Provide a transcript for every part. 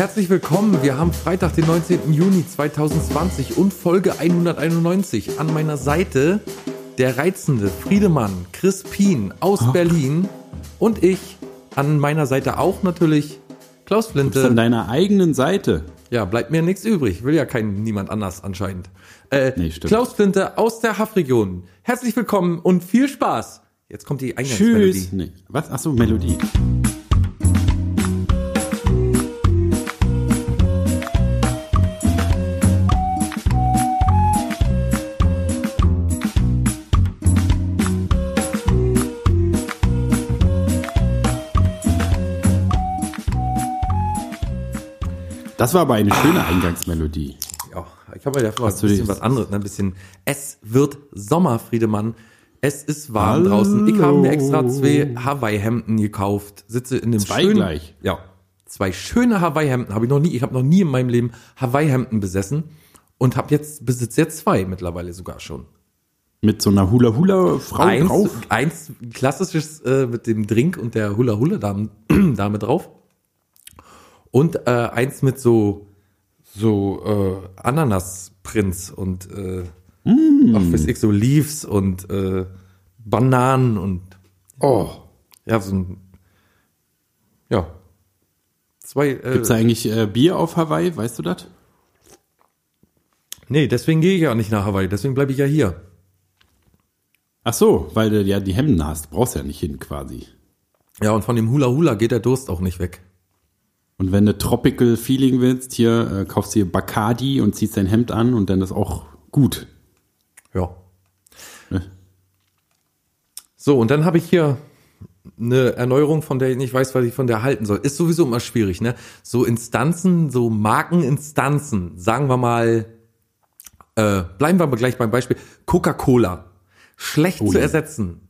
Herzlich willkommen. Wir haben Freitag, den 19. Juni 2020 und Folge 191. An meiner Seite der reizende Friedemann Crispin aus Oh. Berlin und ich. An meiner Seite auch natürlich Klaus Flinte. deiner eigenen Seite. Ja, bleibt mir nichts übrig. Will ja kein niemand anders anscheinend. Äh, Nee, stimmt. Klaus Flinte aus der Haffregion. Herzlich willkommen und viel Spaß. Jetzt kommt die Eingangsmelodie. Tschüss. Nee. Was? Achso, Melodie. Das war aber eine schöne Eingangsmelodie. Ja, ich habe ja davor ein bisschen was anderes, ne? ein bisschen. Es wird Sommer, Friedemann. Es ist warm Hallo. draußen. Ich habe mir extra zwei Hawaii-Hemden gekauft. Sitze in dem Zwei schönen, gleich? Ja, zwei schöne Hawaii-Hemden habe ich noch nie. Ich habe noch nie in meinem Leben Hawaii-Hemden besessen und habe jetzt besitze jetzt zwei mittlerweile sogar schon. Mit so einer Hula-Hula-Frau eins, drauf. eins klassisches äh, mit dem Drink und der Hula Hula Dame, Dame drauf und äh, eins mit so so äh, Ananasprinz und äh, Mm. ach, weiß ich, so Leaves und äh, Bananen und Oh. ja so ein ja zwei äh, Gibt's da eigentlich äh, Bier auf Hawaii? Weißt du das? nee deswegen gehe ich ja nicht nach Hawaii deswegen bleibe ich ja hier Ach so, weil du ja die Hemden hast. Brauchst ja nicht hin quasi. ja und von dem Hula Hula geht der Durst auch nicht weg Und wenn du Tropical Feeling willst, hier äh, kaufst du dir Bacardi und ziehst dein Hemd an und dann ist auch gut. Ja. Ne? So, und dann habe ich hier eine Erneuerung, von der ich nicht weiß, was ich von der halten soll. Ist sowieso immer schwierig, ne? So Instanzen, so Markeninstanzen, sagen wir mal, äh, bleiben wir aber gleich beim Beispiel, Coca-Cola. Schlecht Oh zu ja. ersetzen.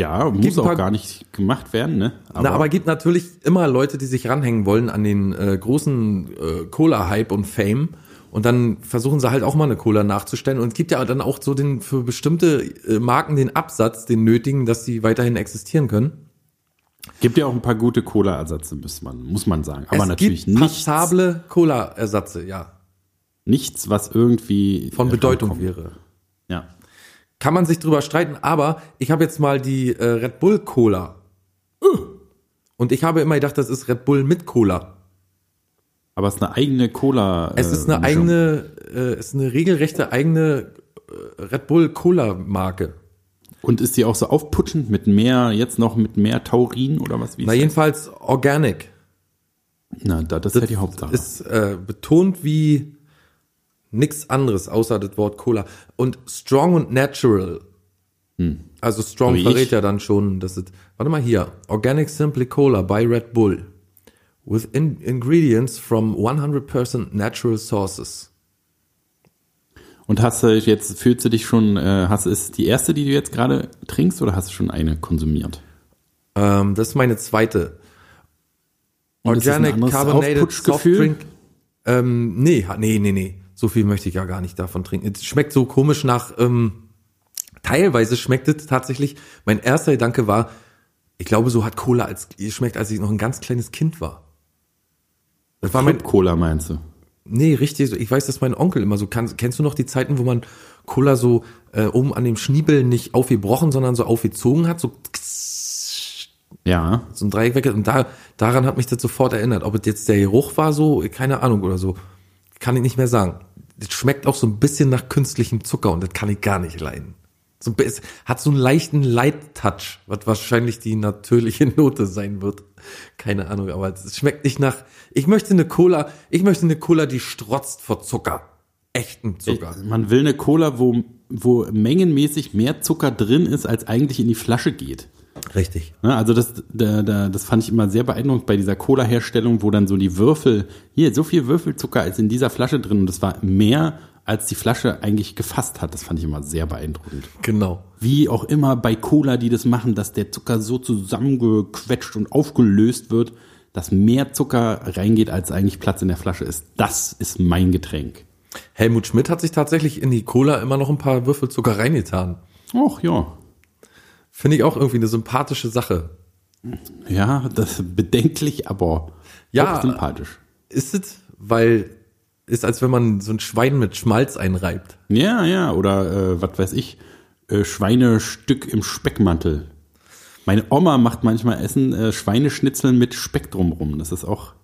Ja, muss auch paar- gar nicht gemacht werden, ne? Na, aber gibt natürlich immer Leute, die sich ranhängen wollen an den äh, großen äh, Cola-Hype und Fame. Und dann versuchen sie halt auch mal eine Cola nachzustellen. Und es gibt ja dann auch so den für bestimmte äh, Marken den Absatz, den nötigen, dass sie weiterhin existieren können. gibt ja auch ein paar gute Cola-Ersätze, muss man, muss man sagen. Aber es natürlich gibt nichts, passable Cola-Ersatze, ja, nichts, was irgendwie von Bedeutung rankommt. wäre. Kann man sich drüber streiten, aber ich habe jetzt mal die äh, Red Bull Cola. Und ich habe immer gedacht, das ist Red Bull mit Cola. Aber es ist eine eigene Cola. Es ist eine Mischung. eigene, äh, es ist eine regelrechte eigene äh, Red Bull Cola Marke. Und ist die auch so aufputschend mit mehr, jetzt noch mit mehr Taurin oder was? Wie Na jedenfalls organic. das? Na, da, das ist ja die Hauptsache. Ist äh, betont wie nix anderes außer das Wort Cola und strong und natural. Also strong Hm. Wie verrät ich. ja dann schon, dass es. Warte mal hier, organic simply Cola by Red Bull with in ingredients from 100% natural sources. Und hast du jetzt, fühlst du dich schon, äh, hast, ist die erste, die du jetzt gerade trinkst oder hast du schon eine konsumiert? Ähm, das ist meine zweite. Und Organic Carbonated? Soft Drink. Ähm, nee, nee, nee, nee. So viel möchte ich ja gar nicht davon trinken. Es schmeckt so komisch nach, ähm, teilweise schmeckt es tatsächlich, mein erster Gedanke war, ich glaube, so hat Cola als, schmeckt, als ich noch ein ganz kleines Kind war. Das war mein, Cola meinst du? nee, richtig, ich weiß, dass mein Onkel immer so kann, kennst du noch die Zeiten, wo man Cola so, äh, oben an dem Schniebel nicht aufgebrochen, sondern so aufgezogen hat, so Ja. so ein Dreieck weg und da, daran hat mich das sofort erinnert. Ob es jetzt der Geruch war, so, keine Ahnung oder so. Kann ich nicht mehr sagen. Das schmeckt auch so ein bisschen nach künstlichem Zucker und das kann ich gar nicht leiden. So, bisschen- hat so einen leichten Light-Touch, was wahrscheinlich die natürliche Note sein wird. Keine Ahnung, aber es schmeckt nicht nach, ich möchte eine Cola, ich möchte eine Cola, die strotzt vor Zucker. Echten Zucker. Man will eine Cola, wo, wo mengenmäßig mehr Zucker drin ist, als eigentlich in die Flasche geht. Richtig. Ne, Also das, da, da, das fand ich immer sehr beeindruckend bei dieser Cola-Herstellung, wo dann so die Würfel, hier, so viel Würfelzucker ist in dieser Flasche drin und das war mehr, als die Flasche eigentlich gefasst hat. Das fand ich immer sehr beeindruckend. Genau. Wie auch immer bei Cola, die das machen, dass der Zucker so zusammengequetscht und aufgelöst wird, dass mehr Zucker reingeht, als eigentlich Platz in der Flasche ist. Das ist mein Getränk. Helmut Schmidt hat sich tatsächlich in die Cola immer noch ein paar Würfel Zucker reingetan. Och ja. Finde ich auch irgendwie eine sympathische Sache. Ja, das ist bedenklich, aber Ja. auch sympathisch. Ist es, weil ist, als wenn man so ein Schwein mit Schmalz einreibt. Ja, ja, oder äh, was weiß ich, äh, Schweinestück im Speckmantel. Meine Oma macht manchmal Essen, äh, Schweineschnitzeln mit Speck drumrum. Das ist auch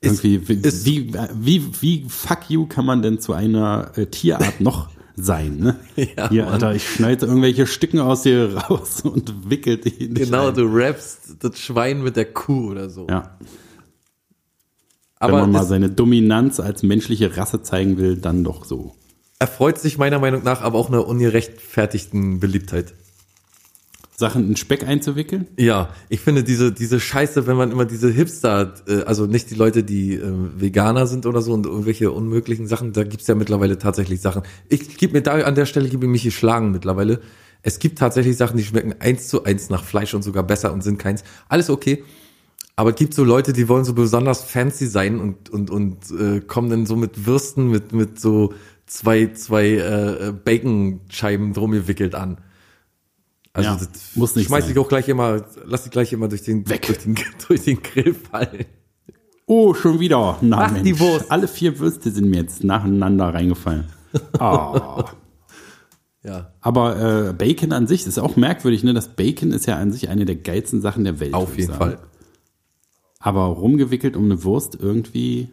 Ist- irgendwie, wie, ist- wie, wie, wie fuck you kann man denn zu einer äh, Tierart noch sein, ne? Ja, Hier, Mann. Alter, ich schneide irgendwelche Stücken aus dir raus und wickel die in Genau, ein. du rappst das Schwein mit der Kuh oder so. Ja, wenn Aber man mal seine Dominanz als menschliche Rasse zeigen will, dann doch so. erfreut sich meiner Meinung nach aber auch einer ungerechtfertigten Beliebtheit. Sachen in Speck einzuwickeln? Ja, ich finde diese, diese Scheiße, wenn man immer diese Hipster, äh, also nicht die Leute, die äh, Veganer sind oder so und irgendwelche unmöglichen Sachen, da gibt's ja mittlerweile tatsächlich Sachen. Ich gebe mir da an der Stelle, gebe ich mich geschlagen mittlerweile. Es gibt tatsächlich Sachen, die schmecken eins zu eins nach Fleisch und sogar besser und sind keins. Alles okay. Aber es gibt so Leute, die wollen so besonders fancy sein und, und, und äh, kommen dann so mit Würsten, mit, mit so zwei, zwei äh, Bacon-Scheiben drum gewickelt an. Also Ja, das muss nicht schmeiß sein. ich auch gleich immer, lass ich gleich immer durch den, Weg. Durch, den, durch den Grill fallen. Oh, schon wieder. Na, Ach, die Wurst. Alle vier Würste sind mir jetzt nacheinander reingefallen. Ah. Ja, Aber äh, Bacon an sich ist auch merkwürdig, ne? Das Bacon ist ja an sich eine der geilsten Sachen der Welt. auf jeden sagen. Fall. Aber rumgewickelt um eine Wurst irgendwie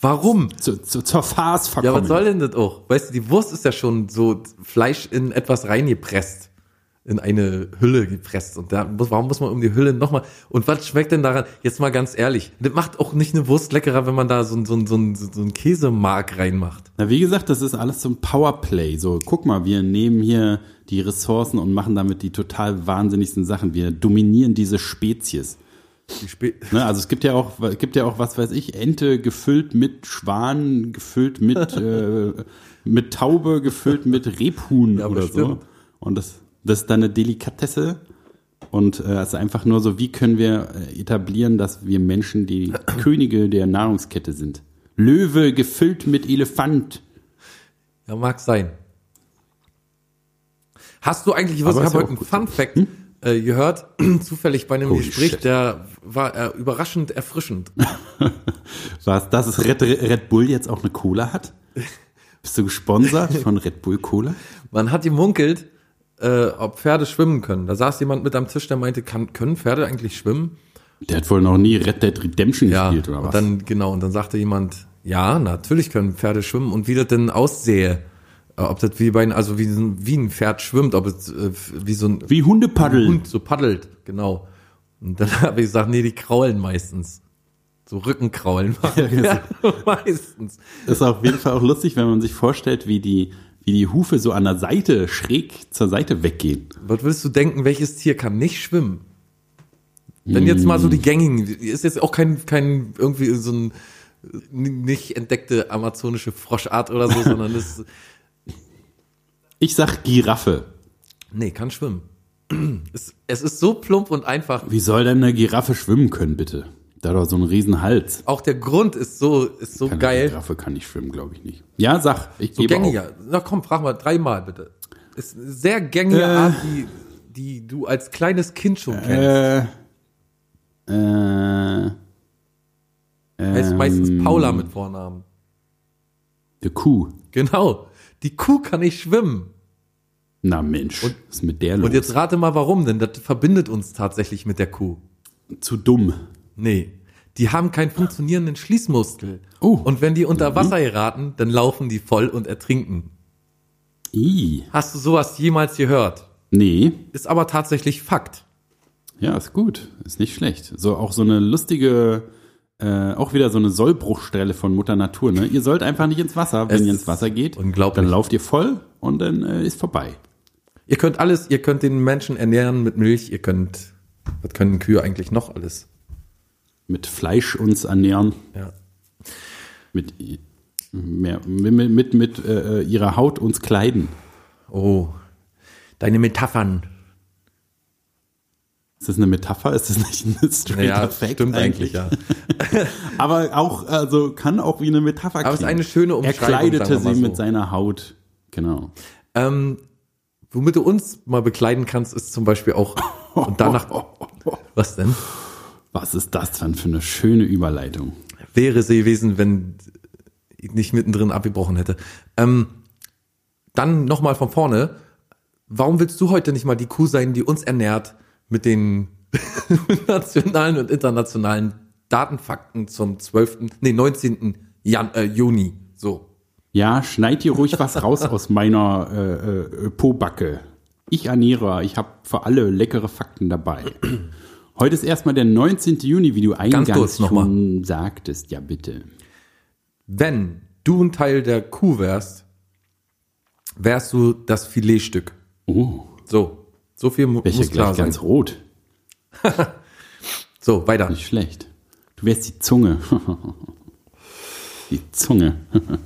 Warum? zu, zu, zur Farce Ja, verkommen. was soll denn das auch? Weißt du, die Wurst ist ja schon so Fleisch in etwas reingepresst. In eine Hülle gepresst. Und da muss, warum muss man um die Hülle nochmal, und was schmeckt denn daran? Jetzt mal ganz ehrlich. Das macht auch nicht eine Wurst leckerer, wenn man da so, ein- so, ein- so, ein- so ein Käsemark reinmacht. Na, wie gesagt, das ist alles so ein Powerplay. So, guck mal, wir nehmen hier die Ressourcen und machen damit die total wahnsinnigsten Sachen. Wir dominieren diese Spezies. Die Spä Ne, also es gibt ja auch, es gibt ja auch, was weiß ich, Ente gefüllt mit Schwan, gefüllt mit, äh, mit Taube, gefüllt mit Rebhuhn Ja, oder so. stimmt. Und das, das ist dann eine Delikatesse. Und äh, es ist einfach nur so, wie können wir äh, etablieren, dass wir Menschen die Könige der Nahrungskette sind. Löwe gefüllt mit Elefant. Ja, mag sein. Hast du eigentlich, was, ich habe heute einen Fun Fact äh, gehört, zufällig bei einem Holy Gespräch, shit. der war äh, überraschend erfrischend. Was, dass es Red, Red Bull jetzt auch eine Cola hat? Bist du gesponsert von Red Bull Cola? Man hat gemunkelt, äh, ob Pferde schwimmen können. Da saß jemand mit am Tisch, der meinte, kann, können Pferde eigentlich schwimmen? Der hat wohl noch nie Red Dead Redemption Ja, gespielt oder was? und dann, genau, und dann sagte jemand, ja, natürlich können Pferde schwimmen und wie das denn aussehe. Äh, Ob das wie bei, ein- also wie, ein- wie ein Pferd schwimmt, ob es äh, wie so ein Wie Hundepaddel. Hund so paddelt, genau. Und dann habe ich gesagt, nee, die kraulen meistens. So Rückenkraulen machen Ja, ja, meistens. ist auf jeden Fall auch lustig, wenn man sich vorstellt, wie die, wie die Hufe so an der Seite schräg zur Seite weggehen. Was würdest du denken, welches Tier kann nicht schwimmen? Wenn jetzt mal so die gängigen, ist jetzt auch kein, kein irgendwie so ein nicht entdeckte amazonische Froschart oder so, sondern ist, Ich sag Giraffe. nee, kann schwimmen. Es, es ist so plump und einfach. Wie soll denn eine Giraffe schwimmen können, bitte? Da hat doch so einen riesen Hals. Auch der Grund ist so, ist so Keine geil. Giraffe kann nicht schwimmen, glaube ich nicht. Ja, sag. Ich So gebe auf. gängiger. Na komm, frag mal dreimal bitte. Ist eine sehr gängige Äh. Art, die, die du als kleines Kind schon kennst. Äh, äh, heißt ähm, meistens Paula mit Vornamen. Die Kuh. Genau. Die Kuh kann nicht schwimmen. Na Mensch, was ist mit der los? Und jetzt rate mal warum, denn das verbindet uns tatsächlich mit der Kuh. Zu dumm. Nee. Die haben keinen funktionierenden Schließmuskel. Oh. Und wenn die unter Wasser geraten, dann laufen die voll und ertrinken. I. Hast du sowas jemals gehört? Nee. Ist aber tatsächlich Fakt. Ja, ist gut. Ist nicht schlecht. So auch so eine lustige, äh, auch wieder so eine Sollbruchstelle von Mutter Natur. Ne? Ihr sollt einfach nicht ins Wasser. Wenn Es ihr ins Wasser geht, unglaublich. dann lauft ihr voll und dann äh, ist vorbei. Ihr könnt alles, ihr könnt den Menschen ernähren mit Milch, ihr könnt, was können Kühe eigentlich noch alles? Mit Fleisch uns ernähren, Ja. mit, mehr, mit, mit, mit äh, ihrer Haut uns kleiden. Oh, deine Metaphern. Ist das eine Metapher? Ist das nicht ein straighter Ja, Fact stimmt eigentlich, ja. Aber auch, also kann auch wie eine Metapher Aber es ist klingen. eine schöne Er Umschreibung. kleidete wir mal sie so. mit seiner Haut. Genau. Ähm, womit du uns mal bekleiden kannst, ist zum Beispiel auch, und danach, was denn? Was ist das denn für eine schöne Überleitung? wäre sie gewesen, wenn ich nicht mittendrin abgebrochen hätte. Ähm, dann nochmal von vorne. Warum willst du heute nicht mal die Kuh sein, die uns ernährt mit den nationalen und internationalen Datenfakten zum 12., nee, 19. Jan, äh, Juni. So. Ja, schneid dir ruhig was raus aus meiner äh, äh, Pobacke. Ich ernähre, ich habe für alle leckere Fakten dabei. Heute ist erstmal der 19. Juni, wie du eingangs kurz noch schon sagtest. Ja, bitte. Wenn du ein Teil der Kuh wärst, wärst du das Filetstück. Oh, So. So viel mu ja muss klar gleich sein. ganz rot. So, weiter. Nicht schlecht. Du wärst die Zunge. die Zunge.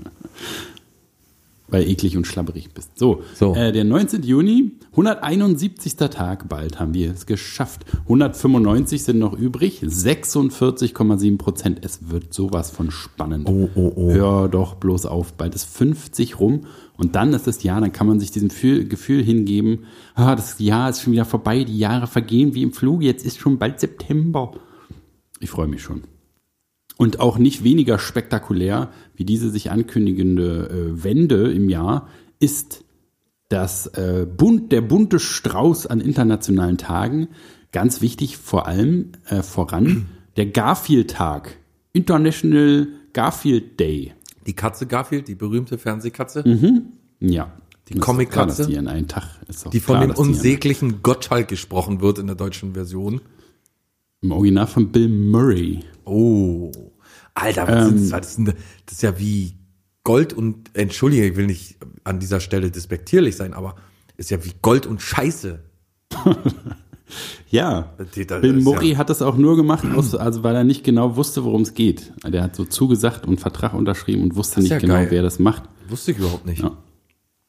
Weil eklig und schlabberig bist. So, So. Äh, der 19. Juni, 171. Tag, bald haben wir es geschafft. 195 sind noch übrig, 46,7 Prozent. Es wird sowas von spannend. Oh, oh, oh. Hör doch bloß auf, bald ist 50 rum und dann ist das Jahr, dann kann man sich diesem Gefühl, Gefühl hingeben, ah, das Jahr ist schon wieder vorbei, die Jahre vergehen wie im Flug, jetzt ist schon bald September. Ich freue mich schon. Und auch nicht weniger spektakulär wie diese sich ankündigende äh, Wende im Jahr ist das äh, bunt, der bunte Strauß an internationalen Tagen. Ganz wichtig vor allem äh, voran der Garfield-Tag. International Garfield Day. Die Katze Garfield, die berühmte Fernsehkatze, Ja. Die Comic-Katze? die die von klar, dem unsäglichen Gottschalk gesprochen wird in der deutschen Version. Im Original von Bill Murray. Oh. Alter, was ist das? Das ist, eine, das ist ja wie Gold und, entschuldige, ich will nicht an dieser Stelle despektierlich sein, aber ist ja wie Gold und Scheiße. Ja. Die- das Bill Murray ja- hat das auch nur gemacht, also weil er nicht genau wusste, worum es geht. Der hat so zugesagt und Vertrag unterschrieben und wusste nicht ja genau, geil. wer das macht. Wusste ich überhaupt nicht. Ja.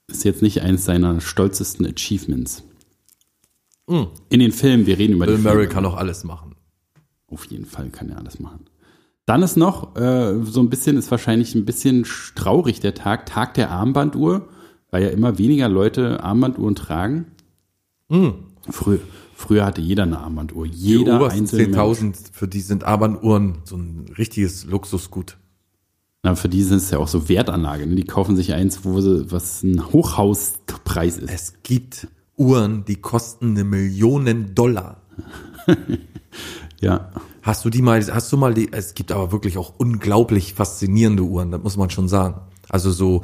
Ist jetzt nicht eines seiner stolzesten Achievements. In den Filmen, wir reden über. Bill Murray kann auch alles machen. Auf jeden Fall kann er alles machen. Dann ist noch, äh, so ein bisschen, ist wahrscheinlich ein bisschen traurig der Tag, Tag der Armbanduhr, weil ja immer weniger Leute Armbanduhren tragen. Frü früher hatte jeder eine Armbanduhr. Die Jeder obersten einzelne Mensch. 10.000, für die sind Armbanduhren so ein richtiges Luxusgut. Na, für die sind es ja auch so Wertanlage. Ne? Die kaufen sich eins, wo sie, was ein Hochhauspreis ist. Es gibt Uhren, die kosten eine Million Dollar. Ja. Hast du die mal, hast du mal die, es gibt aber wirklich auch unglaublich faszinierende Uhren, das muss man schon sagen. Also so,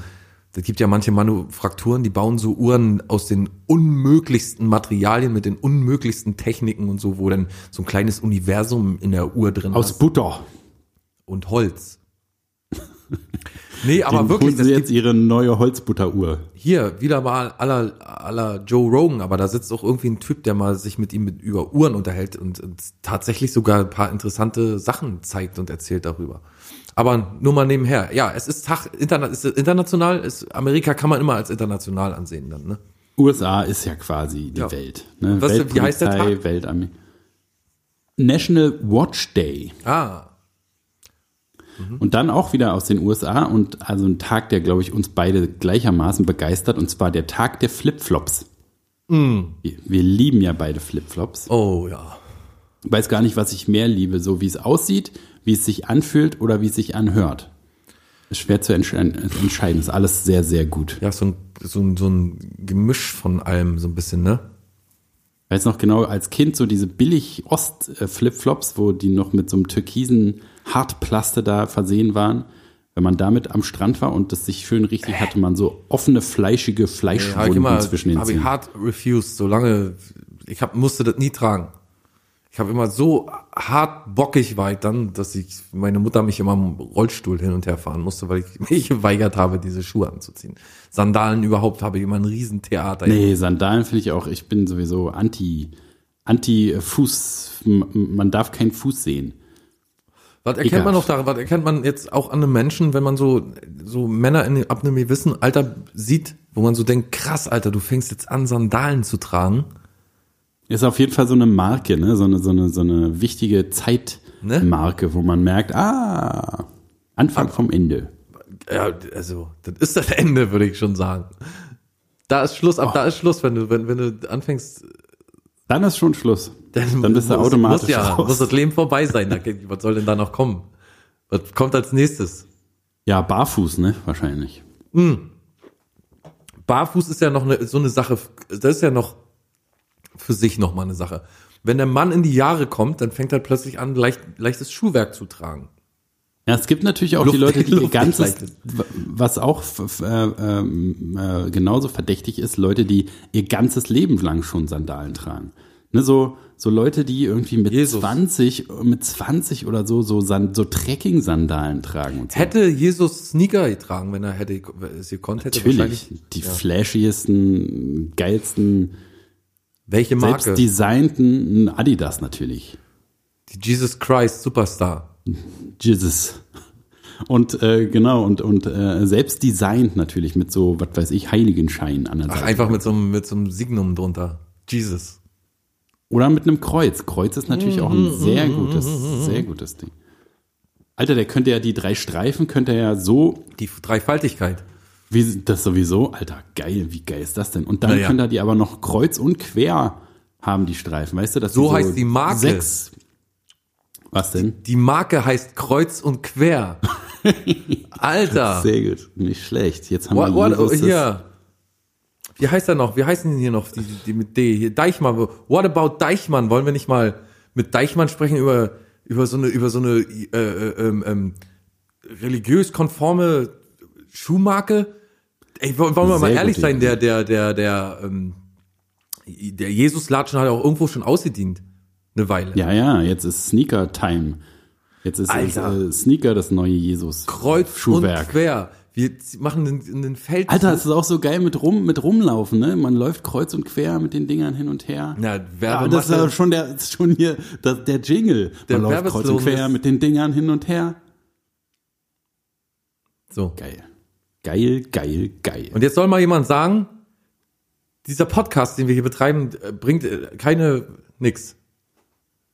es gibt ja manche Manufakturen, die bauen so Uhren aus den unmöglichsten Materialien mit den unmöglichsten Techniken und so, wo dann so ein kleines Universum in der Uhr drin Aus ist Butter. und Holz. nee, aber wirklich, holen das sie gibt jetzt ihre neue Holzbutteruhr. Hier wieder mal aller aller Joe Rogan, aber da sitzt auch irgendwie ein Typ, der mal sich mit ihm mit, über Uhren unterhält und, und tatsächlich sogar ein paar interessante Sachen zeigt und erzählt darüber. Aber nur mal nebenher. Ja, es ist Tag interna ist international, ist Amerika kann man immer als international ansehen dann, ne? USA ist ja quasi die Ja. Welt. Ne? Was- wie heißt der Tag? Weltarmee. National Watch Day. Ah, Und dann auch wieder aus den USA und also ein Tag, der, glaube ich, uns beide gleichermaßen begeistert, und zwar der Tag der Flipflops. Mm. Wir, wir lieben ja beide Flipflops. oh ja. Weiß gar nicht, was ich mehr liebe, so wie es aussieht, wie es sich anfühlt oder wie es sich anhört. Ist schwer zu entsche entscheiden. Ist alles sehr, sehr gut. Ja, so ein, so ein, so ein Gemisch von allem, so ein bisschen, ne? Weiß noch genau, als Kind so diese billig Ost-Flipflops, wo die noch mit so einem türkisen Hartplaste da versehen waren. Wenn man damit am Strand war und das sich schön richtig hatte, man so offene, fleischige Fleischwunden immer, zwischen den habe ich Zähnen. hart refused, solange ich hab, musste das nie tragen. Ich habe immer so hart bockig war ich dann, dass ich meine Mutter mich immer im Rollstuhl hin und her fahren musste, weil ich mich geweigert habe, diese Schuhe anzuziehen. Sandalen überhaupt habe ich immer ein Riesentheater. Nee, Sandalen finde ich auch, ich bin sowieso anti, anti-Fuß, m- man darf keinen Fuß sehen. Was erkennt man noch daran? Was erkennt man jetzt auch an einem Menschen, wenn man so, so Männer in, ab einem gewissen Alter sieht, wo man so denkt, krass, Alter, du fängst jetzt an, Sandalen zu tragen. Ist auf jeden Fall so eine Marke, ne? so, eine, so, eine, so eine wichtige Ne? Zeitmarke, wo man merkt, ah, Anfang vom Ende. Ja, also, das ist das Ende, würde ich schon sagen. Da ist Schluss, ab da ist Schluss, wenn du, wenn, wenn du anfängst, Dann ist schon Schluss. Dann, bist du automatisch muss, ja, raus. muss das Leben vorbei sein. Was soll denn da noch kommen? Was kommt als nächstes? Ja, barfuß, ne? Wahrscheinlich. Barfuß ist ja noch eine, so eine Sache, das ist ja noch für sich noch mal eine Sache. Wenn der Mann in die Jahre kommt, dann fängt er plötzlich an, leicht, leichtes Schuhwerk zu tragen. Ja, es gibt natürlich auch Luft- die Leute, die ihr Luft- ganzes, was auch äh, ähm, äh, genauso verdächtig ist, Leute, die ihr ganzes Leben lang schon Sandalen tragen. Ne, so, so Leute, die irgendwie mit Jesus. 20, mit 20 oder so, so, San- so Trekking-Sandalen tragen und so. Hätte Jesus Sneaker getragen, wenn er hätte es gekonnt hätte? Natürlich. Die flashiesten, geilsten, Welche Marke? selbst designten Adidas natürlich. die Jesus Christ Superstar. Jesus. Und äh, genau, und, und äh, selbst designt natürlich mit so, was weiß ich, Heiligenschein an der Ach, Seite. einfach mit so einem, mit so einem Signum drunter. Jesus. Oder mit einem Kreuz. Kreuz ist natürlich auch ein sehr gutes, sehr gutes Ding. Alter, der könnte ja die drei Streifen, könnte er ja so, Die Dreifaltigkeit. Wie das sowieso, Alter, geil, wie geil ist das denn? Und dann Naja. könnte er die aber noch kreuz und quer haben, die Streifen, weißt du? Dass So die heißt die Marke. Sechs. Was denn? Die Marke heißt Kreuz und Quer. Alter. Sehr gut, nicht schlecht. Jetzt haben What, wir what, hier. Wie heißt er noch? Wie heißen die hier noch? Die, die mit D. Hier, Deichmann. What about Deichmann? Wollen wir nicht mal mit Deichmann sprechen über, über so eine, über so eine äh, äh, ähm, ähm, religiös konforme Schuhmarke? Ey, wollen wir mal ehrlich sein, der, der, der, der, ähm, der Jesus-Latschen hat auch irgendwo schon ausgedient. Eine Weile. Ja, ja, jetzt ist Sneaker Time. Jetzt ist, Alter. äh, Sneaker das neue Jesus. Kreuz und Schuhwerk. quer. Wir machen den, in den Feld. Alter, es ist auch so geil mit rum, mit rumlaufen, ne? Man läuft kreuz und quer mit den Dingern hin und her. Na, Ja, Werbemache. das ist aber schon der, ist schon hier, das, der Jingle. Der Man läuft kreuz und quer mit den Dingern hin und her. so. Geil. Geil, geil, geil. Und jetzt soll mal jemand sagen, dieser Podcast, den wir hier betreiben, äh, bringt äh, keine nix.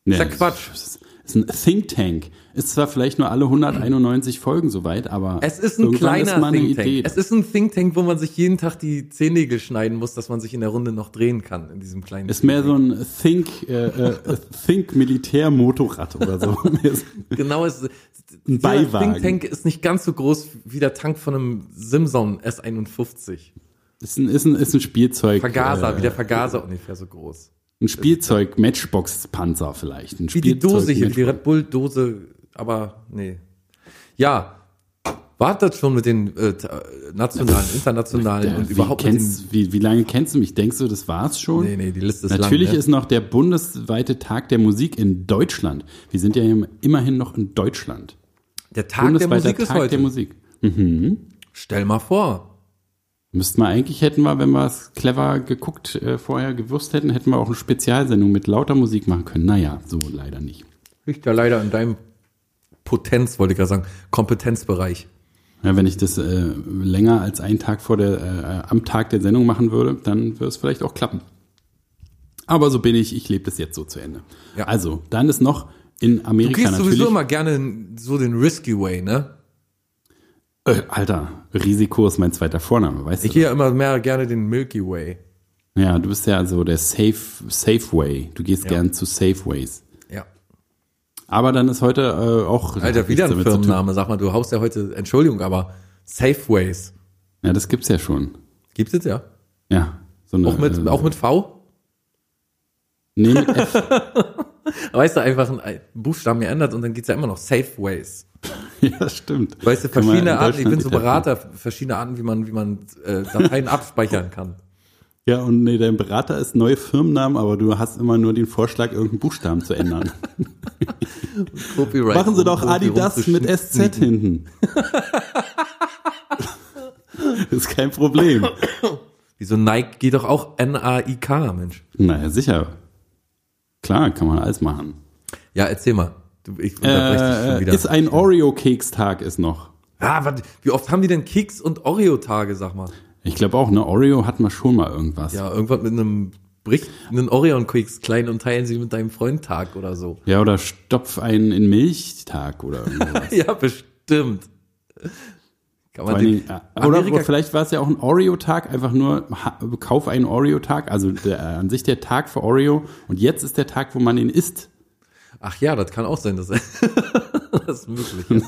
Nee, ja Quatsch. Das ist ein Think Tank. Ist zwar vielleicht nur alle 191 Folgen soweit, aber Es ist ein kleiner ist Think Tank. Idee. Es ist ein Think Tank, wo man sich jeden Tag die Zehennägel schneiden muss, dass man sich in der Runde noch drehen kann in diesem kleinen. ist mehr so ein Think, äh, äh, Think Militär Motorrad oder so. Genau ist Ein Beiwagen. Think Tank ist nicht ganz so groß wie der Tank von einem Simson S51. ist ein, ist ein, ist ein Spielzeug. Vergaser, äh, wie der Vergaser ungefähr so groß. Ein Spielzeug Matchbox Panzer vielleicht. Ein Wie die Dose hier, wie die Matchbox. Red Bull Dose, aber nee. Ja, war das schon mit den äh, äh, nationalen, internationalen Der, und wie, überhaupt kennst, wie, wie lange kennst du mich? Denkst du, das war's schon? Nee, nee, die Liste ist Natürlich lang. ne? ist noch der bundesweite Tag der Musik in Deutschland. Wir sind ja immerhin noch in Deutschland. Der Tag der Musik ist Tag heute. der Musik. Stell mal vor. Müssten wir eigentlich, hätten wir, wenn wir es clever geguckt, äh, vorher gewusst hätten, hätten wir auch eine Spezialsendung mit lauter Musik machen können. Naja, so leider nicht. Liegt ja leider in deinem Potenz, wollte ich gerade sagen, Kompetenzbereich. Ja, wenn ich das äh, länger als einen Tag vor der, äh, am Tag der Sendung machen würde, dann würde es vielleicht auch klappen. Aber so bin ich, ich lebe das jetzt so zu Ende. Ja. Also, dann ist noch in Du Amerika gehst natürlich. sowieso immer gerne so den risky way, ne? Äh, Alter, Risiko ist mein zweiter Vorname, weißt Ich du? gehe ja immer mehr gerne den Milky Way. Ja, du bist ja so der Safe, Safe Way. Du gehst gern zu Safeways. Ja. Aber dann ist heute äh, auch. Alter, wieder ein. Firmenname. Sag mal, du haust ja heute, Entschuldigung, aber Safeways. Ja, das gibt's ja schon. Gibt es ja. Ja. So eine, Auch mit, äh, auch mit V? Nee, mit F. Weißt du, einfach einen Buchstaben geändert und dann geht's ja immer noch Safeways. ja, stimmt. Weißt du, verschiedene Arten, ich bin so. Berater, verschiedene Arten, wie man, wie man äh, Dateien abspeichern kann. Ja, und nee, dein Berater ist neue Firmennamen, aber du hast immer nur den Vorschlag, irgendeinen Buchstaben zu ändern. Copyright. Machen Sie doch Adidas mit SZ hinten. ist kein Problem. Wieso Nike geht doch auch N-A-I-K, Mensch. Naja, sicher. Klar, kann man alles machen. Ja, erzähl mal. Ich unterbreche dich schon Äh, wieder. ist ein Oreo-Kekstag ist noch. ah, warte, wie oft haben die denn Keks und Oreo-Tage, sag mal? Ich glaube auch, ne, Oreo hat man schon mal irgendwas. Ja, irgendwas mit einem bricht einen Orion-Keks klein und teilen sie mit deinem Freund Tag oder so. Ja, oder stopf einen in Milchtag oder irgendwas. Ja, bestimmt. Kann man den, äh, oder Amerika, vielleicht war es ja auch ein Oreo-Tag, einfach nur ha, kauf einen Oreo-Tag, also der, äh, an sich der Tag für Oreo und jetzt ist der Tag, wo man ihn isst. Ach ja, das kann auch sein, dass das ist möglich.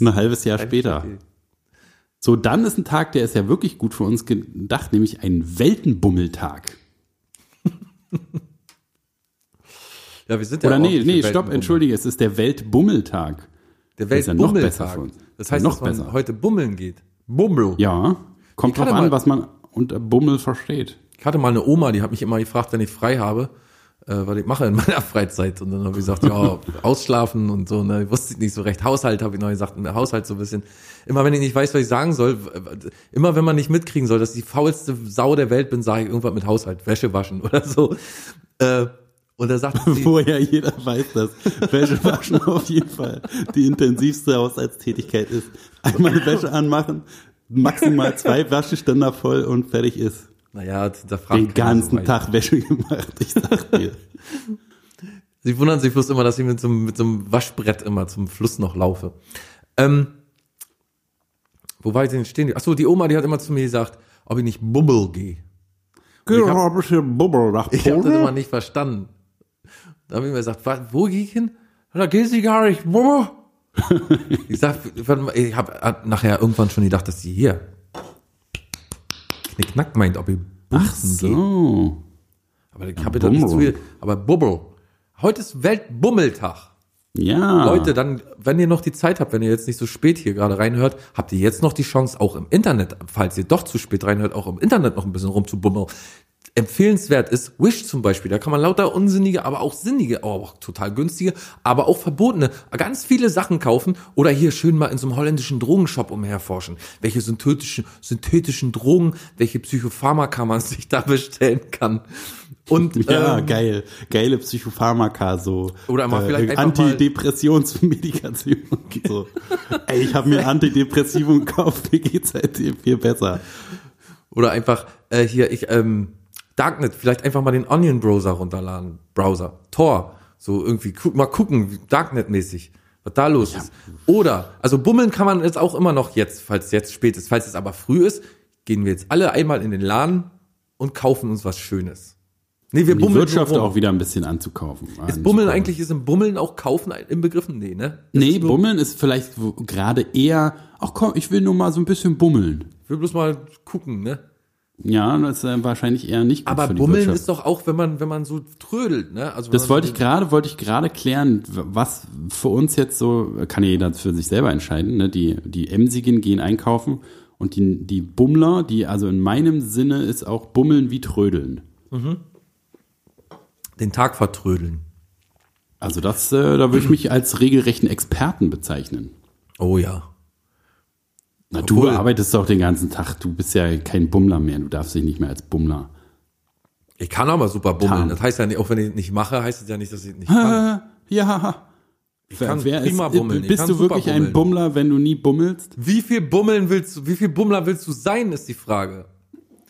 Ein halbes Jahr später. So, dann ist ein Tag, der ist ja wirklich gut für uns gedacht, nämlich ein Weltenbummeltag. Ja, wir sind ja Oder nee, nee, stopp, entschuldige, es ist der Weltbummeltag. Der Das ist ja noch besser Weltbummeltag. für uns. Das heißt, Noch dass man besser. heute bummeln geht. Bummel. Ja, kommt drauf an, was man unter Bummel versteht. Ich hatte mal eine Oma, die hat mich immer gefragt, wenn ich frei habe, was ich mache in meiner Freizeit. Und dann habe ich gesagt, ja, ausschlafen und so. Ne? Ich wusste nicht so recht. Haushalt habe ich noch gesagt, Haushalt so ein bisschen. Immer wenn ich nicht weiß, was ich sagen soll, immer wenn man nicht mitkriegen soll, dass ich die faulste Sau der Welt bin, sage ich irgendwas mit Haushalt, Wäsche waschen oder so. Äh, und da sagt Wo ja jeder weiß, dass Wäsche waschen auf jeden Fall die intensivste Haushaltstätigkeit ist. Einmal die Wäsche anmachen, maximal zwei Wascheständer voll und fertig ist. Naja, da fragt Den so ganzen weit. Tag Wäsche gemacht, ich sag dir. Sie wundern sich bloß immer, dass ich mit so, einem- mit so einem Waschbrett immer zum Fluss noch laufe. Ähm, wo war ich denn stehen? Ach so, die Oma, die hat immer zu mir gesagt, ob ich nicht Bubbel gehe. Geh mal ein bisschen Bubbel nach Ich habe das immer nicht verstanden. Da habe ich mir gesagt, was, wo gehe ich hin? Da geht sie gar nicht. Bubbel. ich sag, ich habe nachher irgendwann schon gedacht, dass sie hier knickknack meint, ob ich gehe. So. Aber ich habe da nicht zu viel. Aber Bubbel. Heute ist Weltbummeltag. Ja. Leute, dann, wenn ihr noch die Zeit habt, wenn ihr jetzt nicht so spät hier gerade reinhört, habt ihr jetzt noch die Chance, auch im Internet, falls ihr doch zu spät reinhört, auch im Internet noch ein bisschen rumzubummeln. Empfehlenswert ist Wish zum Beispiel. Da kann man lauter unsinnige, aber auch sinnige, aber auch total günstige, aber auch verbotene, ganz viele Sachen kaufen oder hier schön mal in so einem holländischen Drogenshop umherforschen. Welche synthetischen, synthetischen Drogen, welche Psychopharmaka man sich da bestellen kann. Und, Ja, ähm, geil. Geile Psychopharmaka, so. Oder mal vielleicht einfach mal- Antidepressionsmedikation. So. Ey, ich habe mir Antidepressivum gekauft, mir geht's seitdem viel besser. Oder einfach äh, hier, ich, ähm, Darknet, vielleicht einfach mal den Onion Browser runterladen. Browser. Tor. So irgendwie, mal gucken, Darknet-mäßig, was da los ist. Oder, also bummeln kann man jetzt auch immer noch jetzt, falls jetzt spät ist. Falls es aber früh ist, gehen wir jetzt alle einmal in den Laden und kaufen uns was Schönes. Nee, wir Die bummeln Wirtschaft nur rum. auch wieder ein bisschen anzukaufen. Ist Bummeln eigentlich, ist im Bummeln auch kaufen im Begriffen? Nee, ne? Das Nee, ist so, Bummeln ist vielleicht gerade eher, ach komm, ich will nur mal so ein bisschen bummeln. Ich will bloß mal gucken, ne? Ja, das ist wahrscheinlich eher nicht gut Aber für die Bummeln Wirtschaft. ist doch auch, wenn man, wenn man so trödelt, ne? Also Das wollte so ich gerade, wollte ich gerade klären, was für uns jetzt so, kann ja jeder für sich selber entscheiden, ne? Die, die Emsigen gehen einkaufen und die, die Bummler, die, also in meinem Sinne ist auch Bummeln wie Trödeln. den Tag vertrödeln. Also das, äh, da würde ich mich als regelrechten Experten bezeichnen. Oh ja. Na, du Obwohl- arbeitest doch den ganzen Tag, du bist ja kein Bummler mehr, du darfst dich nicht mehr als Bummler. Ich kann aber super bummeln. Kann. Das heißt ja nicht, auch wenn ich nicht mache, heißt es ja nicht, dass ich nicht kann. Ja. Ich kann prima bummeln, ich Bist du wirklich ein bummeln. Bummler, wenn du nie bummelst? Wie viel Bummeln willst du, wie viel Bummler willst du sein, ist die Frage.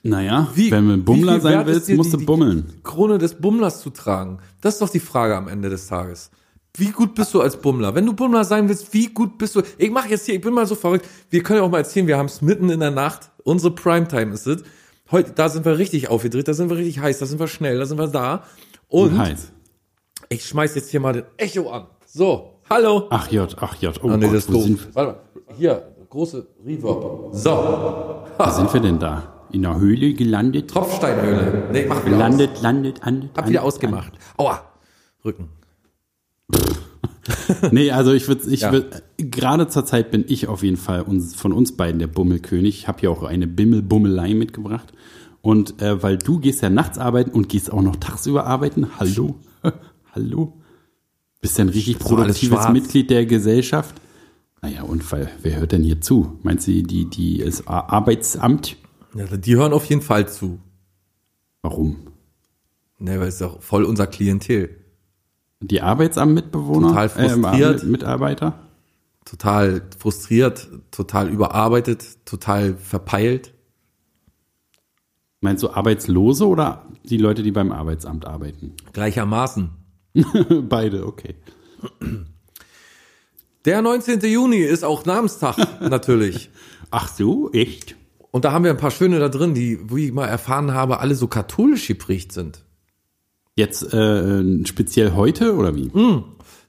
Naja, Wie, wenn du ein Bummler sein ist willst, musst du bummeln. Die Krone des Bummlers zu tragen. Das ist doch die Frage am Ende des Tages. Wie gut bist du als Bummler? Wenn du Bummler sein willst, wie gut bist du? Ich mache jetzt hier, ich bin mal so verrückt. Wir können ja auch mal erzählen, wir haben es mitten in der Nacht. Unsere Primetime ist es. Heute, da sind wir richtig aufgedreht, da sind wir richtig heiß, da sind wir schnell, da sind wir da. Und heiß. ich schmeiß jetzt hier mal den Echo an. So, hallo. Ach Jott, ach Jott. Oh Ah, nee, Gott, das ist doof. Warte mal. Hier, große Reverb. So, wo sind wir denn da? In der Höhle gelandet? Tropfsteinhöhle. Nee, mach wieder aus. Gelandet, landet, landet. Hab wieder landet, ausgemacht. Aua. Rücken. Nee, also ich würde, ich Ja. würd, gerade zur Zeit bin ich auf jeden Fall uns, von uns beiden der Bummelkönig. Ich habe hier auch eine Bimmelbummelei mitgebracht. Und äh, weil du gehst ja nachts arbeiten und gehst auch noch tagsüber arbeiten. Hallo? Hallo? Bist ja ein richtig produktives. Mitglied der Gesellschaft. Naja, und weil, wer hört denn hier zu? Meinst du, die, die, das Ar- Arbeitsamt? Ja, die hören auf jeden Fall zu. Warum? Ne, weil es ist doch voll unser Klientel. Die Arbeitsamtmitbewohner? Total frustriert. Äh, Mitarbeiter? Total frustriert, total überarbeitet, total verpeilt. Meinst du Arbeitslose oder die Leute, die beim Arbeitsamt arbeiten? Gleichermaßen. Beide, okay. Der 19. Juni ist auch Namenstag, natürlich. Ach so, echt? Und da haben wir ein paar schöne da drin, die, wie ich mal erfahren habe, alle so katholisch geprägt sind. Jetzt äh, speziell heute oder wie?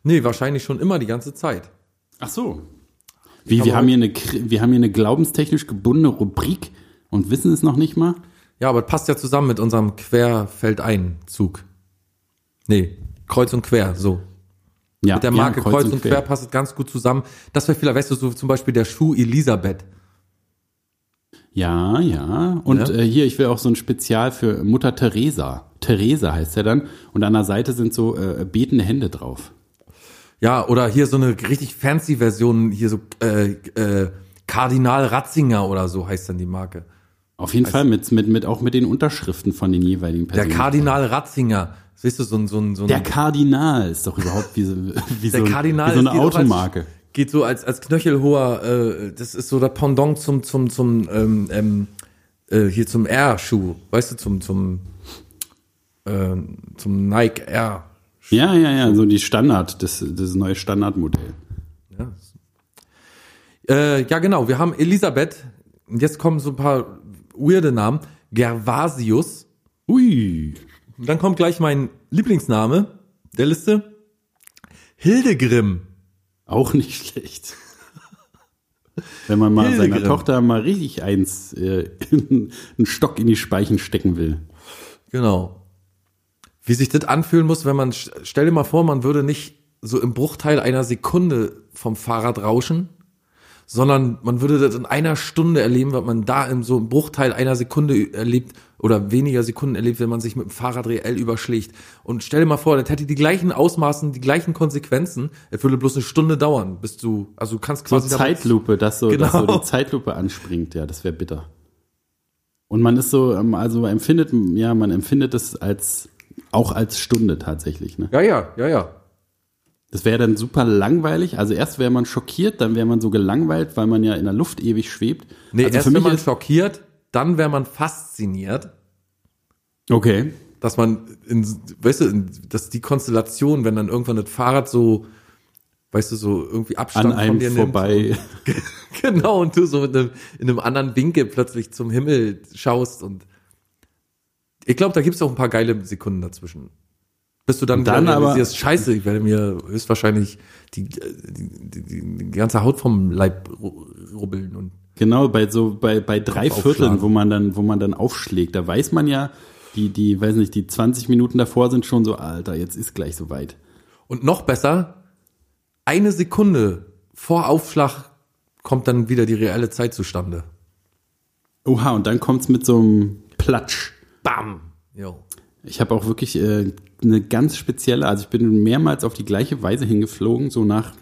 Nee, wahrscheinlich schon immer die ganze Zeit. Ach so. Wie, wir haben, hier eine, wir haben hier eine glaubenstechnisch gebundene Rubrik und wissen es noch nicht mal? Ja, aber passt ja zusammen mit unserem Querfeldein-Zug. Nee, Kreuz und Quer, so. Ja, Mit der ja, Marke Kreuz, und Quer. passt es ganz gut zusammen. Das wäre vielleicht, weißt du, so zum Beispiel der Schuh Elisabeth. Ja, ja. Und Ja. Äh, hier, ich will auch so ein Spezial für Mutter Teresa. Teresa heißt er dann. Und an der Seite sind so äh, betende Hände drauf. Ja, oder hier so eine richtig fancy Version, hier so äh, äh, Kardinal Ratzinger oder so heißt dann die Marke. Auf jeden Fall mit, mit, mit auch mit den Unterschriften von den jeweiligen Der Personen. Kardinal Ratzinger. Siehst du, so ein, so ein, so ein Der Kardinal ist doch überhaupt wie so, wie Der so, Kardinal wie so eine auch als- Automarke. Geht so als als knöchelhoher, äh, das ist so der Pendant zum zum zum ähm, ähm, äh, hier zum Air-Schuh, weißt du, zum zum äh, zum Nike Air. Ja, ja, ja, so die Standard, das, das neue Standardmodell. Ja, äh, ja genau. Wir haben Elisabeth. Jetzt kommen so ein paar weirde Namen. Gervasius. Ui. Und dann kommt gleich mein Lieblingsname der Liste. Hildegrim. Auch nicht schlecht. Wenn man mal Hildegrim. seiner Tochter mal richtig eins, äh, einen Stock in die Speichen stecken will. Genau. Wie sich das anfühlen muss, wenn man, stell dir mal vor, man würde nicht so im Bruchteil einer Sekunde vom Fahrrad rauschen, sondern man würde das in einer Stunde erleben, was man da im so im Bruchteil einer Sekunde erlebt oder weniger Sekunden erlebt, wenn man sich mit dem Fahrrad reell überschlägt. Und stell dir mal vor, das hätte die gleichen Ausmaßen, die gleichen Konsequenzen. Es würde bloß eine Stunde dauern, bis du, also du kannst So quasi damit- Zeitlupe, dass so, dass so Genau. die Zeitlupe anspringt, ja, das wäre bitter. Und man ist so, ähm, also empfindet, ja, man empfindet es als, auch als Stunde tatsächlich, ne? Ja, ja, ja, ja. Das wäre dann super langweilig. Also erst wäre man schockiert, dann wäre man so gelangweilt, weil man ja in der Luft ewig schwebt. Nee, also erst mich man schockiert, dann wäre man fasziniert. okay. dass man, in, weißt du, in, dass die Konstellation, wenn dann irgendwann das Fahrrad so, weißt du, so irgendwie Abstand An von einem dir vorbei. nimmt. genau, und du so mit einem, in einem anderen Winkel plötzlich zum Himmel schaust und ich glaube, da gibt's auch ein paar geile Sekunden dazwischen. Bis du dann, dann aber- scheiße, ich werde mir höchstwahrscheinlich die, die, die, die, ganze Haut vom Leib ru- rubbeln und Genau, bei so, bei, bei drei Vierteln, wo man dann, wo man dann aufschlägt, da weiß man ja, die, die, weiß nicht, die 20 Minuten davor sind schon so, Alter, jetzt ist gleich soweit. Und noch besser, eine Sekunde vor Aufschlag kommt dann wieder die reelle Zeit zustande. Oha, und dann kommt's mit so einem Platsch. Bam! Jo. Ich habe auch wirklich äh, eine ganz spezielle, also ich bin mehrmals auf die gleiche Weise hingeflogen, so nach,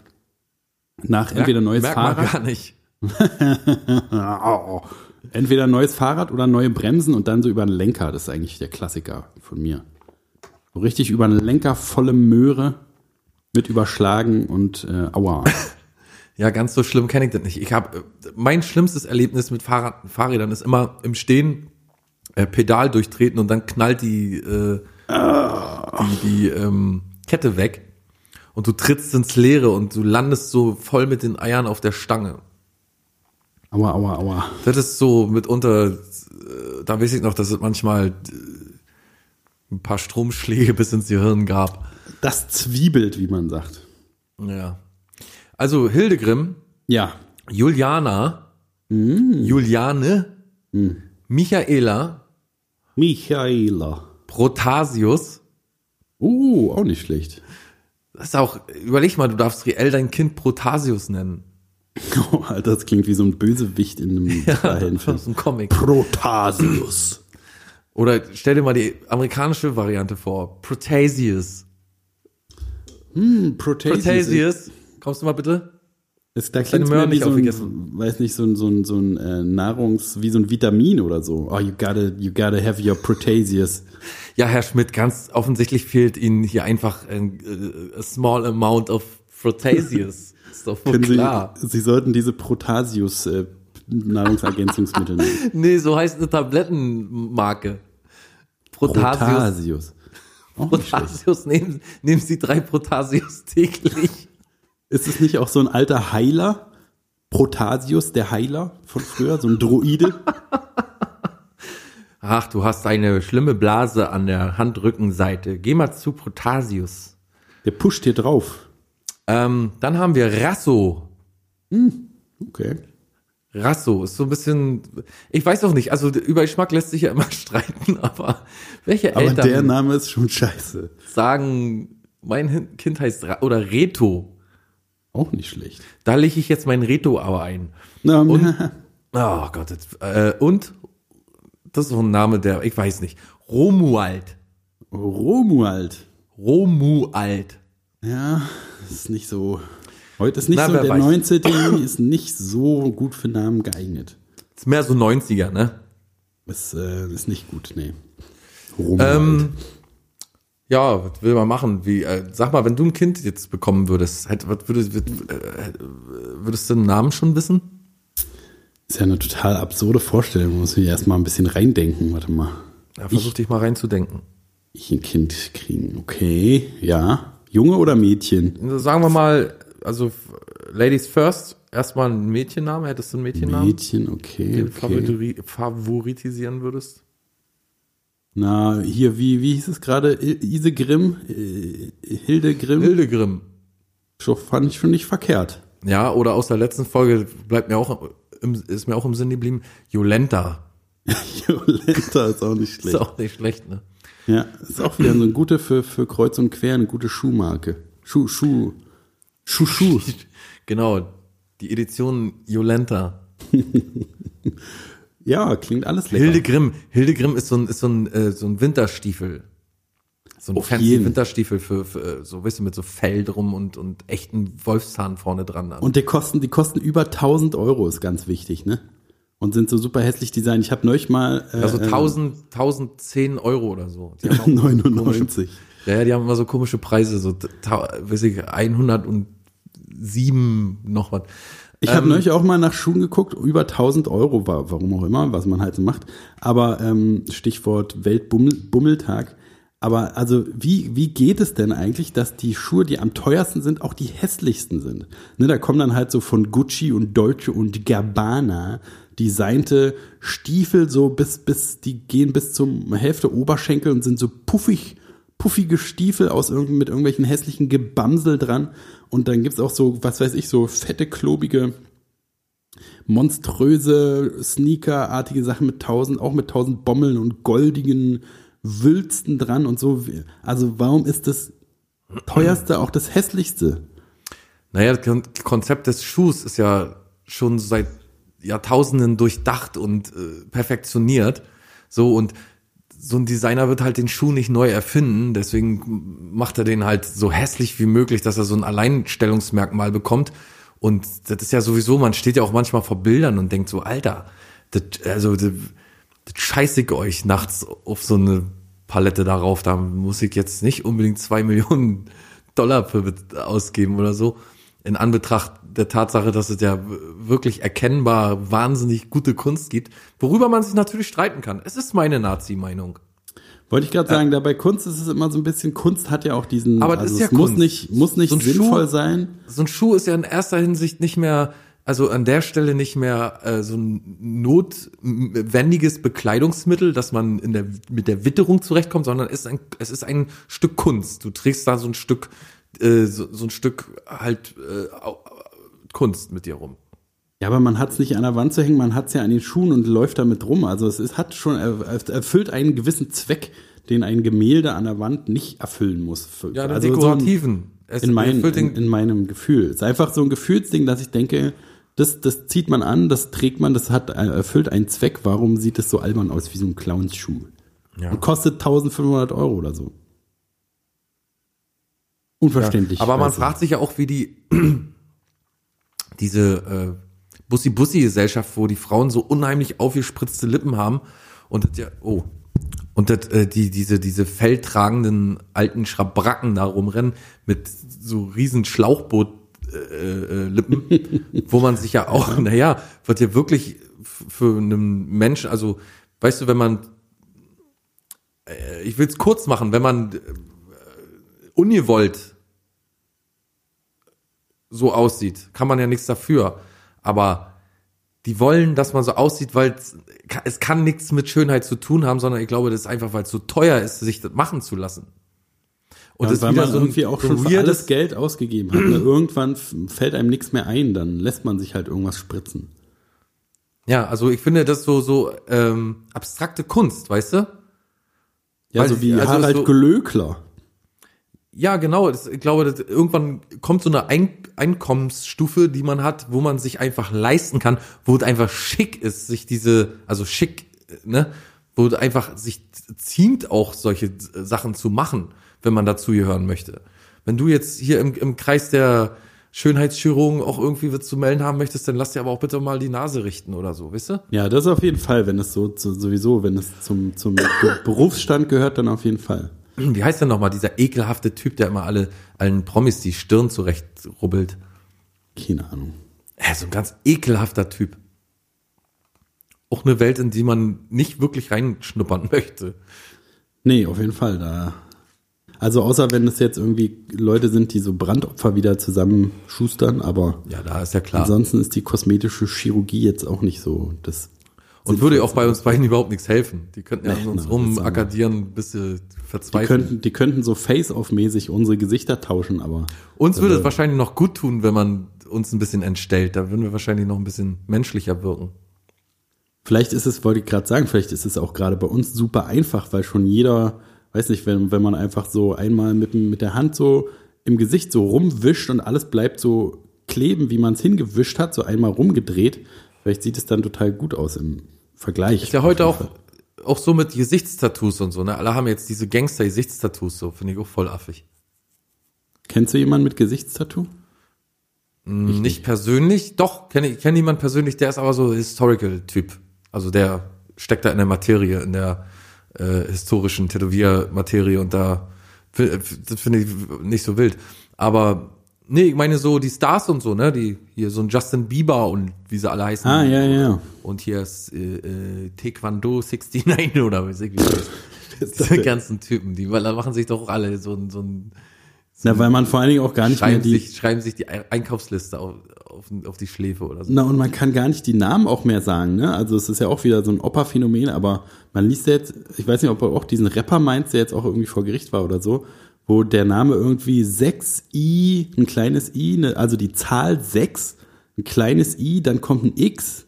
nach entweder neues merkt man Fahrrad, gar nicht. Au. entweder neues Fahrrad oder neue Bremsen und dann so über den Lenker. Das ist eigentlich der Klassiker von mir. So richtig über den Lenker, volle Möhre mit überschlagen und äh, aua. Ja, ganz so schlimm kenne ich das nicht. Ich habe mein schlimmstes Erlebnis mit Fahrrad, Fahrrädern ist immer im Stehen äh, Pedal durchtreten und dann knallt die äh, die, die ähm, Kette weg und du trittst ins Leere und du landest so voll mit den Eiern auf der Stange. Aua, aua, aua. Das ist so mitunter, äh, da weiß ich noch, dass es manchmal äh, ein paar Stromschläge bis ins Gehirn gab. Das zwiebelt, wie man sagt. Ja. Also Hildegrim, Ja. Juliana, Juliane, Michaela, Michaela. Protasius. Uh, auch nicht schlecht. Das ist auch, überleg mal, du darfst reell dein Kind Protasius nennen. Oh, Alter, das klingt wie so ein Bösewicht in einem Superheldenfilm. aus einem Comic. Protasius. Oder stell dir mal die amerikanische Variante vor. Protasius. Hm, Protasius. Protasius. Kommst du mal bitte? Ist, da klingt mir wie nicht so ein, weiß nicht, so ein, so ein, so ein äh, Nahrungs, wie so ein Vitamin oder so. Oh, you gotta, you gotta have your Protasius. Ja, Herr Schmidt, ganz offensichtlich fehlt Ihnen hier einfach ein äh, a small amount of Protasius. ist doch wohl Können Sie, klar. Sie sollten diese Protasius äh, Nahrungsergänzungsmittel nehmen. Nee, so heißt eine Tablettenmarke. Protasius. Protasius. Protasius, nehmen, nehmen Sie drei Protasius täglich. Ist es nicht auch so ein alter Heiler? Protasius, der Heiler von früher, so ein Droide? Ach, du hast eine schlimme Blase an der Handrückenseite. Geh mal zu Protasius. Der pusht hier drauf. Ähm, dann haben wir Rasso. Okay. Rasso ist so ein bisschen, ich weiß auch nicht, also über Geschmack lässt sich ja immer streiten, aber welche Aber Eltern der Name ist schon scheiße. sagen, mein Kind heißt Ra oder Reto, Auch nicht schlecht. da lege ich jetzt mein Reto aber ein. Na, Oh Gott, jetzt, äh, und das ist so ein Name, der, ich weiß nicht, Romuald. Romuald. Romuald. Ja, ist nicht so. Heute ist nicht Na, so, der weiß. 19. Juni ist nicht so gut für Namen geeignet. Ist mehr so 90er, ne? Ist, äh, ist nicht gut, nee. Romuald. Ähm, ja, was will man machen? Wie, äh, sag mal, wenn du ein Kind jetzt bekommen würdest, hätt, was würdest, würd, äh, würdest du den Namen schon wissen? ist ja eine total absurde Vorstellung. Muss ich erstmal ein bisschen reindenken. Warte mal. Ja, versuch dich mal reinzudenken. Ich ein Kind kriegen. Okay, ja. Junge oder Mädchen? Sagen wir mal, also Ladies first, erstmal ein Mädchennamen, hättest du einen Mädchennamen, Mädchen, okay. den okay. favori favoritisieren würdest? Na, hier, wie, wie hieß es gerade? Ise Grimm? Äh, Hilde Grimm? Hildegrim. So fand ich schon nicht verkehrt. Ja, oder aus der letzten Folge bleibt mir auch, im, ist mir auch im Sinn geblieben, Jolenta. Violetta ist auch nicht Ist schlecht. auch nicht schlecht, ne? Ja, ist auch wieder so eine gute für, für Kreuz und Quer, eine gute Schuhmarke. Schuh, Schuh. Schuh, Schuh. Genau, die Edition Jolenta. Ja, klingt alles lecker. Hildegrim. Hildegrim ist so ein, ist so ein, äh, so ein Winterstiefel. So ein Auf fancy jeden. Winterstiefel für, für, äh, so, weißt du, mit so Fell drum und, und echten Wolfszahn vorne dran. Und die kosten, die kosten über 1000 Euro, ist ganz wichtig, ne? Und sind so super hässlich designt. Ich habe neulich mal äh, also äh, 1000, 1010 Euro oder so. Die haben auch 99. Ja, ja, die haben immer so komische Preise, so, weiß ich, 107 noch was. Ich habe neulich auch mal nach Schuhen geguckt, über 1000 Euro, war, warum auch immer, was man halt so macht. Aber ähm, Stichwort Weltbummeltag. Aber also wie, wie geht es denn eigentlich, dass die Schuhe, die am teuersten sind, auch die hässlichsten sind? Ne, da kommen dann halt so von Gucci und Dolce und Gabbana designte Stiefel so bis, bis, die gehen bis zum Hälfte Oberschenkel und sind so puffig, puffige Stiefel aus irgend, mit irgendwelchen hässlichen Gebamsel dran. Und dann gibt's auch so, was weiß ich, so fette, klobige, monströse, Sneaker-artige Sachen mit tausend, auch mit tausend Bommeln und goldigen Wülsten dran und so. Also warum ist das teuerste auch das hässlichste? Naja, das Kon- Konzept des Schuhs ist ja schon seit Jahrtausenden durchdacht und äh, perfektioniert. So und so ein Designer wird halt den Schuh nicht neu erfinden, deswegen macht er den halt so hässlich wie möglich, dass er so ein Alleinstellungsmerkmal bekommt. Und das ist ja sowieso, man steht ja auch manchmal vor Bildern und denkt so, Alter, das, also das, das scheiße ich euch nachts auf so eine Palette darauf, da muss ich jetzt nicht unbedingt zwei Millionen Dollar für ausgeben oder so. In Anbetracht der Tatsache, dass es ja wirklich erkennbar wahnsinnig gute Kunst gibt, worüber man sich natürlich streiten kann. Es ist meine Nazi-Meinung. Wollte ich gerade sagen, da bei Kunst ist es immer so ein bisschen, Kunst hat ja auch diesen, Aber das also ist ja es muss Kunst. nicht, muss nicht So ein sinnvoll Schuh- sein. So ein Schuh ist ja in erster Hinsicht nicht mehr, also an der Stelle nicht mehr äh, so ein notwendiges Bekleidungsmittel, dass man in der, mit der Witterung zurechtkommt, sondern es ist ein, es ist ein Stück Kunst. Du trägst da so ein Stück, äh, so, so ein Stück halt äh, Kunst mit dir rum. Ja, aber man hat es nicht an der Wand zu hängen, man hat es ja an den Schuhen und läuft damit rum. Also es ist, hat schon er- erfüllt einen gewissen Zweck, den ein Gemälde an der Wand nicht erfüllen muss. Ja, den also so ein- dekorativen. Es in, mein, in, in meinem Gefühl. Es ist einfach so ein Gefühlsding, dass ich denke, das, das zieht man an, das trägt man, das hat äh, erfüllt einen Zweck. Warum sieht es so albern aus wie so ein Clownsschuh? Ja. Und kostet 1500 Euro oder so. Unverständlich. Aber man du. fragt sich ja auch, wie die diese äh, Bussi-Bussi-Gesellschaft, wo die Frauen so unheimlich aufgespritzte Lippen haben und das ja, oh, und das, äh, die, diese, diese felltragenden alten Schabracken da rumrennen mit so riesen Schlauchboot äh, äh, Lippen, wo man sich ja auch, naja, wird ja wirklich für einen Menschen, also weißt du, wenn man äh, ich will es kurz machen, wenn man äh, ungewollt so aussieht, kann man ja nichts dafür. Aber die wollen, dass man so aussieht, weil es, kann nichts mit Schönheit zu tun haben, sondern ich glaube, das ist einfach, weil es so teuer ist, sich das machen zu lassen. Und Ja, das ist weil wieder man so irgendwie auch schon für alles Geld ausgegeben hat. Irgendwann fällt einem nichts mehr ein, dann lässt man sich halt irgendwas spritzen. Ja, also ich finde das so, so ähm, abstrakte Kunst, weißt du? Ja, Weil so wie also Harald so- Glöckler. Ja, genau. Das, ich glaube, das, irgendwann kommt so eine Ein Einkommensstufe, die man hat, wo man sich einfach leisten kann, wo es einfach schick ist, sich diese, also schick, ne, wo es einfach sich ziemt auch solche Sachen zu machen, wenn man dazugehören möchte. Wenn du jetzt hier im, im Kreis der Schönheitschirurgen auch irgendwie was zu melden haben möchtest, dann lass dir aber auch bitte mal die Nase richten oder so, weißt du? Ja, das auf jeden Fall, wenn es so so- sowieso, wenn es zum, zum Be- Berufsstand gehört, dann auf jeden Fall. Wie heißt denn nochmal dieser ekelhafte Typ, der immer alle, allen Promis die Stirn zurecht rubbelt? Keine Ahnung. Ja, so ein ganz ekelhafter Typ. Auch eine Welt, in die man nicht wirklich reinschnuppern möchte. Nee, auf jeden Fall. Da. Also außer wenn es jetzt irgendwie Leute sind, die so Brandopfer wieder zusammenschustern, aber Ja, da ist ja klar. ansonsten ist die kosmetische Chirurgie jetzt auch nicht so das. Und würde auch bei uns beiden überhaupt nichts helfen. Die könnten ja Nee, an uns na, das ist rumakkadieren, bis sie Die verzweifeln. könnten, die könnten so Face-Off-mäßig unsere Gesichter tauschen, aber uns würde es wahrscheinlich noch gut tun, wenn man uns ein bisschen entstellt. Da würden wir wahrscheinlich noch ein bisschen menschlicher wirken. Vielleicht ist es, wollte ich gerade sagen, vielleicht ist es auch gerade bei uns super einfach, weil schon jeder, weiß nicht, wenn, wenn man einfach so einmal mit, mit der Hand so im Gesicht so rumwischt und alles bleibt so kleben, wie man es hingewischt hat, so einmal rumgedreht, vielleicht sieht es dann total gut aus im Vergleich. Ist ja heute auch, auch so mit Gesichtstattoos und so, ne? Alle haben jetzt diese Gangster-Gesichtstattoos, so, finde ich auch voll affig. Kennst du jemanden mit Gesichtstattoo? Hm, nicht persönlich, doch, kenne ich kenne jemanden persönlich, der ist aber so Historical-Typ. Also der steckt da in der Materie, in der äh, historischen Tätowiermaterie und da finde ich nicht so wild. Aber nee, ich meine so die Stars und so, ne, die hier so ein Justin Bieber und wie sie alle heißen. Ah, ja, ja. Und hier ist äh, äh, Taekwondo 69 oder weiß ich wie das. Diese ganzen Typen, die weil da machen sich doch alle so ein so ein Na, weil man vor allen Dingen auch gar nicht mehr schreiben die, sich, schreiben sich die Einkaufsliste auf, auf, auf die Schläfe oder so. Na, und man kann gar nicht die Namen auch mehr sagen, ne? Also es ist ja auch wieder so ein Opa-Phänomen, aber man liest jetzt, ich weiß nicht, ob er auch diesen Rapper meint, der jetzt auch irgendwie vor Gericht war oder so, wo der Name irgendwie 6i, ein kleines i, ne, also die Zahl 6, ein kleines i, dann kommt ein x.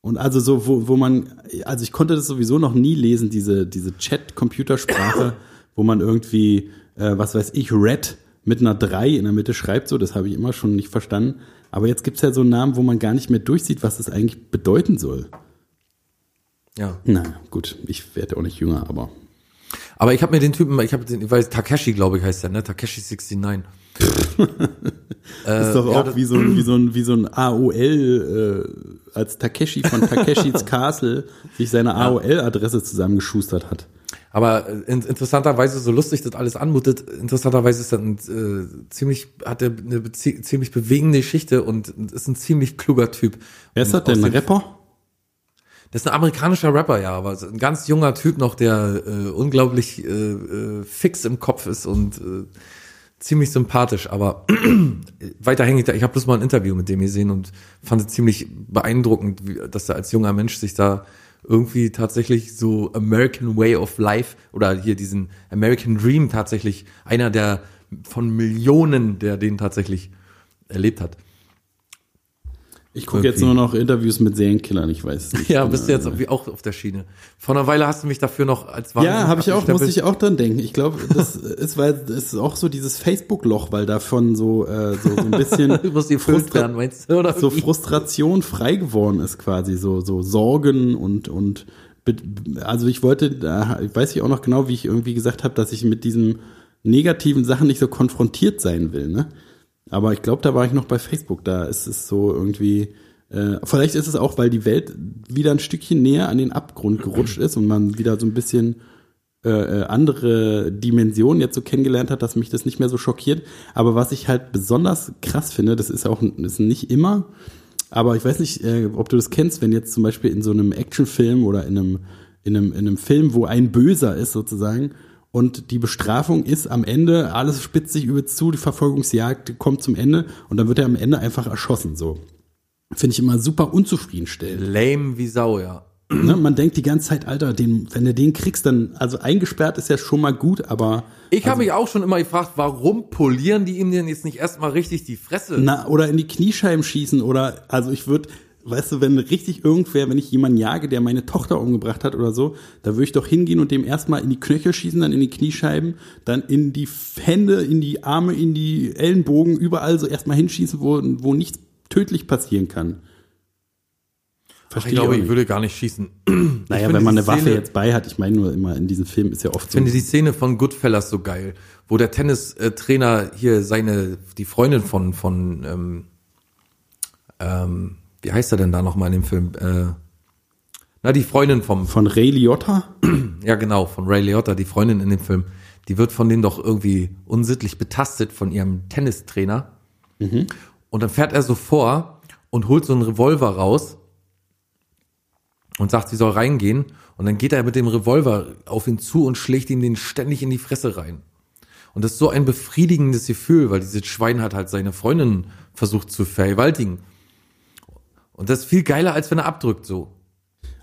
Und also so, wo, wo man, also ich konnte das sowieso noch nie lesen, diese, diese Chat-Computersprache, wo man irgendwie, äh, was weiß ich, Red mit einer 3 in der Mitte schreibt, so, das habe ich immer schon nicht verstanden. Aber jetzt gibt's ja so einen Namen, wo man gar nicht mehr durchsieht, was das eigentlich bedeuten soll. Ja. Na gut, ich werde auch nicht jünger, aber. Aber ich habe mir den Typen, ich habe den, ich weiß, Takeshi, glaube ich, heißt der, ne? Takeshi 69. ist doch Äh, ja, auch das- wie so ein, wie so ein, wie so ein AOL, äh, als Takeshi von Takeshis Castle sich seine AOL-Adresse zusammengeschustert hat. Aber äh, in, interessanterweise, so lustig das alles anmutet, interessanterweise ist das ein äh, ziemlich, hat er eine ziemlich bewegende Geschichte und ist ein ziemlich kluger Typ. Wer ist das denn? Ein Rapper? Das ist ein amerikanischer Rapper, ja, aber ein ganz junger Typ noch, der äh, unglaublich äh, äh, fix im Kopf ist und äh, ziemlich sympathisch. Aber weiter hänge ich da. Ich habe bloß mal ein Interview mit dem gesehen und fand es ziemlich beeindruckend, dass er als junger Mensch sich da irgendwie tatsächlich so American Way of Life oder hier diesen American Dream tatsächlich einer der von Millionen, der den tatsächlich erlebt hat. Ich gucke jetzt nur noch Interviews mit Serienkillern, ich weiß es nicht. Ja, genau. bist du jetzt irgendwie auch auf der Schiene. Vor einer Weile hast du mich dafür noch als Ja, wahnsinnig habe ich auch, muss ich auch dran denken. Ich glaube, das ist, weil ist auch so dieses Facebook-Loch, weil davon so, äh, so, so ein bisschen Du musst gefüllt Frustra- werden, meinst du? Oder so? Frustration frei geworden ist quasi, so, so Sorgen und, und also ich wollte, da ich weiß ich auch noch genau, wie ich irgendwie gesagt habe, dass ich mit diesen negativen Sachen nicht so konfrontiert sein will, ne? Aber ich glaube, da war ich noch bei Facebook, da ist es so irgendwie, äh, vielleicht ist es auch, weil die Welt wieder ein Stückchen näher an den Abgrund gerutscht ist und man wieder so ein bisschen äh, äh, andere Dimensionen jetzt so kennengelernt hat, dass mich das nicht mehr so schockiert. Aber was ich halt besonders krass finde, das ist auch ist nicht immer, aber ich weiß nicht, äh, ob du das kennst, wenn jetzt zum Beispiel in so einem Actionfilm oder in einem, in einem, in einem Film, wo ein Böser ist sozusagen und die Bestrafung ist am Ende, alles spitzt sich übel zu, die Verfolgungsjagd kommt zum Ende und dann wird er am Ende einfach erschossen, so. Finde ich immer super unzufriedenstellend. Lame wie Sau, ja. Ne? Man denkt die ganze Zeit, Alter, den, wenn du den kriegst, dann, also eingesperrt ist ja schon mal gut, aber. Ich also, habe mich auch schon immer gefragt, warum polieren die ihm denn jetzt nicht erstmal richtig die Fresse? Na, oder in die Kniescheiben schießen oder, also ich würde, weißt du, wenn richtig irgendwer, wenn ich jemanden jage, der meine Tochter umgebracht hat oder so, da würde ich doch hingehen und dem erstmal in die Knöchel schießen, dann in die Kniescheiben, dann in die Hände, in die Arme, in die Ellenbogen, überall so erstmal hinschießen, wo, wo nichts tödlich passieren kann. Verstehe ich glaube, ich, ich würde gar nicht schießen. Naja, wenn man eine Waffe Szene, jetzt bei hat, ich meine nur immer in diesem Film ist ja oft so. Ich finde die Szene von Goodfellas so geil, wo der Tennistrainer hier seine, die Freundin von, von, ähm, ähm, wie heißt er denn da nochmal in dem Film? Äh, na, die Freundin vom. Von Ray Liotta? Ja, genau, von Ray Liotta, die Freundin in dem Film. Die wird von denen doch irgendwie unsittlich betastet von ihrem Tennistrainer. Mhm. Und dann fährt er so vor und holt so einen Revolver raus und sagt, sie soll reingehen. Und dann geht er mit dem Revolver auf ihn zu und schlägt ihn den ständig in die Fresse rein. Und das ist so ein befriedigendes Gefühl, weil dieses Schwein hat halt seine Freundin versucht zu vergewaltigen. Und das ist viel geiler, als wenn er abdrückt so.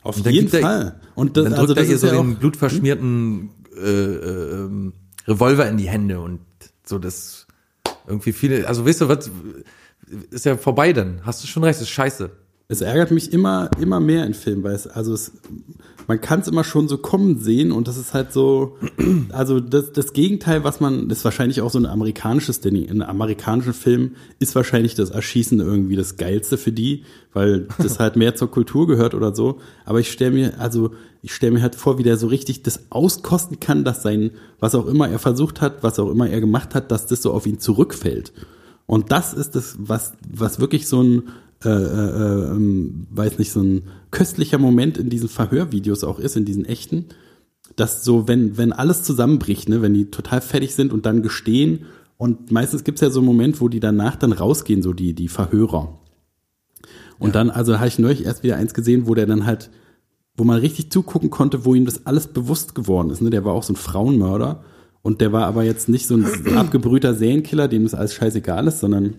Auf jeden er, Fall. Und das, dann drückt also er ihr so ja den blutverschmierten äh, äh, Revolver in die Hände und so das irgendwie viele, also weißt du was, ist ja vorbei dann. Hast du schon recht, ist scheiße es ärgert mich immer, immer mehr in Filmen, weil es, also es, man kann es immer schon so kommen sehen und das ist halt so, also das, das Gegenteil, was man, das ist wahrscheinlich auch so ein amerikanisches Ding. In amerikanischen Film ist wahrscheinlich das Erschießen irgendwie das Geilste für die, weil das halt mehr zur Kultur gehört oder so. Aber ich stelle mir, also ich stelle mir halt vor, wie der so richtig das auskosten kann, dass sein, was auch immer er versucht hat, was auch immer er gemacht hat, dass das so auf ihn zurückfällt. Und das ist das, was, was wirklich so ein äh, äh, ähm, weiß nicht, so ein köstlicher Moment in diesen Verhörvideos auch ist, in diesen echten, dass so, wenn, wenn alles zusammenbricht, ne, wenn die total fertig sind und dann gestehen und meistens gibt's ja so einen Moment, wo die danach dann rausgehen, so die, die Verhörer. Und ja. dann, also habe ich neulich erst wieder eins gesehen, wo der dann halt, wo man richtig zugucken konnte, wo ihm das alles bewusst geworden ist. Ne? Der war auch so ein Frauenmörder und der war aber jetzt nicht so ein abgebrühter Serienkiller, dem das alles scheißegal ist, sondern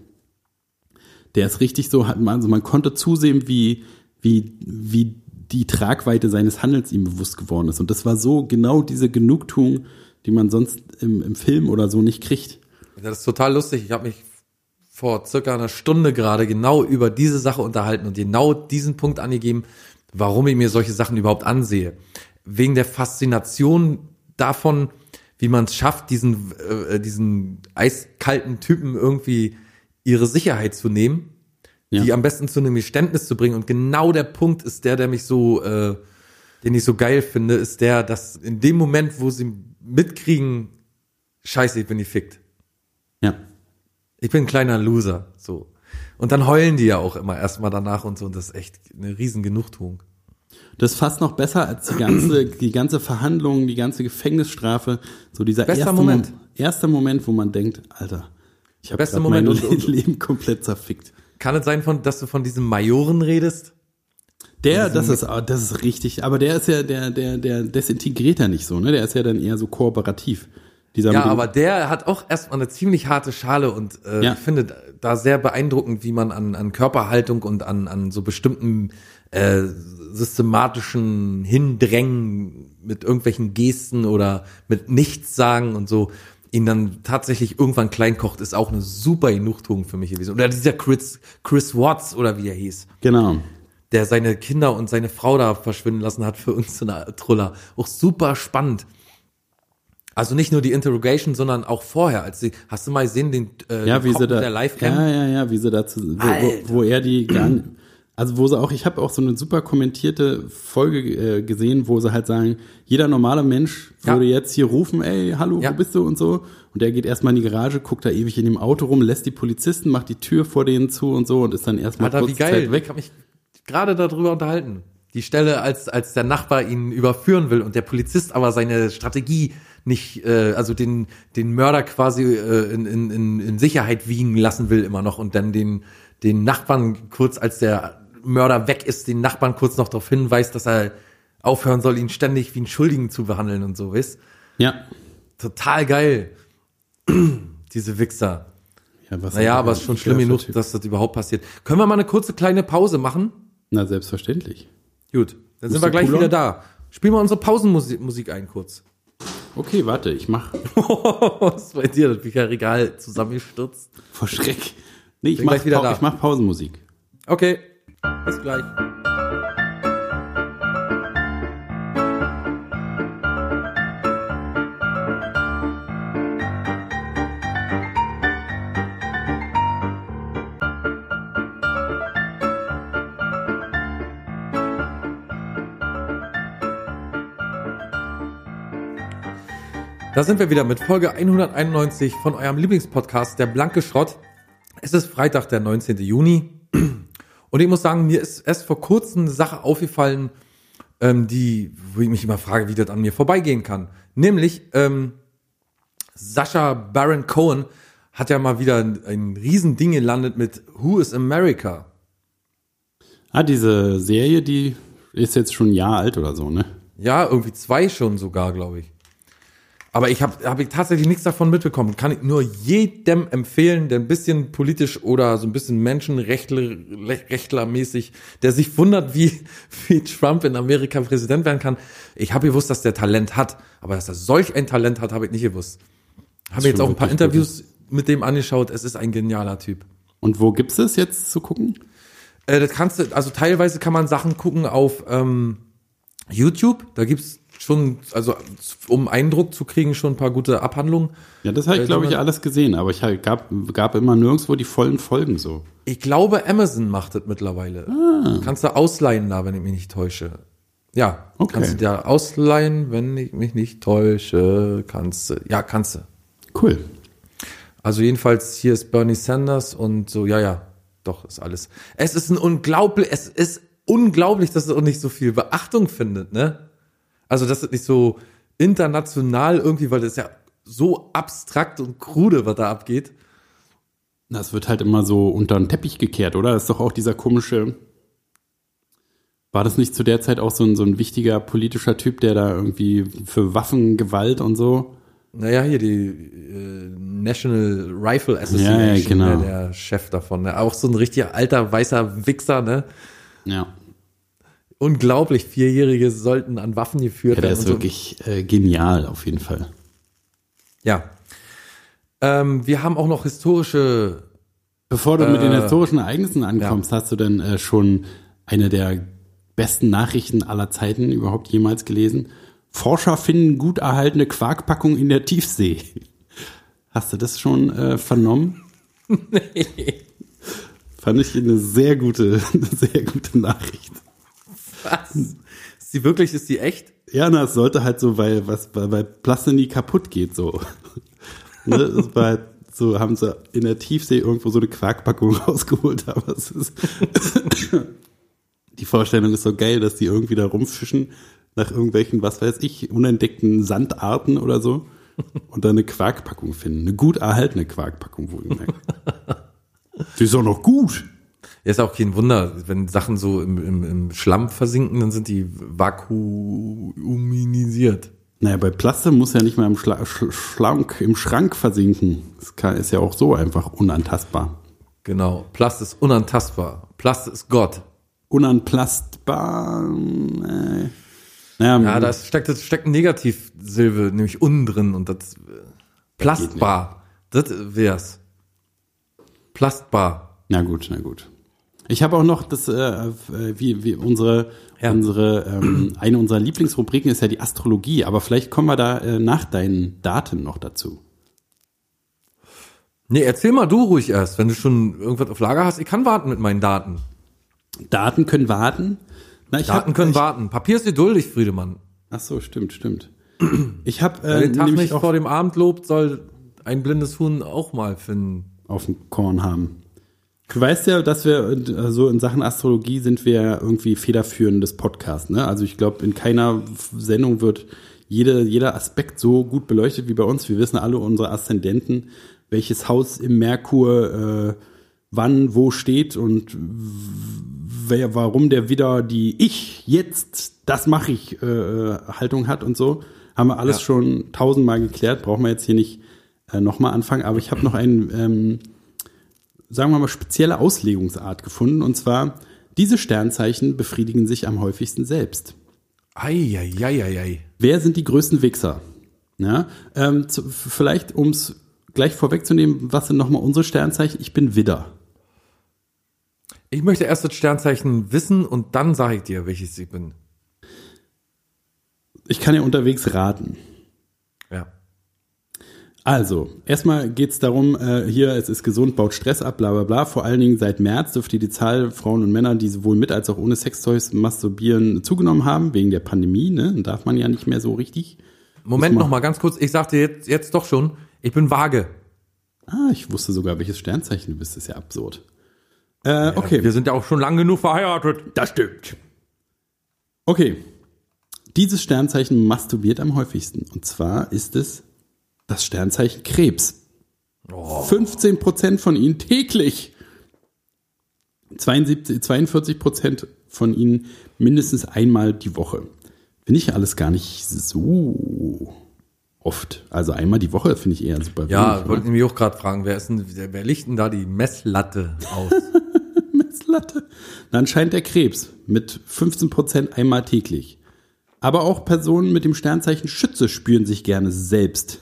der ist richtig so, also man konnte zusehen, wie, wie, wie die Tragweite seines Handels ihm bewusst geworden ist. Und das war so genau diese Genugtuung, die man sonst im, im Film oder so nicht kriegt. Das ist total lustig. Ich habe mich vor circa einer Stunde gerade genau über diese Sache unterhalten und genau diesen Punkt angegeben, warum ich mir solche Sachen überhaupt ansehe. Wegen der Faszination davon, wie man es schafft, diesen, äh, diesen eiskalten Typen irgendwie ihre Sicherheit zu nehmen, ja. die am besten zu einem Geständnis zu bringen. Und genau der Punkt ist der, der mich so, äh, den ich so geil finde, ist der, dass in dem Moment, wo sie mitkriegen, scheiße, ich bin gefickt. Ja. Ich bin ein kleiner Loser, so. Und dann heulen die ja auch immer erstmal danach und so, und das ist echt eine riesen Genugtuung. Das ist fast noch besser als die ganze, die ganze Verhandlung, die ganze Gefängnisstrafe. So dieser erste Moment. Mo erster Moment, wo man denkt, Alter, ich habe Moment mein und, Leben komplett zerfickt. Kann es sein, von, dass du von diesem Majoren redest? Der, das ist, das ist richtig. Aber der ist ja, der, der, der desintegriert ja nicht so, ne? Der ist ja dann eher so kooperativ. Dieser ja, aber der hat auch erstmal eine ziemlich harte Schale und äh, ja. ich finde da sehr beeindruckend, wie man an, an Körperhaltung und an, an so bestimmten äh, systematischen Hindrängen mit irgendwelchen Gesten oder mit nichts sagen und so ihn dann tatsächlich irgendwann klein kocht, ist auch eine super Genugtuung für mich gewesen. Oder dieser Chris, Chris Watts oder wie er hieß. Genau. Der seine Kinder und seine Frau da verschwinden lassen hat für uns in der Truller. Auch super spannend. Also nicht nur die Interrogation, sondern auch vorher, als sie, hast du mal gesehen, den äh, ja, wie sie da, der Livecam? Ja, ja, ja, wie sie dazu, wo, wo, wo er die also wo sie auch, ich habe auch so eine super kommentierte Folge äh, gesehen, wo sie halt sagen, jeder normale Mensch würde ja. jetzt hier rufen, ey, hallo, ja. wo bist du und so. Und der geht erstmal in die Garage, guckt da ewig in dem Auto rum, lässt die Polizisten, macht die Tür vor denen zu und so und ist dann erstmal kurz wie geil. Zeit weg. Ich habe mich gerade darüber unterhalten. Die Stelle, als, als der Nachbar ihn überführen will und der Polizist aber seine Strategie nicht, äh, also den, den Mörder quasi äh, in, in, in Sicherheit wiegen lassen will immer noch und dann den, den Nachbarn kurz, als der Mörder weg ist, den Nachbarn kurz noch darauf hinweist, dass er aufhören soll, ihn ständig wie einen Schuldigen zu behandeln und so, weißt? Ja. Total geil. Diese Wichser. Ja, was naja, aber es ist schon schlimm genug, dass das überhaupt passiert. Können wir mal eine kurze kleine Pause machen? Na, selbstverständlich. Gut, dann sind wir gleich wieder da. Spielen wir unsere Pausenmusik Musik ein kurz. Okay, warte, ich mach Was ist bei dir? Das Bücherregal zusammengestürzt. vor Schreck. Nee, ich Bin mach, wieder da. ich mach Pausenmusik. Okay, bis gleich. Da sind wir wieder mit Folge 191 von eurem Lieblingspodcast, der blanke Schrott. Es ist Freitag, der 19. Juni. Und ich muss sagen, mir ist erst vor kurzem eine Sache aufgefallen, ähm, die, wo ich mich immer frage, wie das an mir vorbeigehen kann. Nämlich, ähm, Sascha Baron Cohen hat ja mal wieder ein, ein Riesending gelandet mit Who is America? Ah, diese Serie, die ist jetzt schon ein Jahr alt oder so, ne? Ja, irgendwie zwei schon sogar, glaube ich. Aber ich habe hab ich tatsächlich nichts davon mitbekommen. Kann ich nur jedem empfehlen, der ein bisschen politisch oder so ein bisschen Menschenrechtlermäßig, der sich wundert, wie, wie Trump in Amerika Präsident werden kann. Ich habe gewusst, dass der Talent hat, aber dass er solch ein Talent hat, habe ich nicht gewusst. Habe jetzt auch ein paar Interviews mit dem angeschaut. Es ist ein genialer Typ. Und wo gibt's es jetzt zu gucken? Äh, das kannst du, also teilweise kann man Sachen gucken auf ähm, YouTube. Da gibt's schon, also um Eindruck zu kriegen, schon ein paar gute Abhandlungen. Ja, das habe ich, Äh, glaube ich, alles gesehen, aber ich gab, gab immer nirgendwo die vollen Folgen so. Ich glaube, Amazon macht das mittlerweile. Kannst du ausleihen da, wenn ich mich nicht täusche. Ja, Okay. kannst du dir ausleihen, wenn ich mich nicht täusche. Kannst du, ja, kannst du. Cool. Also jedenfalls, hier ist Bernie Sanders und so, ja, ja, doch, ist alles. Es ist ein unglaublich, es ist unglaublich, dass es auch nicht so viel Beachtung findet, ne? Also, dass es nicht so international irgendwie, weil das ist ja so abstrakt und krude, was da abgeht. Das wird halt immer so unter den Teppich gekehrt, oder? Das ist doch auch dieser komische. War das nicht zu der Zeit auch so ein, so ein wichtiger politischer Typ, der da irgendwie für Waffengewalt und so? Naja, hier die äh, National Rifle Association, Ja, ja, genau. ne, der Chef davon. Ne? Auch so ein richtiger alter weißer Wichser, ne? Ja. Unglaublich, Vierjährige sollten an Waffen geführt Ja, der werden. ist so. wirklich äh, genial, auf jeden Fall. Ja. Ähm, wir haben auch noch historische. Bevor du mit den Äh, historischen Ereignissen ankommst, hast du denn äh, schon eine der besten Nachrichten aller Zeiten überhaupt jemals gelesen? Forscher finden gut erhaltene Quarkpackung in der Tiefsee. Hast du das schon äh, vernommen? Nee. Fand ich eine sehr gute, eine sehr gute Nachricht. Was? Ist die wirklich, ist die echt? Ja, na, es sollte halt so, weil was bei, bei Plastik nie kaputt geht, so. ne, es war halt so, haben sie in der Tiefsee irgendwo so eine Quarkpackung rausgeholt, aber es ist. die Vorstellung ist so geil, dass die irgendwie da rumfischen nach irgendwelchen, was weiß ich, unentdeckten Sandarten oder so und dann eine Quarkpackung finden. Eine gut erhaltene Quarkpackung, wohlgemerkt. die ist auch noch gut. Ja, ist auch kein Wunder, wenn Sachen so im, im, im Schlamm versinken, dann sind die vakuumisiert. Naja, bei Plaste muss ja nicht mal im, Schla Sch Schlank, im Schrank versinken. Das kann, ist ja auch so einfach unantastbar. Genau. Plast ist unantastbar. Plast ist Gott. Unanplastbar. Äh. Naja, Ja, da steckt, steckt eine Negativsilbe, nämlich unten drin und das äh, Plastbar. Das wär's. Plastbar. na gut, na gut. Ich habe auch noch das, äh, wie, wie unsere, Ja. unsere, ähm, eine unserer Lieblingsrubriken ist ja die Astrologie, aber vielleicht kommen wir da äh, nach deinen Daten noch dazu. Nee, erzähl mal du ruhig erst, wenn du schon irgendwas auf Lager hast. Ich kann warten mit meinen Daten. Daten können warten. Na, Daten hab, können ich, warten. Papier ist geduldig, Friedemann. Ach so, stimmt, stimmt. Ich habe Wer äh, den Tag nicht vor dem Abend lobt, soll ein blindes Huhn auch mal finden. auf dem Korn haben. Du weißt ja, dass wir so in Sachen Astrologie sind wir irgendwie federführendes Podcast. Ne? Also ich glaube, in keiner Sendung wird jede, jeder Aspekt so gut beleuchtet wie bei uns. Wir wissen alle unsere Aszendenten, welches Haus im Merkur äh, wann wo steht und wer, warum der wieder die Ich jetzt, das mache ich äh, Haltung hat und so. Haben wir alles Ja. schon tausendmal geklärt, brauchen wir jetzt hier nicht äh, nochmal anfangen. Aber ich habe noch einen, ähm, sagen wir mal, spezielle Auslegungsart gefunden. Und zwar Diese Sternzeichen befriedigen sich am häufigsten selbst. Eieieiei. Wer sind die größten Wichser? Ja, ähm, zu, vielleicht, um es gleich vorwegzunehmen, was sind nochmal unsere Sternzeichen? Ich bin Widder. Ich möchte erst das Sternzeichen wissen und dann sage ich dir, welches ich bin. Ich kann ja unterwegs raten. Ja. Also, erstmal geht's darum, äh, hier, es ist gesund, baut Stress ab, bla bla bla. Vor allen Dingen seit März dürfte die Zahl Frauen und Männer, die sowohl mit als auch ohne Sextoys masturbieren, zugenommen haben, wegen der Pandemie, ne? Dann darf man ja nicht mehr so richtig. Moment Muss man- noch mal ganz kurz. Ich sagte jetzt, jetzt doch schon, ich bin vage. Ah, ich wusste sogar, welches Sternzeichen du bist, das ist ja absurd. Äh, okay. Wir sind ja auch schon lang genug verheiratet. Das stimmt. Okay. Dieses Sternzeichen masturbiert am häufigsten. Und zwar ist es das Sternzeichen Krebs. 15% von ihnen täglich. 72, 42% von ihnen mindestens einmal die Woche. Finde ich alles gar nicht so oft. Also einmal die Woche finde ich eher super Ja, wenig, wollte ich mich auch gerade fragen, wer ist denn, wer, wer licht denn da die Messlatte aus? Messlatte. Dann scheint der Krebs mit 15% einmal täglich. Aber auch Personen mit dem Sternzeichen Schütze spüren sich gerne selbst.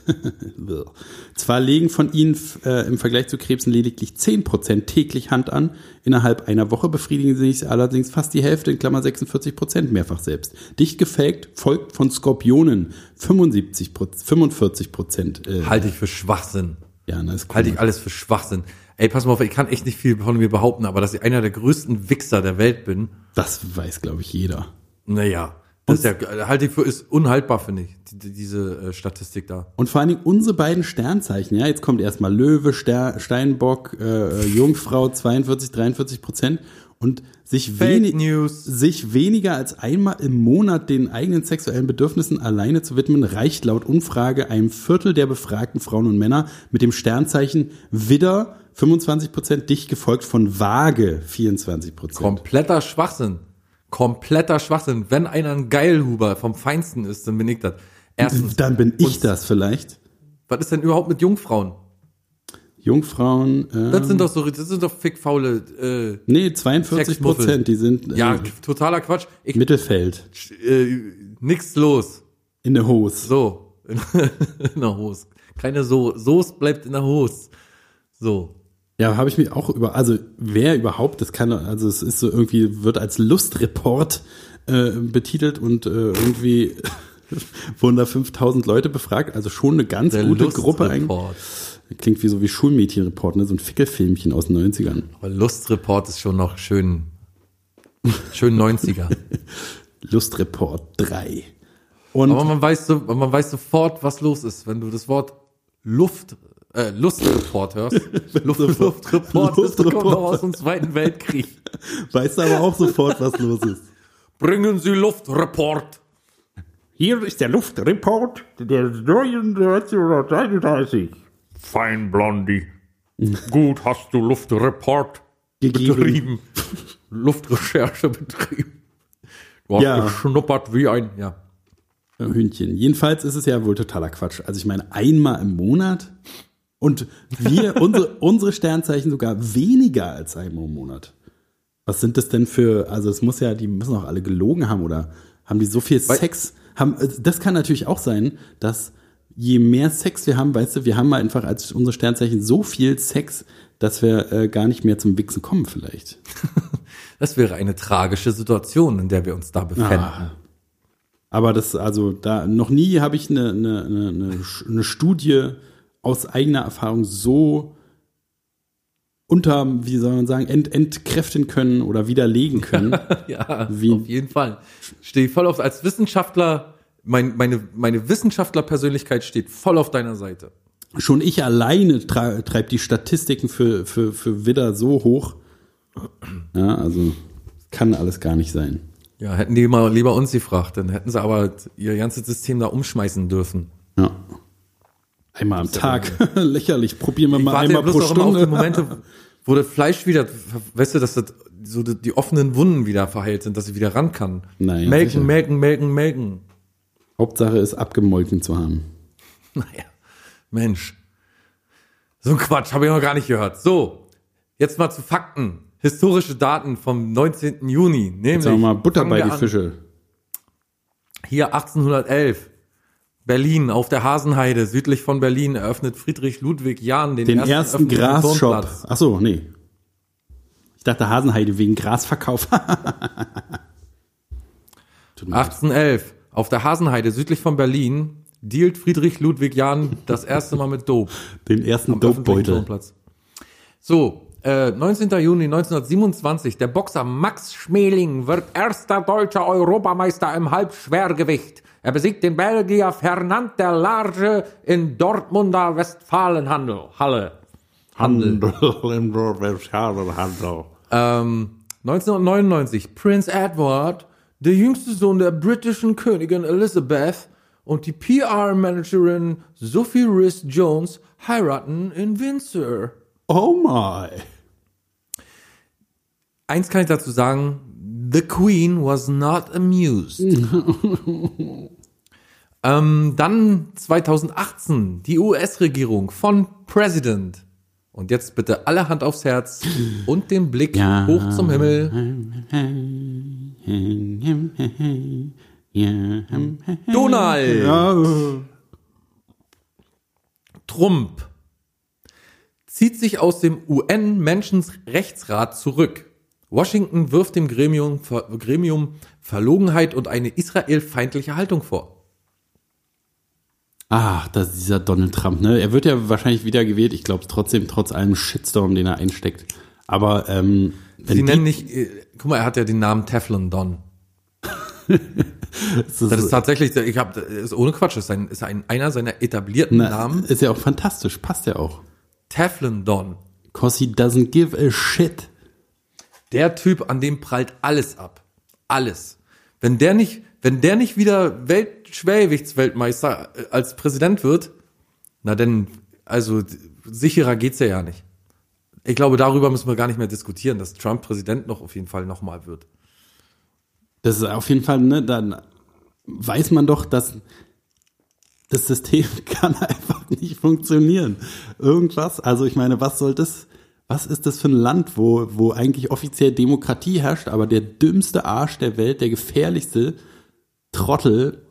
Zwar legen von ihnen äh, im Vergleich zu Krebsen lediglich 10% täglich Hand an, innerhalb einer Woche befriedigen sie sich allerdings fast die Hälfte, in Klammer 46% mehrfach selbst. Dicht gefaked folgt von Skorpionen 75, 45%. Äh, Halte ich für Schwachsinn. ja, na, ist Halte komisch. ich alles für Schwachsinn. Ey, pass mal auf, ich kann echt nicht viel von mir behaupten, aber dass ich einer der größten Wichser der Welt bin, Das weiß, glaube ich, jeder. naja, das ist ja, halte ich für, ist unhaltbar, finde ich, die, diese äh, Statistik da. Und vor allen Dingen unsere beiden Sternzeichen, ja, jetzt kommt erstmal Löwe, Ster Steinbock, äh, Jungfrau 42, 43 Prozent und sich, wenig, sich weniger als einmal im Monat den eigenen sexuellen Bedürfnissen alleine zu widmen, reicht laut Umfrage einem Viertel der befragten Frauen und Männer mit dem Sternzeichen Widder 25 Prozent, dicht gefolgt von Waage 24 Prozent. Kompletter Schwachsinn. Kompletter Schwachsinn. Wenn einer ein Geilhuber vom Feinsten ist, dann bin ich das. Erstens. Dann bin ich Und das vielleicht. Was ist denn überhaupt mit Jungfrauen? Jungfrauen, äh, Das sind doch so, das sind doch fickfaule, äh, nee, 42 Sexmuffel. Prozent, die sind äh, ja, totaler Quatsch. Ich, Mittelfeld. äh, nix los. In der Hose. So. In der Hose. Keine so Soße bleibt in der Hose. So. Ja, habe ich mich auch über, also wer überhaupt, das kann, also es ist so irgendwie, wird als Lustreport äh, betitelt und äh, irgendwie wurden da 5000 Leute befragt, also schon eine ganz Der gute Gruppe eigentlich. Lustreport. Klingt wie so wie Schulmädchenreport, ne? so ein Fickelfilmchen aus den 90ern. Aber Lustreport ist schon noch schön, schön 90er. Lustreport 3. Und Aber man weiß so, man weiß sofort, was los ist, wenn du das Wort Luft, äh, Lustreport hörst. Luft, Luftreport, das kommt noch aus dem Zweiten Weltkrieg. weißt aber auch sofort, was los ist. Bringen Sie Luftreport. Hier ist der Luftreport der neuen 1933. Fein, Blondie. Gut, hast du Luftreport Gegeben. betrieben. Luftrecherche betrieben. Du hast Ja. geschnuppert wie ein, ja. Hühnchen. Jedenfalls ist es ja wohl totaler Quatsch. Also ich meine, einmal im Monat und wir, unsere, unsere Sternzeichen sogar weniger als einmal im Monat. Was sind das denn für, also es muss ja, die müssen auch alle gelogen haben oder haben die so viel Weil- Sex? Haben, äh, das kann natürlich auch sein, dass je mehr Sex wir haben, weißt du, wir haben einfach als unsere Sternzeichen so viel Sex, dass wir äh, gar nicht mehr zum Wichsen kommen vielleicht. Das wäre eine tragische Situation, in der wir uns da befänden. Ah. Aber das, also da noch nie habe ich eine, eine, eine, eine Studie aus eigener Erfahrung so unter, wie soll man sagen, ent, entkräften können oder widerlegen können. Ja, Wie- auf jeden Fall. Stehe voll auf, als Wissenschaftler, mein, meine, meine Wissenschaftlerpersönlichkeit steht voll auf deiner Seite. Schon ich alleine treibt die Statistiken für, für, für Widder so hoch. Ja, also kann alles gar nicht sein. Ja, hätten die mal lieber uns gefragt, dann hätten sie aber ihr ganzes System da umschmeißen dürfen. Ja. Einmal am Tag. Lächerlich. Probieren wir Ich mal ja einmal bloß pro auch immer auf die Stunde. Momente, wo das Fleisch wieder, weißt du, dass das so die, offenen Wunden wieder verheilt sind, dass ich wieder ran kann. Naja, melken, sicher. melken, melken, melken. Hauptsache ist abgemolken zu haben. Naja, Mensch. So ein Quatsch, habe ich noch gar nicht gehört. So, jetzt mal zu Fakten. historische Daten vom 19. Juni. Nämlich, Sagen wir mal Butter bei die an. Fische. Hier 1811. Berlin auf der Hasenheide, südlich von Berlin, eröffnet Friedrich Ludwig Jahn den, Den ersten, öffentlichen Grasshop. Turnplatz. Ach so, nee. Ich dachte Hasenheide wegen Grasverkauf. Tut mir leid. 1811. Auf der Hasenheide, südlich von Berlin, dealt Friedrich Ludwig Jahn das erste Mal mit Dope. Den ersten Dopebeutel. So, äh, 19. Juni 1927. Der Boxer Max Schmeling wird erster deutscher Europameister im Halbschwergewicht. Er besiegt den Belgier Fernand der Large in Dortmunder Westfalenhandel. Halle. Handel. Ähm, 1999. Prince Edward, der jüngste Sohn der britischen Königin Elizabeth und die PR-Managerin Sophie Rhys Jones heiraten in Windsor. Oh my. Eins kann ich dazu sagen, the Queen was not amused. ähm, dann 2018, die US-Regierung von President. Und jetzt bitte alle Hand aufs Herz und den Blick Ja. hoch zum Himmel. Donald Ja. Trump zieht sich aus dem UN-Menschenrechtsrat zurück. Washington wirft dem Gremium, Ver- Gremium Verlogenheit und eine israelfeindliche Haltung vor. Ach, das ist dieser Donald Trump, ne? Er wird ja wahrscheinlich wieder gewählt. Ich glaube trotzdem, trotz allem Shitstorm, den er einsteckt. Aber ähm, Sie die- nennen nicht, äh, guck mal, er hat ja den Namen Teflon Don. das ist, Das ist tatsächlich, ich habe, ist ohne Quatsch, ist, ein, ist ein, einer seiner etablierten na, Namen. ist ja auch fantastisch, passt ja auch. Teflon Don. Cause he doesn't give a shit. Der Typ, an dem prallt alles ab. Alles. Wenn der nicht, wenn der nicht wieder Weltschwergewichtsweltmeister äh, als Präsident wird, na denn, also sicherer geht's ja ja nicht. Ich glaube, darüber müssen wir gar nicht mehr diskutieren, dass Trump Präsident noch auf jeden Fall nochmal wird. Das ist auf jeden Fall, ne, dann weiß man doch, dass das System kann einfach nicht funktionieren. Irgendwas, also ich meine, was soll das, was ist das für ein Land, wo, wo eigentlich offiziell Demokratie herrscht, aber der dümmste Arsch der Welt, der gefährlichste Trottel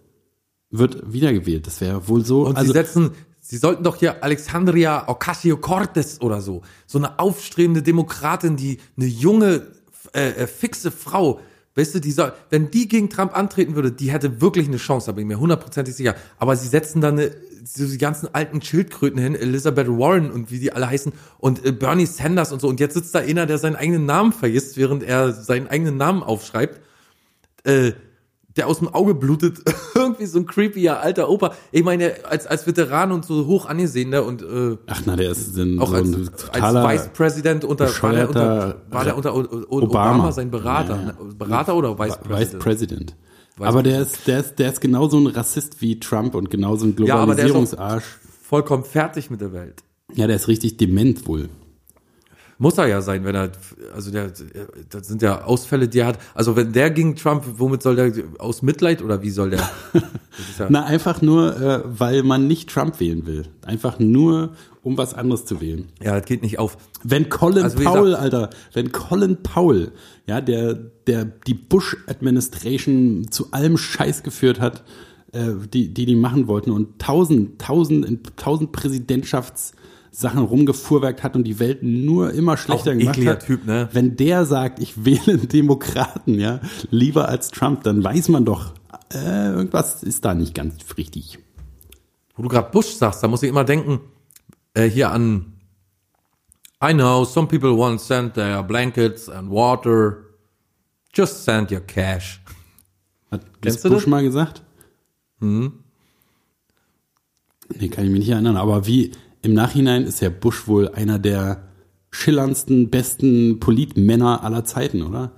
wird wiedergewählt. Das wäre wohl so. Und also, sie setzen, sie sollten doch hier Alexandria Ocasio-Cortez oder so, so eine aufstrebende Demokratin, die eine junge, äh, äh, fixe Frau, weißt du, die soll, wenn die gegen Trump antreten würde, die hätte wirklich eine Chance, da bin ich mir hundertprozentig sicher. Aber sie setzen da eine, so die ganzen alten Schildkröten hin, Elizabeth Warren und wie die alle heißen und äh, Bernie Sanders und so. Und jetzt sitzt da einer, der seinen eigenen Namen vergisst, während er seinen eigenen Namen aufschreibt. Äh, der aus dem Auge blutet, irgendwie so ein creepyer alter Opa. Ich meine, als, als Veteran und so hoch angesehener und äh, ach na, der ist ein, auch so als, ein als totaler Vice President unter, war der unter, war der unter, Obama, Obama. sein Berater, Ja, ja. ne? Berater oder Vice Vice President? Aber der ist, der ist, der ist genauso ein Rassist wie Trump und genauso ein Ja, Globalisierungsarsch. Vollkommen fertig mit der Welt. Ja, der ist richtig dement wohl. Muss er ja sein, wenn er, also der, das sind ja Ausfälle, die er hat. Also wenn der gegen Trump, womit soll der, aus Mitleid oder wie soll der? Ja, Na, einfach nur, äh, weil man nicht Trump wählen will. Einfach nur, um was anderes zu wählen. ja, das geht nicht auf. Wenn Colin Also Powell, gesagt- Alter, wenn Colin Powell, ja, der, der die Bush Administration zu allem Scheiß geführt hat, äh, die, die die machen wollten und tausend, tausend, tausend Präsidentschaftssachen rumgefuhrwerkt hat und die Welt nur immer schlechter ein gemacht hat. Typ, ne? Wenn der sagt, ich wähle einen Demokraten, ja, lieber als Trump, dann weiß man doch, äh, irgendwas ist da nicht ganz richtig. Wo du gerade Bush sagst, da muss ich immer denken, äh, hier an I know some people want to send their blankets and water. Just send your cash. Hat Kennst Bush das? mal gesagt? Nee, kann ich mich nicht erinnern. Aber wie im Nachhinein ist ja Bush wohl einer der schillerndsten, besten Politmänner aller Zeiten, oder?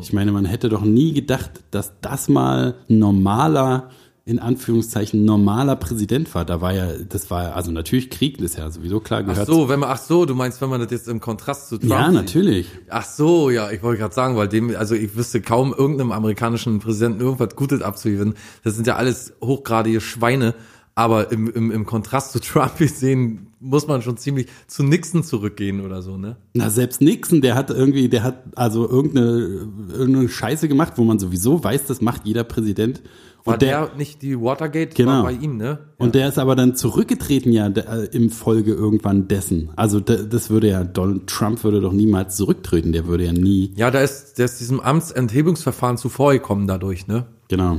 Ich meine, man hätte doch nie gedacht, dass das mal normaler, in Anführungszeichen, normaler Präsident war. Da war ja, das war ja, also natürlich Krieg, das ist ja sowieso klar Ach gehört. so, wenn man, ach so, du meinst, wenn man das jetzt im Kontrast zu Trump ja, sieht. natürlich. Ach so, ja, ich wollte gerade sagen, weil dem, also ich wüsste kaum irgendeinem amerikanischen Präsidenten irgendwas Gutes abzugewinnen. Das sind ja alles hochgradige Schweine. Aber im, im, im Kontrast zu Trump gesehen, muss man schon ziemlich zu Nixon zurückgehen oder so, ne? Na, selbst Nixon, der hat irgendwie, der hat also irgendeine, irgendeine Scheiße gemacht, wo man sowieso weiß, das macht jeder Präsident. War Und der, der, nicht die Watergate Genau. war bei ihm, ne? und der ist aber dann zurückgetreten ja der, äh, im Folge irgendwann dessen. Also da, das würde ja, Donald Trump würde doch niemals zurücktreten, der würde ja nie, Ja, da ist, der ist diesem Amtsenthebungsverfahren zuvor gekommen dadurch, ne? genau.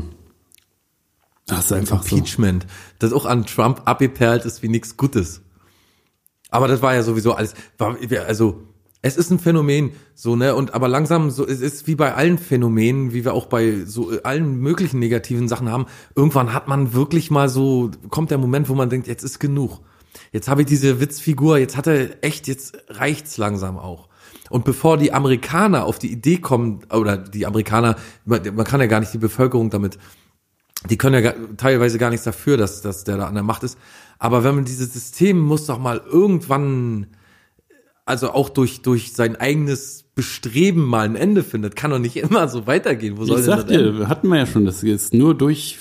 Das ist einfach so. Impeachment, das auch an Trump abgeperlt ist wie nichts Gutes. Aber das war ja sowieso alles, war, also es ist ein Phänomen, so ne, und aber langsam so, es ist wie bei allen Phänomenen, wie wir auch bei so äh, allen möglichen negativen Sachen haben. Irgendwann hat man wirklich mal so, kommt der Moment, wo man denkt, jetzt ist genug. Jetzt habe ich diese Witzfigur, jetzt hat er echt, jetzt reicht's langsam auch. Und bevor die Amerikaner auf die Idee kommen, oder die Amerikaner, man, man kann ja gar nicht die Bevölkerung damit die können ja teilweise gar nichts dafür, dass, dass der da an der Macht ist. Aber wenn man dieses System muss doch mal irgendwann, also auch durch, durch sein eigenes Bestreben mal ein Ende findet, kann doch nicht immer so weitergehen. Wo soll Ich denn sag das enden? dir, hatten wir ja schon, das ist nur durch,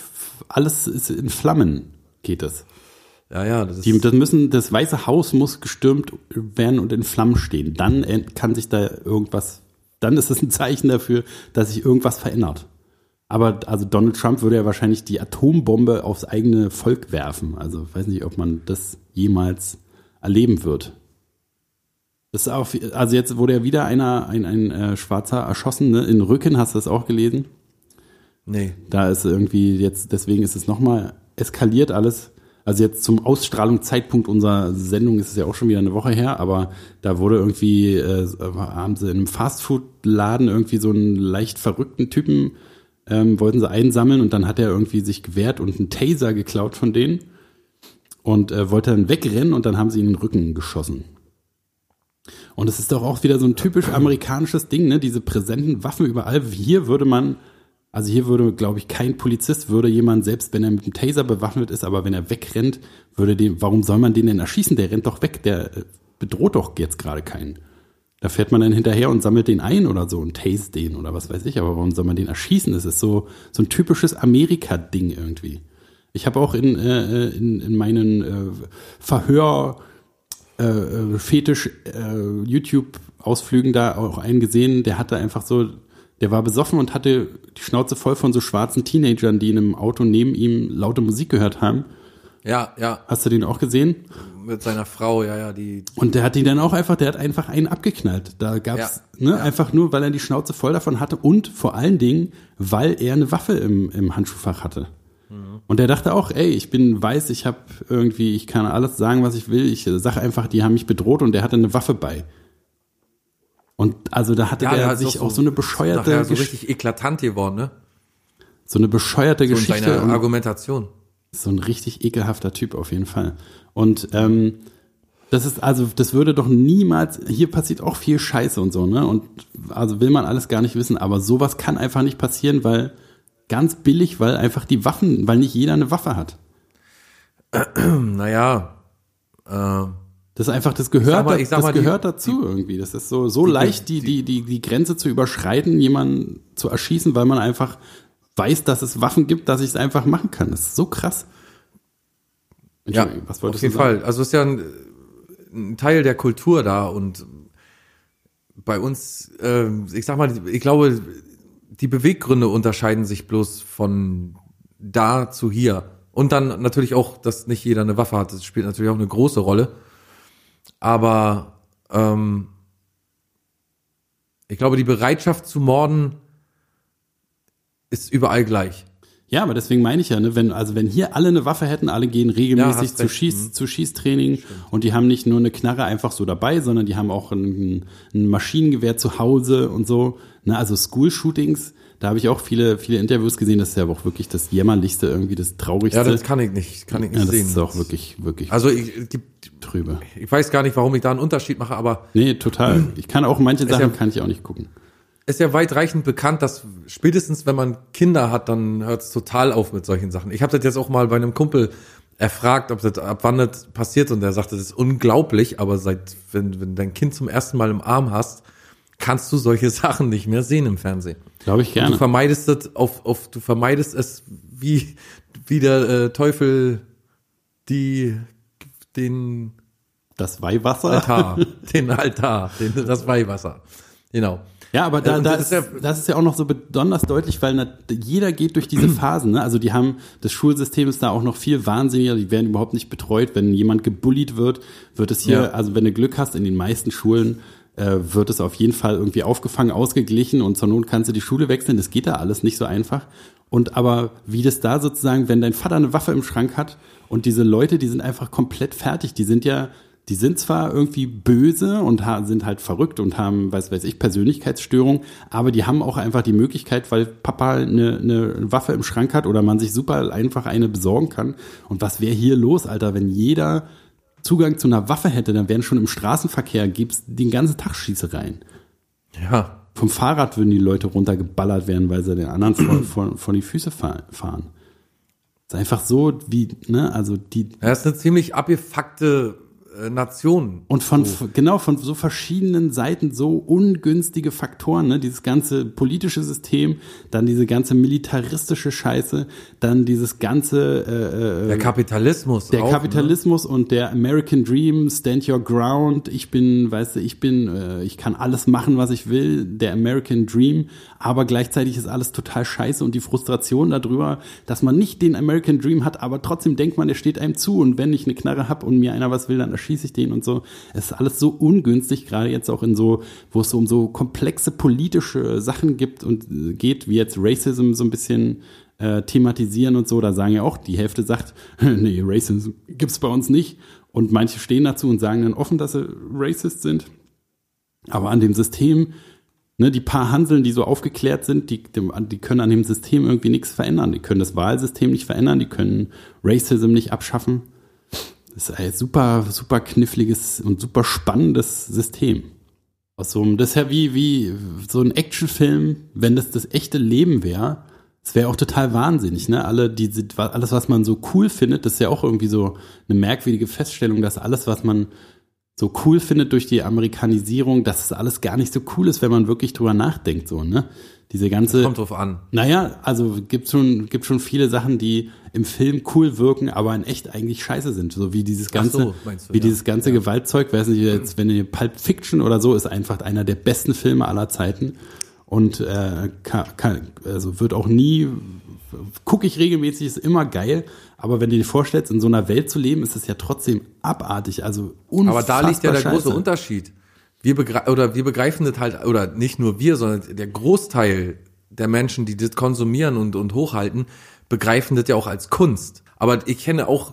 alles ist in Flammen geht das. Ja, ja, das ist, Die, das müssen, das Weiße Haus muss gestürmt werden und in Flammen stehen. Dann kann sich da irgendwas, dann ist es ein Zeichen dafür, dass sich irgendwas verändert. Aber also Donald Trump würde ja wahrscheinlich die Atombombe aufs eigene Volk werfen. Also weiß nicht, ob man das jemals erleben wird. Das ist auch, also jetzt wurde ja wieder einer, ein, ein äh, Schwarzer erschossen, ne? in Rücken, hast du das auch gelesen? nee. Da ist irgendwie jetzt, deswegen ist es nochmal eskaliert alles. Also jetzt zum Ausstrahlungszeitpunkt unserer Sendung ist es ja auch schon wieder eine Woche her, aber da wurde irgendwie, äh, haben sie in einem Fastfood-Laden irgendwie so einen leicht verrückten Typen, ähm, wollten sie einsammeln und dann hat er irgendwie sich gewehrt und einen Taser geklaut von denen und äh, wollte dann wegrennen und dann haben sie ihn in den Rücken geschossen. Und es ist doch auch wieder so ein typisch amerikanisches Ding, ne? Diese präsenten Waffen überall. Hier würde man, also hier würde, glaube ich, kein Polizist würde jemand, selbst wenn er mit einem Taser bewaffnet ist, aber wenn er wegrennt, würde dem, warum soll man den denn erschießen? Der rennt doch weg, der äh, bedroht doch jetzt gerade keinen. Da fährt man dann hinterher und sammelt den ein oder so und tase den oder was weiß ich, aber warum soll man den erschießen? Das ist so, so ein typisches Amerika-Ding irgendwie. Ich habe auch in, äh, in, in meinen äh, Verhör äh, Fetisch äh, YouTube-Ausflügen da auch einen gesehen, der hatte einfach so, der war besoffen und hatte die Schnauze voll von so schwarzen Teenagern, die in einem Auto neben ihm laute Musik gehört haben. Ja, ja, Hast du den auch gesehen? Mit seiner Frau, ja, ja, die, Und der hat die dann auch einfach, der hat einfach einen abgeknallt. Da gab's, ne, einfach nur, weil er die Schnauze voll davon hatte und vor allen Dingen, weil er eine Waffe im, im Handschuhfach hatte. Und der dachte auch, ey, ich bin weiß, ich habe irgendwie, ich kann alles sagen, was ich will. Ich sag einfach, die haben mich bedroht und der hatte eine Waffe bei. Und also da hatte ja, hat sich doch auch so eine bescheuerte, nachher so richtig eklatant geworden, ne? so eine bescheuerte So in Geschichte. seiner und- Argumentation. So ein richtig ekelhafter Typ auf jeden Fall. Und ähm, das ist also, das würde doch niemals, hier passiert auch viel Scheiße und so, ne? Und also will man alles gar nicht wissen, aber sowas kann einfach nicht passieren, weil ganz billig, weil einfach die Waffen, weil nicht jeder eine Waffe hat. Naja, äh, Das ist einfach, das gehört, mal- ich sag das mal, die- gehört dazu irgendwie. Das ist so, so leicht, die, die, die, die Grenze zu überschreiten, jemanden zu erschießen, weil man einfach weiß, dass es Waffen gibt, dass ich es einfach machen kann. Das ist so krass. ja, was auf wolltest jeden du sagen? Fall. Also es ist ja ein, ein Teil der Kultur da und bei uns, äh, ich sag mal, ich glaube, die Beweggründe unterscheiden sich bloß von da zu hier. Und dann natürlich auch, dass nicht jeder eine Waffe hat. Das spielt natürlich auch eine große Rolle. Aber ähm, ich glaube, die Bereitschaft zu morden ist überall gleich. Ja, aber deswegen meine ich ja, ne, wenn, also wenn hier alle eine Waffe hätten, alle gehen Ja, regelmäßig hast zu. Schieß, Mhm. zu Schießtraining und die haben nicht nur eine Knarre einfach so dabei, sondern die haben auch ein, ein Maschinengewehr zu Hause und so. Ne, also School-Shootings, da habe ich auch viele, viele Interviews gesehen, das ist ja auch wirklich das Jämmerlichste, irgendwie das Traurigste. Ja, das kann ich nicht, kann ich nicht Ja, das sehen. ist auch wirklich, wirklich also ich, gibt, trübe. ich weiß gar nicht, warum ich da einen Unterschied mache, aber Nee, total. Ich kann auch manche Sachen ja- kann ich auch nicht gucken. Ist ja weitreichend bekannt, dass spätestens wenn man Kinder hat, dann hört es total auf mit solchen Sachen. Ich habe das jetzt auch mal bei einem Kumpel erfragt, ob das ab wann das passiert und der sagte, das ist unglaublich, aber seit wenn wenn dein Kind zum ersten Mal im Arm hast, kannst du solche Sachen nicht mehr sehen im Fernsehen. Glaube ich Du gerne. vermeidest das auf auf du vermeidest es wie wie der äh, Teufel die, den Das Weihwasser. Altar, den Altar, den, das Weihwasser. Genau. Ja, aber da, da das ist, das ist ja auch noch so besonders deutlich, weil na, jeder geht durch diese Phasen. Ne? Also die haben, das Schulsystem ist da auch noch viel wahnsinniger, die werden überhaupt nicht betreut. Wenn jemand gebullied wird, wird es hier, Ja. also wenn du Glück hast, in den meisten Schulen äh, wird es auf jeden Fall irgendwie aufgefangen, ausgeglichen und zur Not kannst du die Schule wechseln. Das geht da alles nicht so einfach. Und aber wie das da sozusagen, wenn dein Vater eine Waffe im Schrank hat und diese Leute, die sind einfach komplett fertig, die sind ja die sind zwar irgendwie böse und sind halt verrückt und haben, weiß weiß ich, Persönlichkeitsstörungen, aber die haben auch einfach die Möglichkeit, weil Papa eine, eine Waffe im Schrank hat oder man sich super einfach eine besorgen kann. Und was wäre hier los, Alter, wenn jeder Zugang zu einer Waffe hätte, dann wären schon im Straßenverkehr, gibt's den ganzen Tag Schießereien. Ja. Vom Fahrrad würden die Leute runtergeballert werden, weil sie den anderen vor, vor, vor die Füße fahr- fahren. ist einfach so, wie, ne, also die, Das ist eine ziemlich abgefuckte äh, Nation. Und von, genau, von so verschiedenen Seiten so ungünstige Faktoren, ne? Dieses ganze politische System, dann diese ganze militaristische Scheiße, dann dieses ganze, äh, Der äh, Kapitalismus. der auch, ne? Kapitalismus und der American Dream, stand your ground, ich bin, weißt du, ich bin, äh, ich kann alles machen, was ich will, der American Dream, aber gleichzeitig ist alles total scheiße und die Frustration darüber, dass man nicht den American Dream hat, aber trotzdem denkt man, der steht einem zu und wenn ich eine Knarre hab und mir einer was will, dann erschieße ich den und so. Es ist alles so ungünstig, gerade jetzt auch in so, wo es um so komplexe politische Sachen gibt und äh, geht, wie jetzt Racism so ein bisschen äh, thematisieren und so, da sagen ja auch, die Hälfte sagt, nee, Racism gibt's bei uns nicht. Und manche stehen dazu und sagen dann offen, dass sie racist sind. Aber an dem System, ne, die paar Hanseln, die so aufgeklärt sind, die, die können an dem System irgendwie nichts verändern. Die können das Wahlsystem nicht verändern, die können Racism nicht abschaffen. Das ist ein super, super kniffliges und super spannendes System. Aus so einem, das ist ja wie, wie so ein Actionfilm, wenn das das echte Leben wäre. Es wäre auch total wahnsinnig, ne? Alle, die, alles, was man so cool findet, das ist ja auch irgendwie so eine merkwürdige Feststellung, dass alles, was man so cool findet durch die Amerikanisierung, dass es alles gar nicht so cool ist, wenn man wirklich drüber nachdenkt, so, ne? Diese ganze. Kommt drauf an. Naja, also gibt schon, gibt schon viele Sachen, die im Film cool wirken, aber in echt eigentlich scheiße sind. So wie dieses ganze, so, du, wie ja. dieses ganze Gewaltzeug, weiß nicht, jetzt, wenn ihr Pulp Fiction oder so, ist einfach einer der besten Filme aller Zeiten. Und äh, kann, kann, also wird auch nie, gucke ich regelmäßig, ist immer geil. Aber wenn du dir vorstellst, in so einer Welt zu leben, ist es ja trotzdem abartig. Also unfassbar Aber da liegt ja der scheiße. große Unterschied. Wir begre oder wir begreifen das halt, oder nicht nur wir, sondern der Großteil der Menschen, die das konsumieren und, und hochhalten, begreifen das ja auch als Kunst. Aber ich kenne auch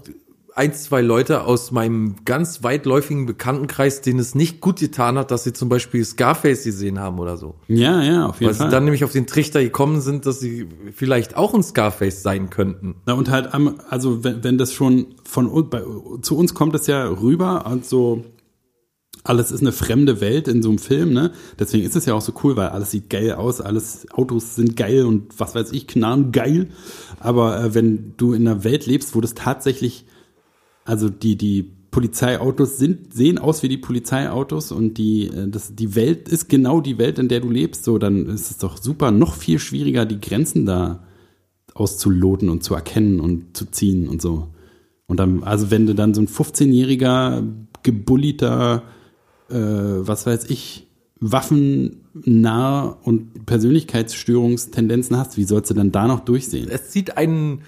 ein, zwei Leute aus meinem ganz weitläufigen Bekanntenkreis, denen es nicht gut getan hat, dass sie zum Beispiel Scarface gesehen haben oder so. Ja, ja, auf jeden Weil sie Fall. dann nämlich auf den Trichter gekommen sind, dass sie vielleicht auch ein Scarface sein könnten. Na und halt, am- also wenn, wenn das schon von uns, bei, zu uns kommt es ja rüber, also alles ist eine fremde Welt in so einem Film, ne? Deswegen ist es ja auch so cool, weil alles sieht geil aus, alles Autos sind geil und was weiß ich, Knarren geil. Aber äh, wenn du in einer Welt lebst, wo das tatsächlich, also die die Polizeiautos sind sehen aus wie die Polizeiautos und die äh, das die Welt ist genau die Welt, in der du lebst, so dann ist es doch super, noch viel schwieriger die Grenzen da auszuloten und zu erkennen und zu ziehen und so. Und dann, also wenn du dann so ein 15-jähriger, gebulliter, äh, was weiß ich, waffennah und Persönlichkeitsstörungstendenzen hast, wie sollst du dann da noch durchsehen? Es zieht einen,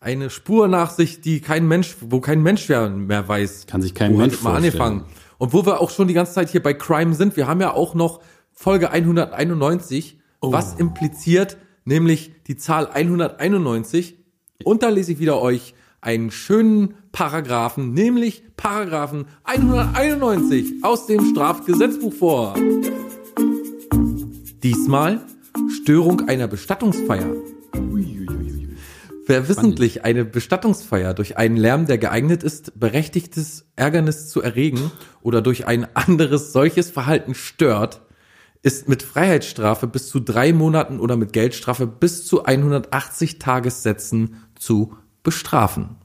eine Spur nach sich, die kein Mensch, wo kein Mensch mehr, mehr weiß. Kann sich kein wo Mensch hat mal vorstellen. angefangen. Und wo wir auch schon die ganze Zeit hier bei Crime sind, wir haben ja auch noch Folge 191, Oh. was impliziert nämlich die Zahl 191. Und da lese ich wieder euch einen schönen Paragraphen, nämlich Paragraphen 191 aus dem Strafgesetzbuch vor. Diesmal Störung einer Bestattungsfeier. Wer wissentlich eine Bestattungsfeier durch einen Lärm, der geeignet ist, berechtigtes Ärgernis zu erregen oder durch ein anderes solches Verhalten stört, ist mit Freiheitsstrafe bis zu drei Monaten oder mit Geldstrafe bis zu 180 Tagessätzen zu bestrafen.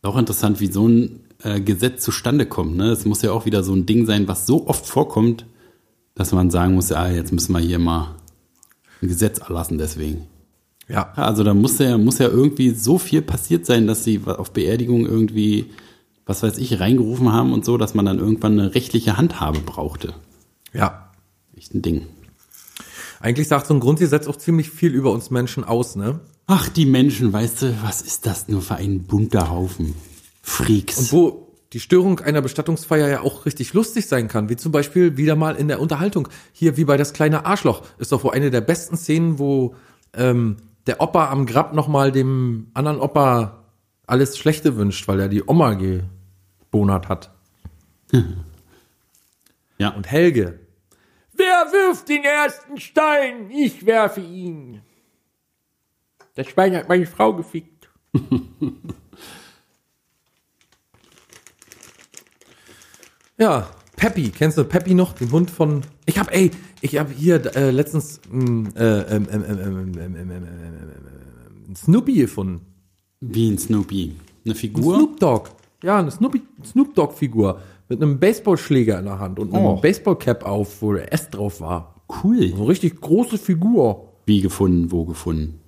Auch interessant, wie so ein äh, Gesetz zustande kommt. Ne? Es muss ja auch wieder so ein Ding sein, was so oft vorkommt, dass man sagen muss, ah, jetzt müssen wir hier mal ein Gesetz erlassen deswegen. Ja. Also da muss ja, muss ja irgendwie so viel passiert sein, dass sie auf Beerdigung irgendwie, was weiß ich, reingerufen haben und so, dass man dann irgendwann eine rechtliche Handhabe brauchte. Ja. Echt ein Ding. Eigentlich sagt so ein Grundgesetz auch ziemlich viel über uns Menschen aus, ne? Ach, die Menschen, weißt du, was ist das nur für ein bunter Haufen? Freaks. Und wo die Störung einer Bestattungsfeier ja auch richtig lustig sein kann, wie zum Beispiel wieder mal in der Unterhaltung. Hier wie bei das kleine Arschloch ist doch wohl eine der besten Szenen, wo ähm, der Opa am Grab nochmal dem anderen Opa alles Schlechte wünscht, weil er die Oma gebonert hat. ja. Und Helge, Wer wirft den ersten Stein? Ich werfe ihn. Das Schwein hat meine Frau gefickt. ja, Peppy, kennst du Peppy noch, den Hund von? Ich hab, ey, ich hab hier letztens mh, äh, ähm, ähm, ähm, Snoopy gefunden. Wie ein Snoopy? Eine Figur? Ein Snoop Dogg. Ja, eine Snoopy, Snoop Dogg Figur mit einem Baseballschläger in der Hand und einem oh. Baseballcap auf, wo der S drauf war. Cool. So eine richtig große Figur. Wie gefunden, wo gefunden?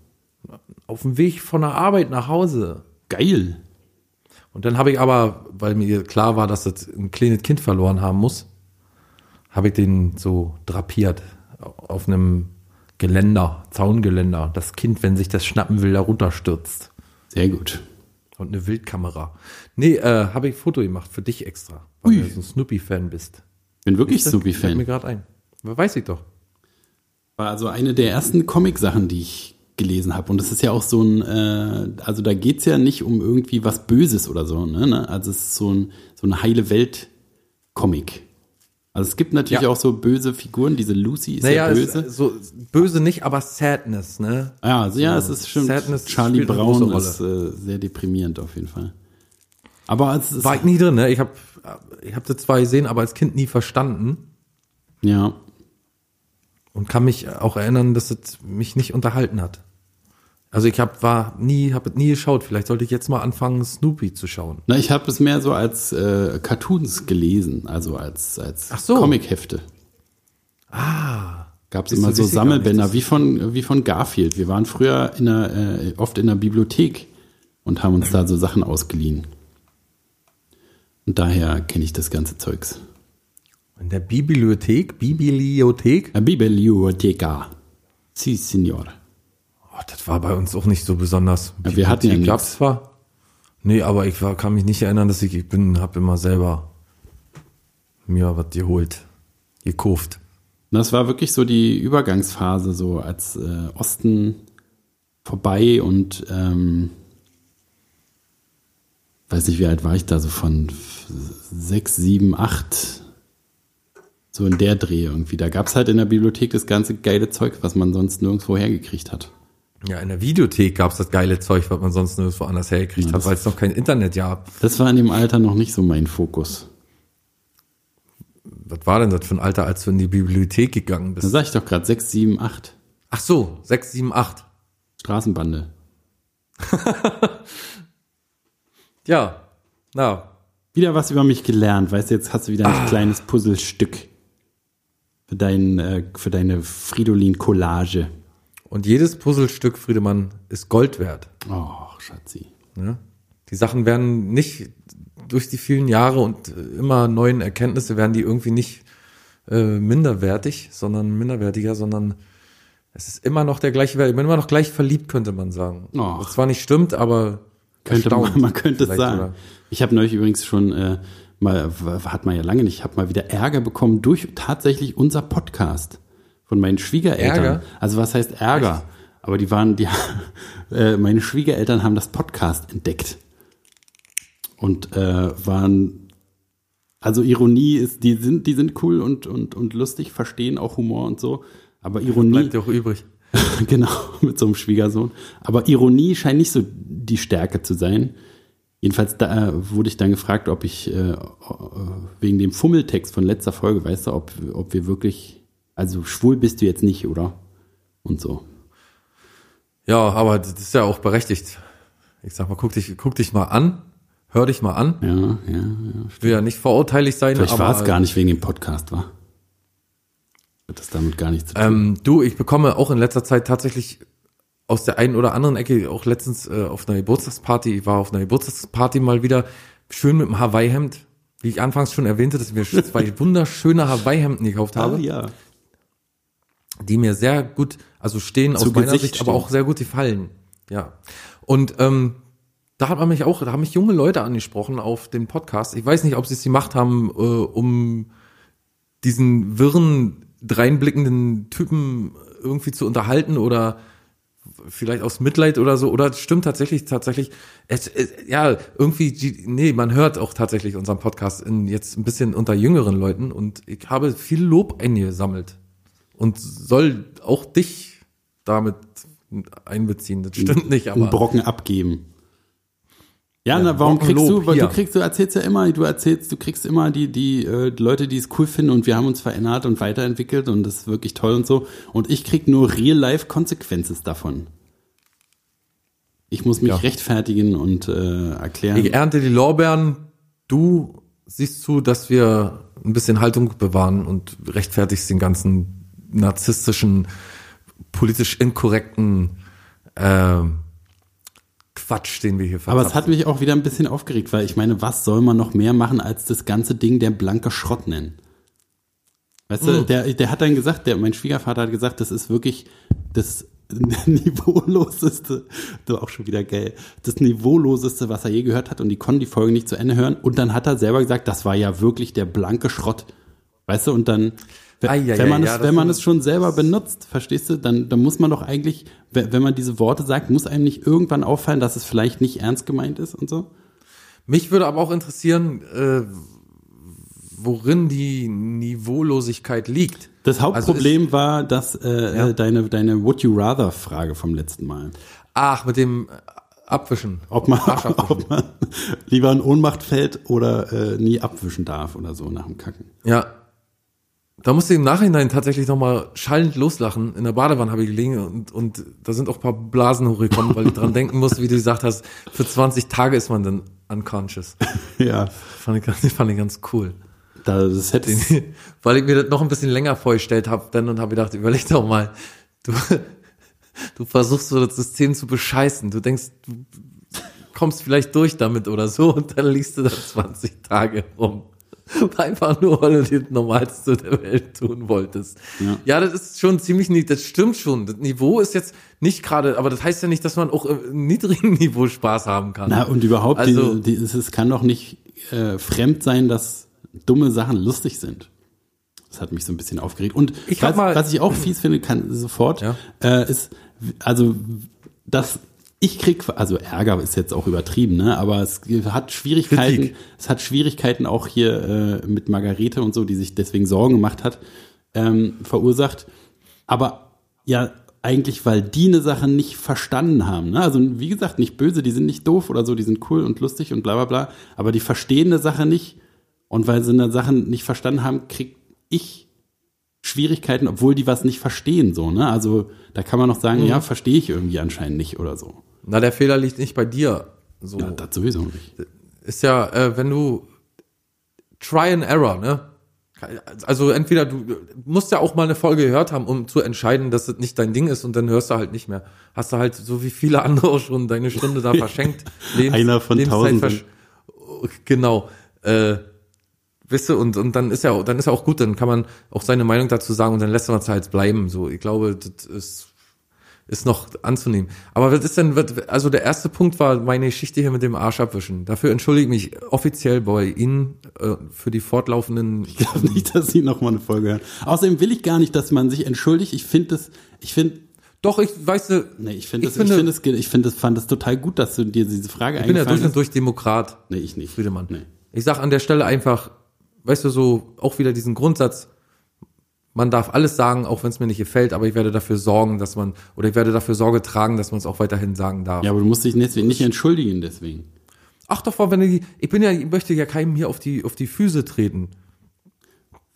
Auf dem Weg von der Arbeit nach Hause. Geil. Und dann habe ich aber, weil mir klar war, dass das ein kleines Kind verloren haben muss, habe ich den so drapiert auf einem Geländer, Zaungeländer. Das Kind, wenn sich das schnappen will, da runterstürzt. Sehr gut. Und eine Wildkamera. Nee, äh, habe ich ein Foto gemacht für dich extra, weil Ui. du so ein Snoopy-Fan bist. Bin wirklich Fällt mir Snoopy-Fan. gerade ein. Weiß ich doch. War also eine der ersten Comic-Sachen, die ich gelesen habe. Und das ist ja auch so ein, äh, also da geht's ja nicht um irgendwie was Böses oder so. Ne? ne? Also es ist so, ein, so eine heile Welt-Comic. Also es gibt natürlich Ja. auch so böse Figuren. Diese Lucy ist Naja, ja es- böse. so böse nicht, aber Sadness, ne? ja, also ja, es ist stimmt. Sadness Charlie Brown ist äh, sehr deprimierend auf jeden Fall. Aber es ist, War ich nie drin, ne? Ich habe ich hab das zwar gesehen, aber als Kind nie verstanden. ja, und kann mich auch erinnern, dass es mich nicht unterhalten hat. Also ich habe war nie habe nie geschaut. Vielleicht sollte ich jetzt mal anfangen Snoopy zu schauen. Na, ich habe es mehr so als äh, Cartoons gelesen, also als, als Ach so. Comichefte. Ah, Gab es immer so Sammelbänder wie von, wie von Garfield. Wir waren früher in der, äh, oft in der Bibliothek und haben uns da so Sachen ausgeliehen. Und daher kenne ich das ganze Zeugs. In der Bibliothek, Bibliothek. La Biblioteca. Si, signor. Oh, das war bei uns auch nicht so besonders. Ja, wir hatten ja nix. gab's zwar. Nee, aber ich war, kann mich nicht erinnern, dass ich, ich bin, habe immer selber mir was geholt, gekauft. Das war wirklich so die Übergangsphase, so als äh, Osten vorbei und ähm, weiß nicht, wie alt war ich da, so von sechs, sieben, acht, so in der Dreh irgendwie. Da gab es halt in der Bibliothek das ganze geile Zeug, was man sonst nirgendwo hergekriegt hat. Ja, in der Videothek gab's das geile Zeug, was man sonst nirgendwo anders hergekriegt hat, weil es noch kein Internet gab. Das war in dem Alter noch nicht so mein Fokus. Was war denn das für ein Alter, als du in die Bibliothek gegangen Da bist? sag ich doch gerade, sechs, sieben, acht. Ach so, sechs, sieben, acht. Straßenbande. Ja, na, Wieder was über mich gelernt, weißt du, jetzt hast du wieder ein kleines Puzzlestück für, dein, äh, für deine Fridolin-Collage. Und jedes Puzzlestück, Friedemann, ist Gold wert. Oh, Schatzi. Ne? Die Sachen werden nicht durch die vielen Jahre und äh, immer neuen Erkenntnisse werden die irgendwie nicht äh, minderwertig, sondern minderwertiger, sondern es ist immer noch der gleiche Wert. Ich bin immer noch gleich verliebt, könnte man sagen. Och. Was zwar nicht stimmt, aber Könnte man, man könnte es sagen. sogar. Ich habe neulich übrigens schon äh, mal, hat man ja lange nicht, ich habe mal wieder Ärger bekommen durch tatsächlich unser Podcast von meinen Schwiegereltern. Ärger? Also was heißt Ärger? Aber die waren, die, äh, meine Schwiegereltern haben das Podcast entdeckt und äh, waren, also Ironie ist, die sind, die sind cool und und und lustig, verstehen auch Humor und so. Aber Ironie, Bleibt dir auch übrig. genau, mit so einem Schwiegersohn. Aber Ironie scheint nicht so die Stärke zu sein. Jedenfalls da, äh, wurde ich dann gefragt, ob ich äh, wegen dem Fummeltext von letzter Folge, weißt du, ob, ob wir wirklich, also schwul bist du jetzt nicht, oder? Und so. Ja, aber das ist ja auch berechtigt. Ich sag mal, guck dich, guck dich mal an, hör dich mal an. Ja, ja, ja. Ich will ja nicht verurteilig sein, Vielleicht war es gar nicht wegen dem Podcast, war. Hat das damit gar nichts zu tun. Ähm, du, ich bekomme auch in letzter Zeit tatsächlich aus der einen oder anderen Ecke, auch letztens äh, auf einer Geburtstagsparty, ich war auf einer Geburtstagsparty mal wieder, schön mit einem Hawaii-Hemd, wie ich anfangs schon erwähnte, dass ich mir zwei wunderschöne Hawaii-Hemden gekauft habe, Ah, ja. die mir sehr gut, also stehen Zu aus meiner Gesicht Sicht, aber stehen. auch sehr gut gefallen. Ja. Und ähm, da hat man mich auch, da haben mich junge Leute angesprochen auf den Podcast. Ich weiß nicht, ob sie es gemacht haben, äh, um diesen wirren, dreinblickenden Typen irgendwie zu unterhalten oder vielleicht aus Mitleid oder so. Oder stimmt tatsächlich, tatsächlich, es, es, ja, irgendwie, die- nee, man hört auch tatsächlich unseren Podcast in, jetzt ein bisschen unter jüngeren Leuten und ich habe viel Lob eingesammelt und soll auch dich damit einbeziehen. Das stimmt nicht, einen aber Brocken abgeben. Ja, Ja, na, warum Brocken kriegst du, Lob weil du hier. kriegst, du erzählst ja immer, du erzählst, du kriegst immer die, die, äh, Leute, die es cool finden und wir haben uns verändert und weiterentwickelt und das ist wirklich toll und so. Und ich krieg nur Real-Life-Consequences davon. Ich muss mich Ja. rechtfertigen und äh, erklären. ich ernte die Lorbeeren. Du siehst zu, dass wir ein bisschen Haltung bewahren und rechtfertigst den ganzen narzisstischen, politisch inkorrekten ähm, Quatsch, den wir hier Aber es hat mich auch wieder ein bisschen aufgeregt, weil ich meine, was soll man noch mehr machen, als das ganze Ding der blanke Schrott nennen? Weißt du, der, der hat dann gesagt, der, mein Schwiegervater hat gesagt, das ist wirklich das niveauloseste, du auch schon wieder geil, das niveauloseste, was er je gehört hat und die konnten die Folge nicht zu Ende hören und dann hat er selber gesagt, das war ja wirklich der blanke Schrott. Weißt du, und dann, wenn, Ei, ei, wenn man, ei, es, ja, wenn man es schon selber benutzt, verstehst du, dann, dann muss man doch eigentlich, wenn wenn man diese Worte sagt, muss einem nicht irgendwann auffallen, dass es vielleicht nicht ernst gemeint ist und so? Mich würde aber auch interessieren, äh, worin die Niveaulosigkeit liegt. Das Also Hauptproblem war, dass äh, Ja. äh, deine, deine Would you rather Frage vom letzten Mal. Ach, mit dem Abwischen. Ob man, abwischen. ob man lieber in Ohnmacht fällt oder äh, nie abwischen darf oder so nach dem Kacken. Ja. Da musste ich im Nachhinein tatsächlich nochmal schallend loslachen. In der Badewanne habe ich gelegen und, und da sind auch ein paar Blasen hochgekommen, weil ich dran denken musste, wie du gesagt hast, für 20 Tage ist man dann unconscious. Ja, Fand ich, fand ich ganz cool. Da, das hätte weil ich mir das noch ein bisschen länger vorgestellt habe, dann und habe gedacht, überleg doch mal, du, du versuchst so das System zu bescheißen. Du denkst, du kommst vielleicht durch damit oder so und dann liegst du da 20 Tage rum. Einfach nur, weil du das Normalste der Welt tun wolltest. Ja. Ja, das ist schon ziemlich niedrig, das stimmt schon. Das Niveau ist jetzt nicht gerade, aber das heißt ja nicht, dass man auch im niedrigen Niveau Spaß haben kann. Na, und überhaupt, Also- die, die, es, es kann doch nicht äh, fremd sein, dass dumme Sachen lustig sind. Das hat mich so ein bisschen aufgeregt. Und Ich was, mal- was ich auch fies finde, kann sofort, Ja. äh, ist, also, dass ich krieg, also Ärger ist jetzt auch übertrieben, ne? aber es hat Schwierigkeiten, Kritik. es hat Schwierigkeiten auch hier äh, mit Margarete und so, die sich deswegen Sorgen gemacht hat, ähm, verursacht. Aber ja, eigentlich, weil die eine Sache nicht verstanden haben. Ne? Also wie gesagt, nicht böse, die sind nicht doof oder so, die sind cool und lustig und bla bla bla, aber die verstehen eine Sache nicht. Und weil sie eine Sache nicht verstanden haben, krieg ich Schwierigkeiten, obwohl die was nicht verstehen. So, ne? Also da kann man noch sagen, Mhm. ja, verstehe ich irgendwie anscheinend nicht oder so. Na, der Fehler liegt nicht bei dir. So. Ja, das sowieso nicht. ist ja, äh, wenn du Try and Error, ne? Also entweder du musst ja auch mal eine Folge gehört haben, um zu entscheiden, dass das nicht dein Ding ist und dann hörst du halt nicht mehr. Hast du halt so wie viele andere schon deine Stunde da verschenkt. Einer von versch- Genau. Äh, Wisst du, und, und dann ist ja, dann ist ja auch gut, dann kann man auch seine Meinung dazu sagen und dann lässt man es halt bleiben. So, ich glaube, das ist, ist noch anzunehmen. Aber was ist denn, was- also der erste Punkt war meine Geschichte hier mit dem Arsch abwischen. Dafür entschuldige ich mich offiziell bei Ihnen äh, für die fortlaufenden. Ich glaube nicht, dass sie noch mal eine Folge hören. Außerdem will ich gar nicht, dass man sich entschuldigt. Ich finde das, ich finde, Doch, ich weiß, du, nee, ich finde Ich das, ich finde- das, ich finde das, fand das total gut, dass du dir diese Frage ich bin ja durch und durch Demokrat. Nee, ich nicht. Friedemann. Nee. Ich sag an der Stelle einfach, weißt du, so auch wieder diesen Grundsatz, man darf alles sagen, auch wenn es mir nicht gefällt, aber ich werde dafür sorgen, dass man, oder ich werde dafür Sorge tragen, dass man es auch weiterhin sagen darf. Ja, aber du musst dich deswegen nicht entschuldigen deswegen. Ach doch, Frau, wenn ich, ich bin ja, ich möchte ja keinem hier auf die, auf die Füße treten.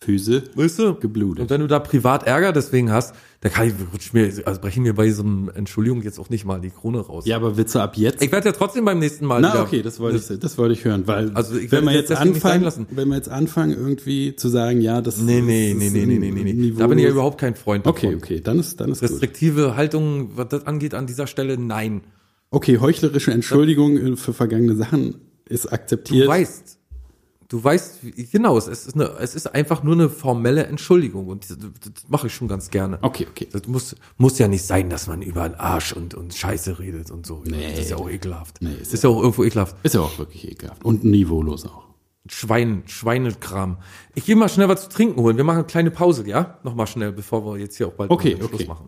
Füße Weißt du? geblutet. Und wenn du da privat Ärger deswegen hast, da kann ich, rutsch mir, also brechen mir bei so einem Entschuldigung jetzt auch nicht mal die Krone raus. Ja, aber willst du ab jetzt? Ich werde ja trotzdem beim nächsten Mal Na, wieder- okay, das wollte ich, das wollte ich hören, weil Also ich wenn werde wir jetzt jetzt anfangen, lassen. wenn wir jetzt anfangen irgendwie zu sagen, ja, das Nee, nee, das nee, ist nee, nee, nee, nee, nee. Da bin ich ja überhaupt kein Freund davon. Okay, okay, dann ist dann ist gut. Restriktive Haltung, was das angeht, an dieser Stelle, nein. Okay, heuchlerische Entschuldigung für vergangene Sachen ist Du akzeptiert. weißt, du weißt, wie- genau, es ist, eine, es ist einfach nur eine formelle Entschuldigung und das, das mache ich schon ganz gerne. Okay, okay. Das muss, muss ja nicht sein, dass man über den Arsch und, und Scheiße redet und so. Nee. Das ist ja auch ekelhaft. Nee, ist, ist ja auch irgendwo ekelhaft. Ist ja auch wirklich ekelhaft und niveaulos auch. Schwein, Schweinekram. Ich gehe mal schnell was zu trinken holen. Wir machen eine kleine Pause, ja? Nochmal schnell, bevor wir jetzt hier auch bald Okay, Schluss okay. machen.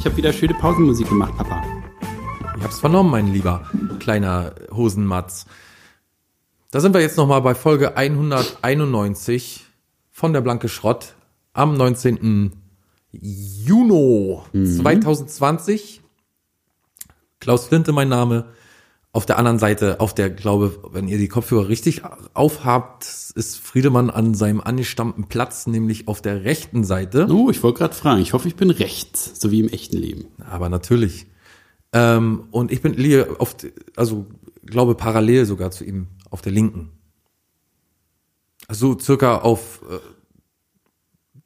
Ich habe wieder schöne Pausenmusik gemacht, Papa. Ich hab's vernommen, mein lieber kleiner Hosenmatz. Da sind wir jetzt nochmal bei Folge 191 von der Blanke Schrott am 19. Juni 2020. Klaus Flinte mein Name. Auf der anderen Seite, auf der, glaube, wenn ihr die Kopfhörer richtig aufhabt, ist Friedemann an seinem angestammten Platz, nämlich auf der rechten Seite. Oh, ich wollte gerade fragen. Ich hoffe, ich bin rechts, so wie im echten Leben. Aber natürlich. Ähm, und ich bin liege auf, also glaube parallel sogar zu ihm auf der linken. Also circa auf äh,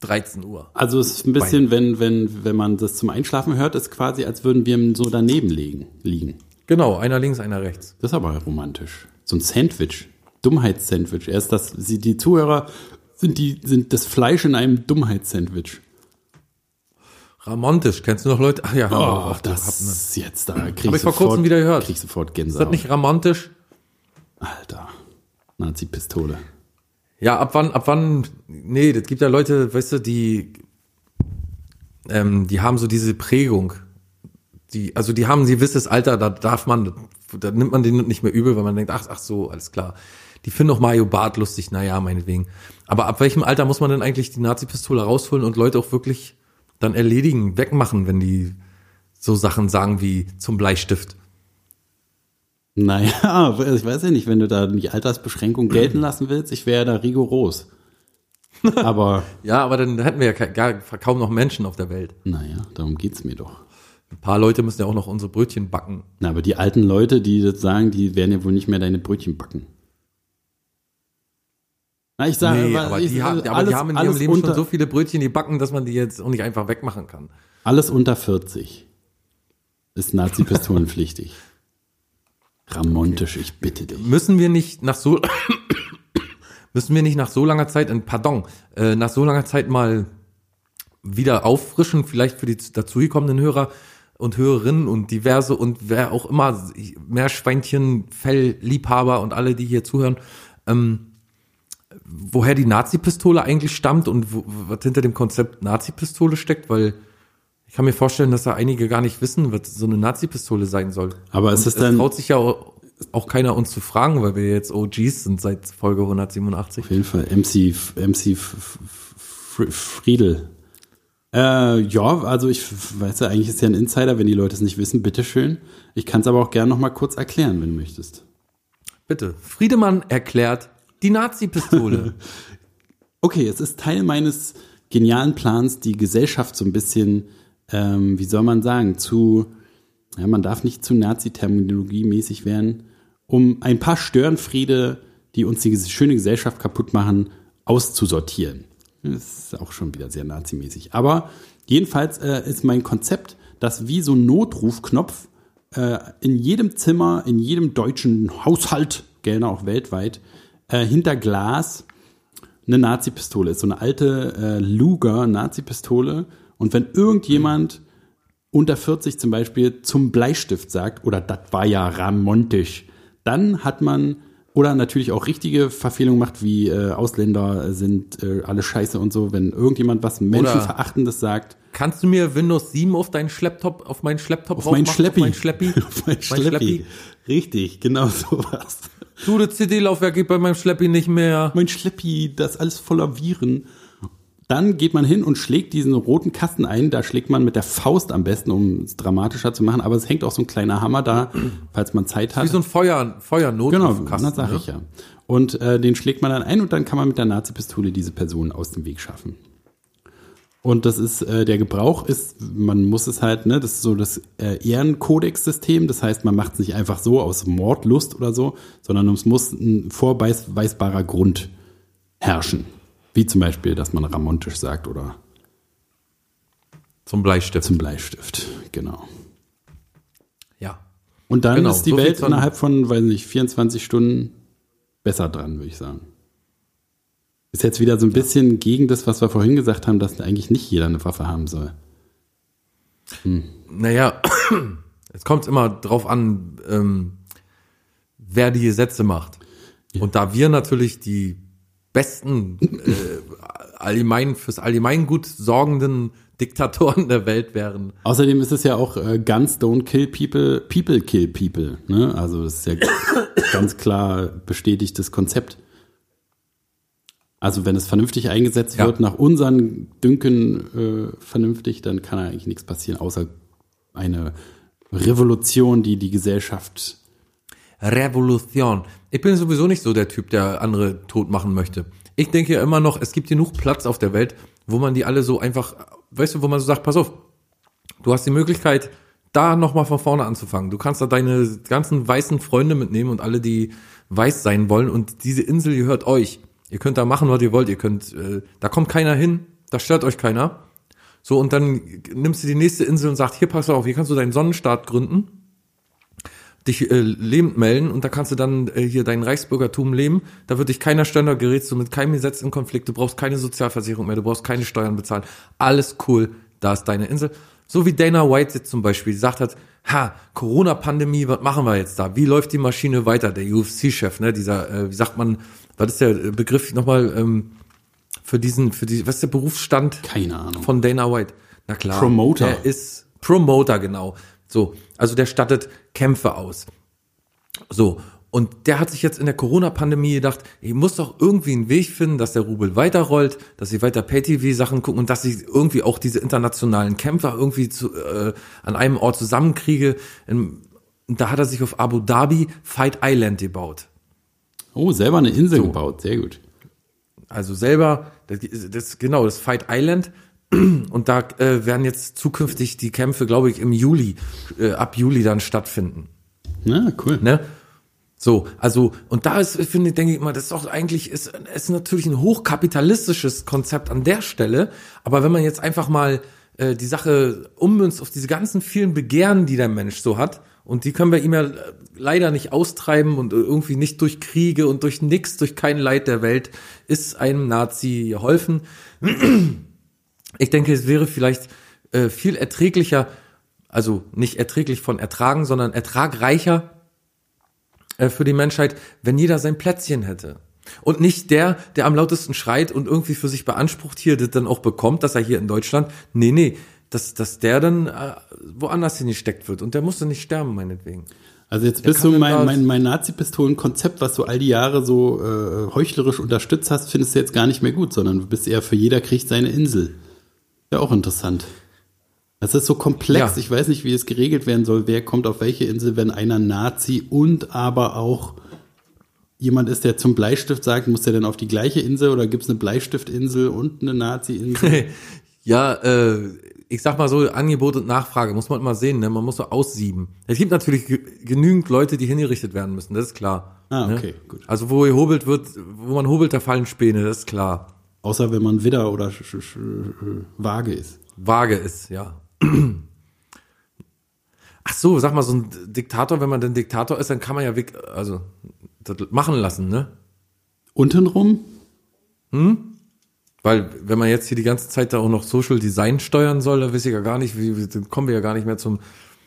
13 Uhr. Also es ist ein bisschen, wenn, wenn, wenn man das zum Einschlafen hört, ist quasi, als würden wir so daneben liegen. liegen. Genau, einer links, einer rechts. Das ist aber romantisch. So ein Sandwich. Dummheitssandwich. Erst das, sie, die Zuhörer sind die, sind das Fleisch in einem Dummheitssandwich. Ramontisch, kennst du noch Leute? Ach ja, Oh, gehabt, das ne? ist jetzt da. Krieg Hab ich vor sofort- kurzem wieder gehört. Krieg sofort Ist Gänsehaut. das nicht ramontisch? Alter. Nazi-Pistole. Ja, ab wann, ab wann, nee, das gibt ja Leute, weißt du, die, ähm, die haben so diese Prägung. Die, also die haben ein gewisses Alter, da darf man, da nimmt man den nicht mehr übel, weil man denkt, ach, ach so, alles klar. Die finden auch Mario Barth lustig, naja, meinetwegen. Aber ab welchem Alter muss man denn eigentlich die Nazi-Pistole rausholen und Leute auch wirklich dann erledigen, wegmachen, wenn die so Sachen sagen wie zum Bleistift? Naja, ich weiß ja nicht, wenn du da die Altersbeschränkung gelten lassen willst, ich wäre da rigoros. Aber, Ja, aber dann hätten wir ja kaum noch Menschen auf der Welt. naja, darum geht's mir doch. Ein paar Leute müssen ja auch noch unsere Brötchen backen. Na, aber die alten Leute, die das sagen, die werden ja wohl nicht mehr deine Brötchen backen. Na, ich sage, Nee, aber, ich, die, haben, aber alles, die haben in ihrem Leben unter, schon so viele Brötchen gebacken, dass man die jetzt auch nicht einfach wegmachen kann. alles unter 40 ist Nazi-Pistolenpflichtig. Ramontisch, ich bitte dich. Müssen wir nicht nach so müssen wir nicht nach so langer Zeit, äh, pardon, äh, nach so langer Zeit mal wieder auffrischen, vielleicht für die dazugekommenen Hörer und Hörerinnen und diverse und wer auch immer, Meerschweinchen, Fellliebhaber und alle, die hier zuhören, ähm, woher die Nazi-Pistole eigentlich stammt und wo, was hinter dem Konzept Nazi-Pistole steckt, weil ich kann mir vorstellen, dass da einige gar nicht wissen, was so eine Nazi-Pistole sein soll. Aber ist Und es dann- traut sich ja auch, auch keiner uns zu fragen, weil wir jetzt OGs sind seit Folge 187. Auf jeden Fall MC, MC Friedel. Äh, ja, also ich weiß ja, eigentlich ist ja ein Insider, wenn die Leute es nicht wissen, bitteschön. Ich kann es aber auch gerne noch mal kurz erklären, wenn du möchtest. Bitte. Friedemann erklärt die Nazi-Pistole. Okay, es ist Teil meines genialen Plans, die Gesellschaft so ein bisschen, ähm, wie soll man sagen, zu, ja, man darf nicht zu Nazi-Terminologie mäßig werden, um ein paar Störenfriede, die uns die schöne Gesellschaft kaputt machen, auszusortieren. Ist auch schon wieder sehr nazimäßig. Aber jedenfalls äh, ist mein Konzept, dass wie so ein Notrufknopf äh, in jedem Zimmer, in jedem deutschen Haushalt, gerne auch weltweit, äh, hinter Glas eine Nazi-Pistole ist. So eine alte äh, Luger-Nazi-Pistole. Und wenn irgendjemand unter 40 zum Beispiel zum Bleistift sagt, oder das war ja ramontisch, dann hat man Oder natürlich auch richtige Verfehlungen macht, wie äh, Ausländer sind äh, alle scheiße und so, wenn irgendjemand was Menschenverachtendes sagt. Kannst du mir Windows 7 auf deinen Schlepptop, auf meinen Schlepptop Auf mein drauf machen? Schleppi. Auf mein Schleppi? Auf mein Schleppi. Richtig, genau sowas. Du, das CD-Laufwerk geht bei meinem Schleppi nicht mehr. Mein Schleppi, das ist alles voller Viren. Dann geht man hin und schlägt diesen roten Kasten ein. Da schlägt man mit der Faust am besten, um es dramatischer zu machen. Aber es hängt auch so ein kleiner Hammer da, falls man Zeit hat. Wie so ein Feuer, Feuernotrufkasten. Genau, das sag ne? ich ja. Und äh, den schlägt man dann ein und dann kann man mit der Nazi-Pistole diese Person aus dem Weg schaffen. Und das ist, äh, der Gebrauch ist, man muss es halt, ne, das ist so das äh, Ehrenkodex-System. Das heißt, man macht es nicht einfach so aus Mordlust oder so, sondern es muss ein vorweisbarer Grund herrschen. Wie zum Beispiel, dass man Ramontisch sagt oder Zum Bleistift. zum Bleistift. Genau. ja. Und dann Genau, ist die so Welt innerhalb von, weiß nicht, 24 Stunden besser dran, würde ich sagen. Ist jetzt wieder so ein bisschen gegen das, was wir vorhin gesagt haben, dass eigentlich nicht jeder eine Waffe haben soll. Naja, es kommt immer drauf an, ähm, wer die Gesetze macht. Und da wir natürlich die besten, äh, allgemein, fürs Allgemeingut sorgenden Diktatoren der Welt wären, Außerdem ist es ja auch äh, Guns don't kill people, people kill people. Ne? Also das ist ja ganz klar bestätigtes Konzept. Also wenn es vernünftig eingesetzt Ja. wird, nach unseren Dünken äh, vernünftig, dann kann eigentlich nichts passieren, außer eine Revolution, die die Gesellschaft Revolution. Ich bin sowieso nicht so der Typ, der andere tot machen möchte. Ich denke ja immer noch, es gibt genug Platz auf der Welt, wo man die alle so einfach, weißt du, wo man so sagt, pass auf, du hast die Möglichkeit, da nochmal von vorne anzufangen. Du kannst da deine ganzen weißen Freunde mitnehmen und alle, die weiß sein wollen und diese Insel gehört euch. Ihr könnt da machen, was ihr wollt. Ihr könnt, äh, da kommt keiner hin, da stört euch keiner. So, und dann nimmst du die nächste Insel und sagst, hier, pass auf, hier kannst du deinen Sonnenstaat gründen dich äh, lebend melden und da kannst du dann äh, hier dein Reichsbürgertum leben. Da wird dich keiner da gerätst du mit keinem Gesetz in Konflikt. Du brauchst keine Sozialversicherung mehr, du brauchst keine Steuern bezahlen. Alles cool, da ist deine Insel. So wie Dana White jetzt zum Beispiel gesagt hat, ha, Corona-Pandemie, was machen wir jetzt da? Wie läuft die Maschine weiter? Der UFC-Chef, ne, dieser, äh, wie sagt man, was ist der äh, Begriff nochmal ähm, für diesen, für die, was ist der Berufsstand? keine Ahnung. von Dana White. Na klar. Promoter. Der ist Promoter, genau. So, also der stattet Kämpfe aus. So, und der hat sich jetzt in der Corona-Pandemie gedacht, ich muss doch irgendwie einen Weg finden, dass der Rubel weiterrollt, dass sie weiter Pay-TV-Sachen gucken und dass ich irgendwie auch diese internationalen Kämpfer irgendwie zu, äh, an einem Ort zusammenkriege. Und da hat er sich auf Abu Dhabi Fight Island gebaut. Oh, selber eine Insel gebaut, sehr gut. Also selber, das, das genau, das Fight Island. Und da äh, werden jetzt zukünftig die Kämpfe, glaube ich, im Juli, äh, ab Juli dann stattfinden. Na, cool. Ne? So, also, und da ist, finde ich, denke ich immer, das ist doch eigentlich, ist, ist natürlich ein hochkapitalistisches Konzept an der Stelle. Aber wenn man jetzt einfach mal äh, die Sache ummünzt auf diese ganzen vielen Begehren, die der Mensch so hat, und die können wir ihm ja äh, leider nicht austreiben und irgendwie nicht durch Kriege und durch nix, durch kein Leid der Welt, ist einem Nazi geholfen. Ich denke, es wäre vielleicht äh, viel erträglicher, also nicht erträglich von ertragen, sondern ertragreicher äh, für die Menschheit, wenn jeder sein Plätzchen hätte. Und nicht der, der am lautesten schreit und irgendwie für sich beansprucht, hier das dann auch bekommt, dass er hier in Deutschland, nee, nee, dass, dass der dann äh, woanders hingesteckt wird. Und der musste nicht sterben, meinetwegen. Also jetzt bist du mein, mein, mein Nazi-Pistolen-Konzept, was du all die Jahre so äh, heuchlerisch unterstützt hast, findest du jetzt gar nicht mehr gut, sondern du bist eher für jeder kriegt seine Insel. Ja, auch interessant. Das ist so komplex, Ja. ich weiß nicht, wie es geregelt werden soll, wer kommt auf welche Insel, wenn einer Nazi und aber auch jemand ist, der zum Bleistift sagt, muss der denn auf die gleiche Insel oder gibt es eine Bleistiftinsel und eine Nazi-Insel? Ja, äh, ich sag mal so, Angebot und Nachfrage muss man immer sehen, ne? Man muss so aussieben. Es gibt natürlich ge- genügend Leute, die hingerichtet werden müssen, das ist klar. Ah, ne? okay, gut. Also wo gehobelt wird, wo man hobelt, da fallen Späne, das ist klar. Außer wenn man Widder oder Sch Sch Waage ist. Waage ist, ja. Ach so, sag mal, so ein Diktator, wenn man denn Diktator ist, dann kann man ja also das machen lassen, ne? Untenrum? Weil wenn man jetzt hier die ganze Zeit da auch noch Social Design steuern soll, dann weiß ich ja gar nicht, wie, dann kommen wir ja gar nicht mehr zum,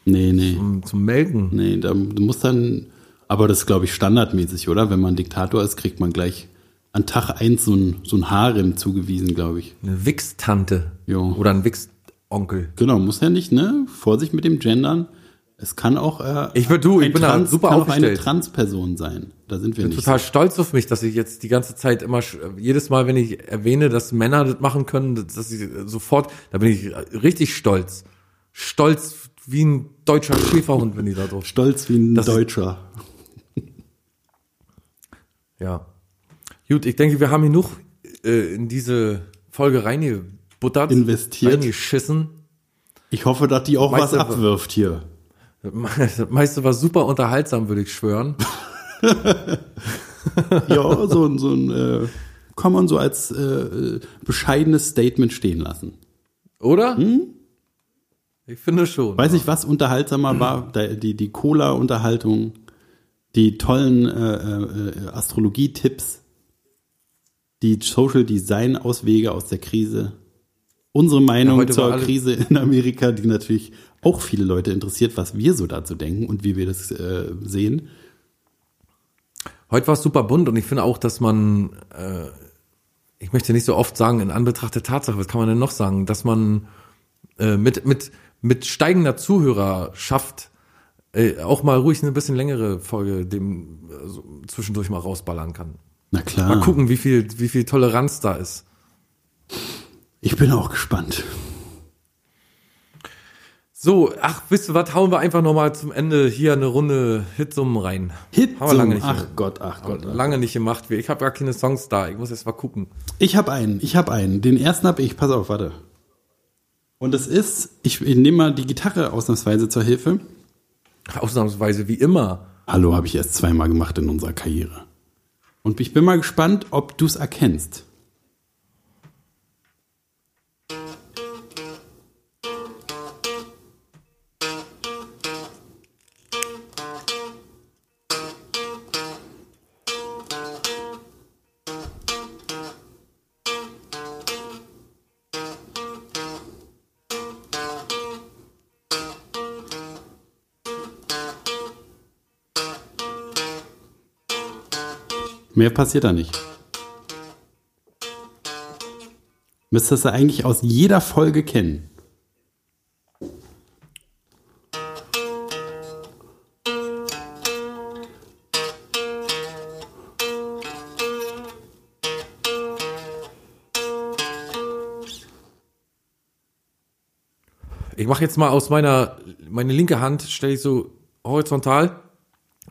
Nee, nee. zum, zum Melken. Nee, da, du musst dann Aber das ist, glaube ich, standardmäßig, oder? Wenn man Diktator ist, kriegt man gleich an Tag eins so ein, so ein Harem zugewiesen, glaube ich. Eine Wix-Tante. Oder ein Wix-Onkel. Genau, muss ja nicht, ne? Vorsicht mit dem Gendern. Es kann auch äh, Ich würd- du, ich bin da Trans, super kann auch eine aufgestellt. Transperson sein. Da sind wir Ich bin nicht. total stolz auf mich, dass ich jetzt die ganze Zeit immer, jedes Mal, wenn ich erwähne, dass Männer das machen können, dass dass ich sofort, da bin ich richtig stolz. Stolz wie ein deutscher Schäferhund, wenn die da drauf. Stolz wie ein Das ist- Deutscher. Ja. Gut, ich denke, wir haben genug äh, in diese Folge reingebuttert. Investiert. Reingeschissen. Ich hoffe, dass die auch Weißt was abwirft hier. Das meiste war super unterhaltsam, würde ich schwören. Ja, so, ein- so ein äh, kann man so als äh, äh, bescheidenes Statement stehen lassen. Oder? Ich finde schon. Weiß nicht, was unterhaltsamer war, Da- die, die Cola-Unterhaltung, die tollen äh, äh, Astrologie-Tipps, die Social Design-Auswege aus der Krise, unsere Meinung war zur Krise in Amerika, die natürlich auch viele Leute interessiert, was wir so dazu denken und wie wir das äh, sehen. Heute war es super bunt und ich finde auch, dass man, äh, ich möchte nicht so oft sagen, in Anbetracht der Tatsache, was kann man denn noch sagen, dass man äh, mit, mit, mit steigender Zuhörerschaft äh, auch mal ruhig eine bisschen längere Folge dem äh, so zwischendurch mal rausballern kann. Na klar. Mal gucken, wie viel, wie viel Toleranz da ist. Ich bin auch gespannt. So, ach, wisst ihr was, hauen wir einfach nochmal zum Ende hier eine Runde Hitsummen rein. Hit Haben wir lange nicht ach gemacht. Gott, ach Gott. ach Lange nicht gemacht. Ich habe gar keine Songs da. Ich muss erst mal gucken. Ich habe einen, ich habe einen. Den ersten habe ich, pass auf, warte. Und es ist, ich, ich nehme mal die Gitarre ausnahmsweise zur Hilfe. Ausnahmsweise wie immer. Hallo habe ich erst zweimal gemacht in unserer Karriere. Und ich bin mal gespannt, ob du es erkennst. Mehr passiert da nicht. Müsstest du eigentlich aus jeder Folge kennen. Ich mache jetzt mal aus meiner, meine linke Hand, stelle ich so horizontal.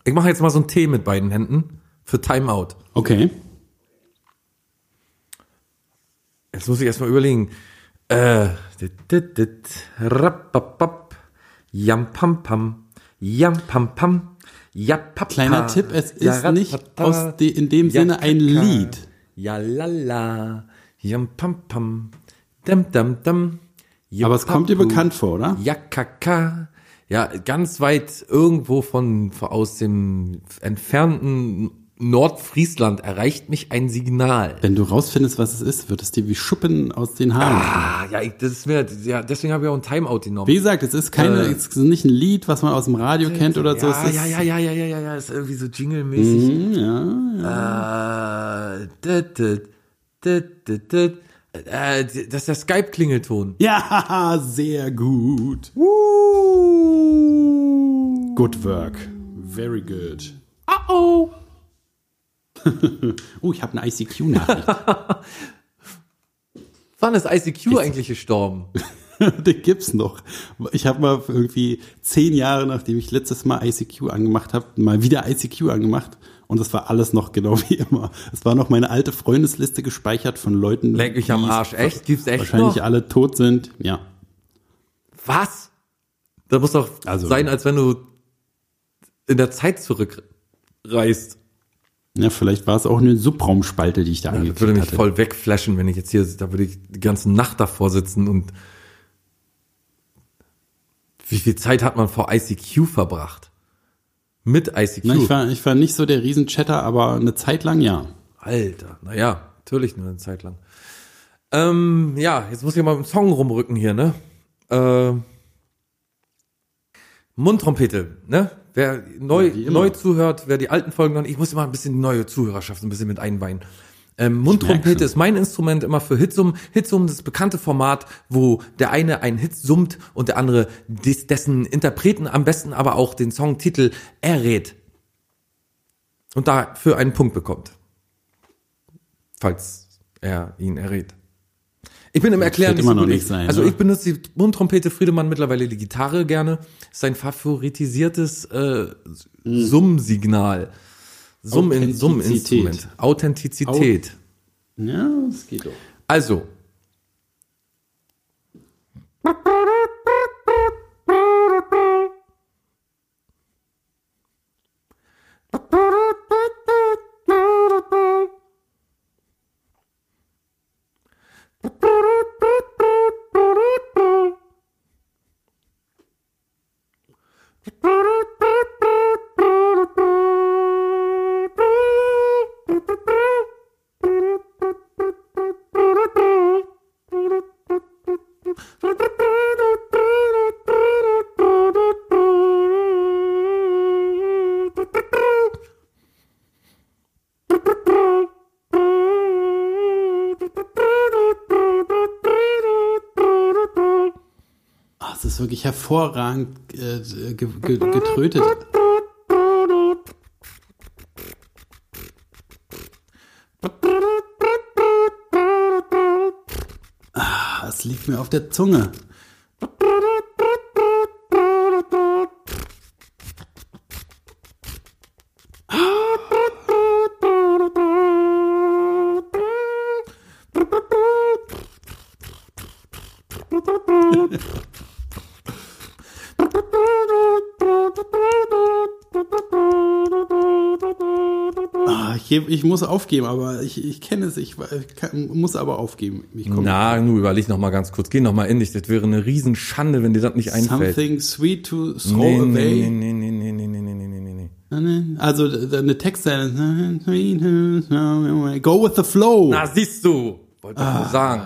Ich mache jetzt mal so ein T mit beiden Händen für Timeout. Okay. Jetzt muss ich erstmal überlegen. Äh, dit, dit, dit, rappapap, jam pam pam, jam pam pam, ja papa. Kleiner Tipp, es ist ja, nicht aus de, in dem ja, Sinne ein kaka, Lied. Ja lala, jam pam pam, dam dam dam. Aber es kommt dir bekannt vor, oder? Ja kaka. Ja, ganz weit irgendwo von aus dem entfernten Nordfriesland erreicht mich ein Signal. Wenn du rausfindest, was es ist, wird es dir wie Schuppen aus den Haaren. Ah, ja, ich, das ist mir, ja, deswegen habe ich auch ein Timeout genommen. Wie gesagt, es ist keine, Äh. es ist nicht ein Lied, was man aus dem Radio kennt oder so. Ja, es ist, ja, ja, ja, ja, ja, ja, ja, ist irgendwie so Jingle-mäßig. Mhm, ja. Äh, dit, dit, dit, dit, dit. Äh, das ist der Skype-Klingelton. ja, sehr gut. Good work. Very good. Oh, oh. Oh, ich habe eine ICQ-Nachricht. Wann ist ICQ eigentlich gestorben? Den gibt's noch. Ich habe mal irgendwie zehn Jahre, nachdem ich letztes Mal ICQ angemacht habe, mal wieder ICQ angemacht. Und es war alles noch genau wie immer. Es war noch meine alte Freundesliste gespeichert von Leuten, Leck mich am die Arsch. Echt? Gibt's echt wahrscheinlich noch? alle tot sind. Ja. Was? Das muss doch Also- sein, als wenn du in der Zeit zurückreist. Ja, vielleicht war es auch eine Subraumspalte, die ich da Das angeklickt würde mich hatte. voll wegflashen, wenn ich jetzt hier, da würde ich die ganze Nacht davor sitzen und wie viel Zeit hat man vor ICQ verbracht? Mit ICQ. Na, ich, war, ich war nicht so der Riesenchatter, aber eine Zeit lang ja. Alter, naja, natürlich nur eine Zeit lang. Ähm, ja, jetzt muss ich mal im Song rumrücken hier, ne? Äh, Mundtrompete, ne? Wer neu, immer. neu zuhört, wer die alten Folgen noch ich muss immer ein bisschen die neue Zuhörerschaft ein bisschen mit einweihen. Ähm, Mundtrompete ist mein Instrument immer für Hitsummen. Hitsummen ist das bekannte Format, wo der eine einen Hit summt und der andere des, dessen Interpreten am besten aber auch den Songtitel errät. Und dafür einen Punkt bekommt. Falls er ihn errät. Ich bin im Erklären nicht immer so noch gut. nicht sein, also ne? ich benutze die Mundtrompete Friedemann mittlerweile die Gitarre gerne. Ist sein favoritisiertes äh, Summsignal. Summ in. Summinstrument. Authentizität. Ja, das geht doch. Also. Wirklich hervorragend äh, ge ge getrötet. Ah, es liegt mir auf der Zunge. Ah, ich, ich muss aufgeben, aber ich, ich kenne es, ich, ich kann, muss aber aufgeben. Ich Na, nur überleg noch mal ganz kurz. Geh noch mal in dich. Das wäre eine Riesenschande, wenn dir das nicht einfällt. Something sweet to throw Nee, away. nee, nee, nee, nee, nee, nee, nee, nee, nee, nee. Also d- eine Textzeile. Go with the flow. Na, siehst du. Wollte doch nur sagen.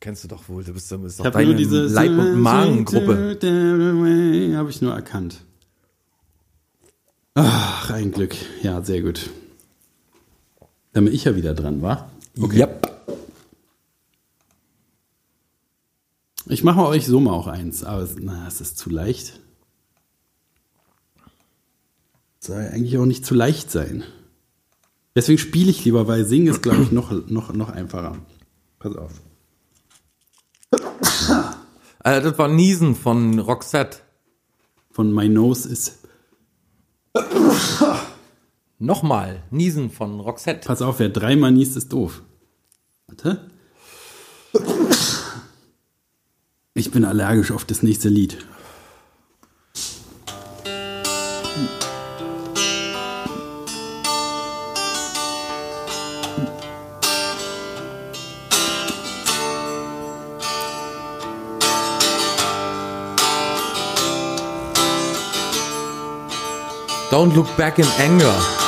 Kennst du doch wohl. Du bist, du bist ich doch deine diese Leib- und Magengruppe. Habe ich nur erkannt. Ach, ein Glück. Ja, sehr gut. Dann bin ich ja wieder dran, wa? Okay. Yep. Ich mache euch so mal auch eins, aber es- na, es ist zu leicht. Soll eigentlich auch nicht zu leicht sein. Deswegen spiele ich lieber, weil singen ist, glaube ich, noch, noch, noch einfacher. Pass auf. Äh, das war Niesen von Roxette. Von My Nose is. Nochmal. Niesen von Roxette. Pass auf, wer dreimal niest, ist doof. Warte. Ich bin allergisch auf das nächste Lied. Don't look back in anger.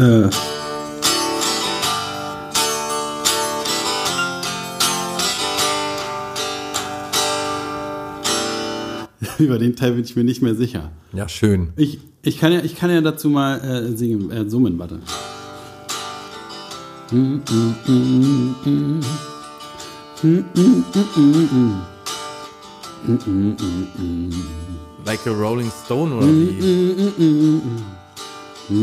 Äh. Über den Teil bin ich mir nicht mehr sicher. Ja, schön. Ich, ich, kann, ja, ich kann ja dazu mal äh, singen, äh, summen, warte. Like a Rolling Stone oder wie? So,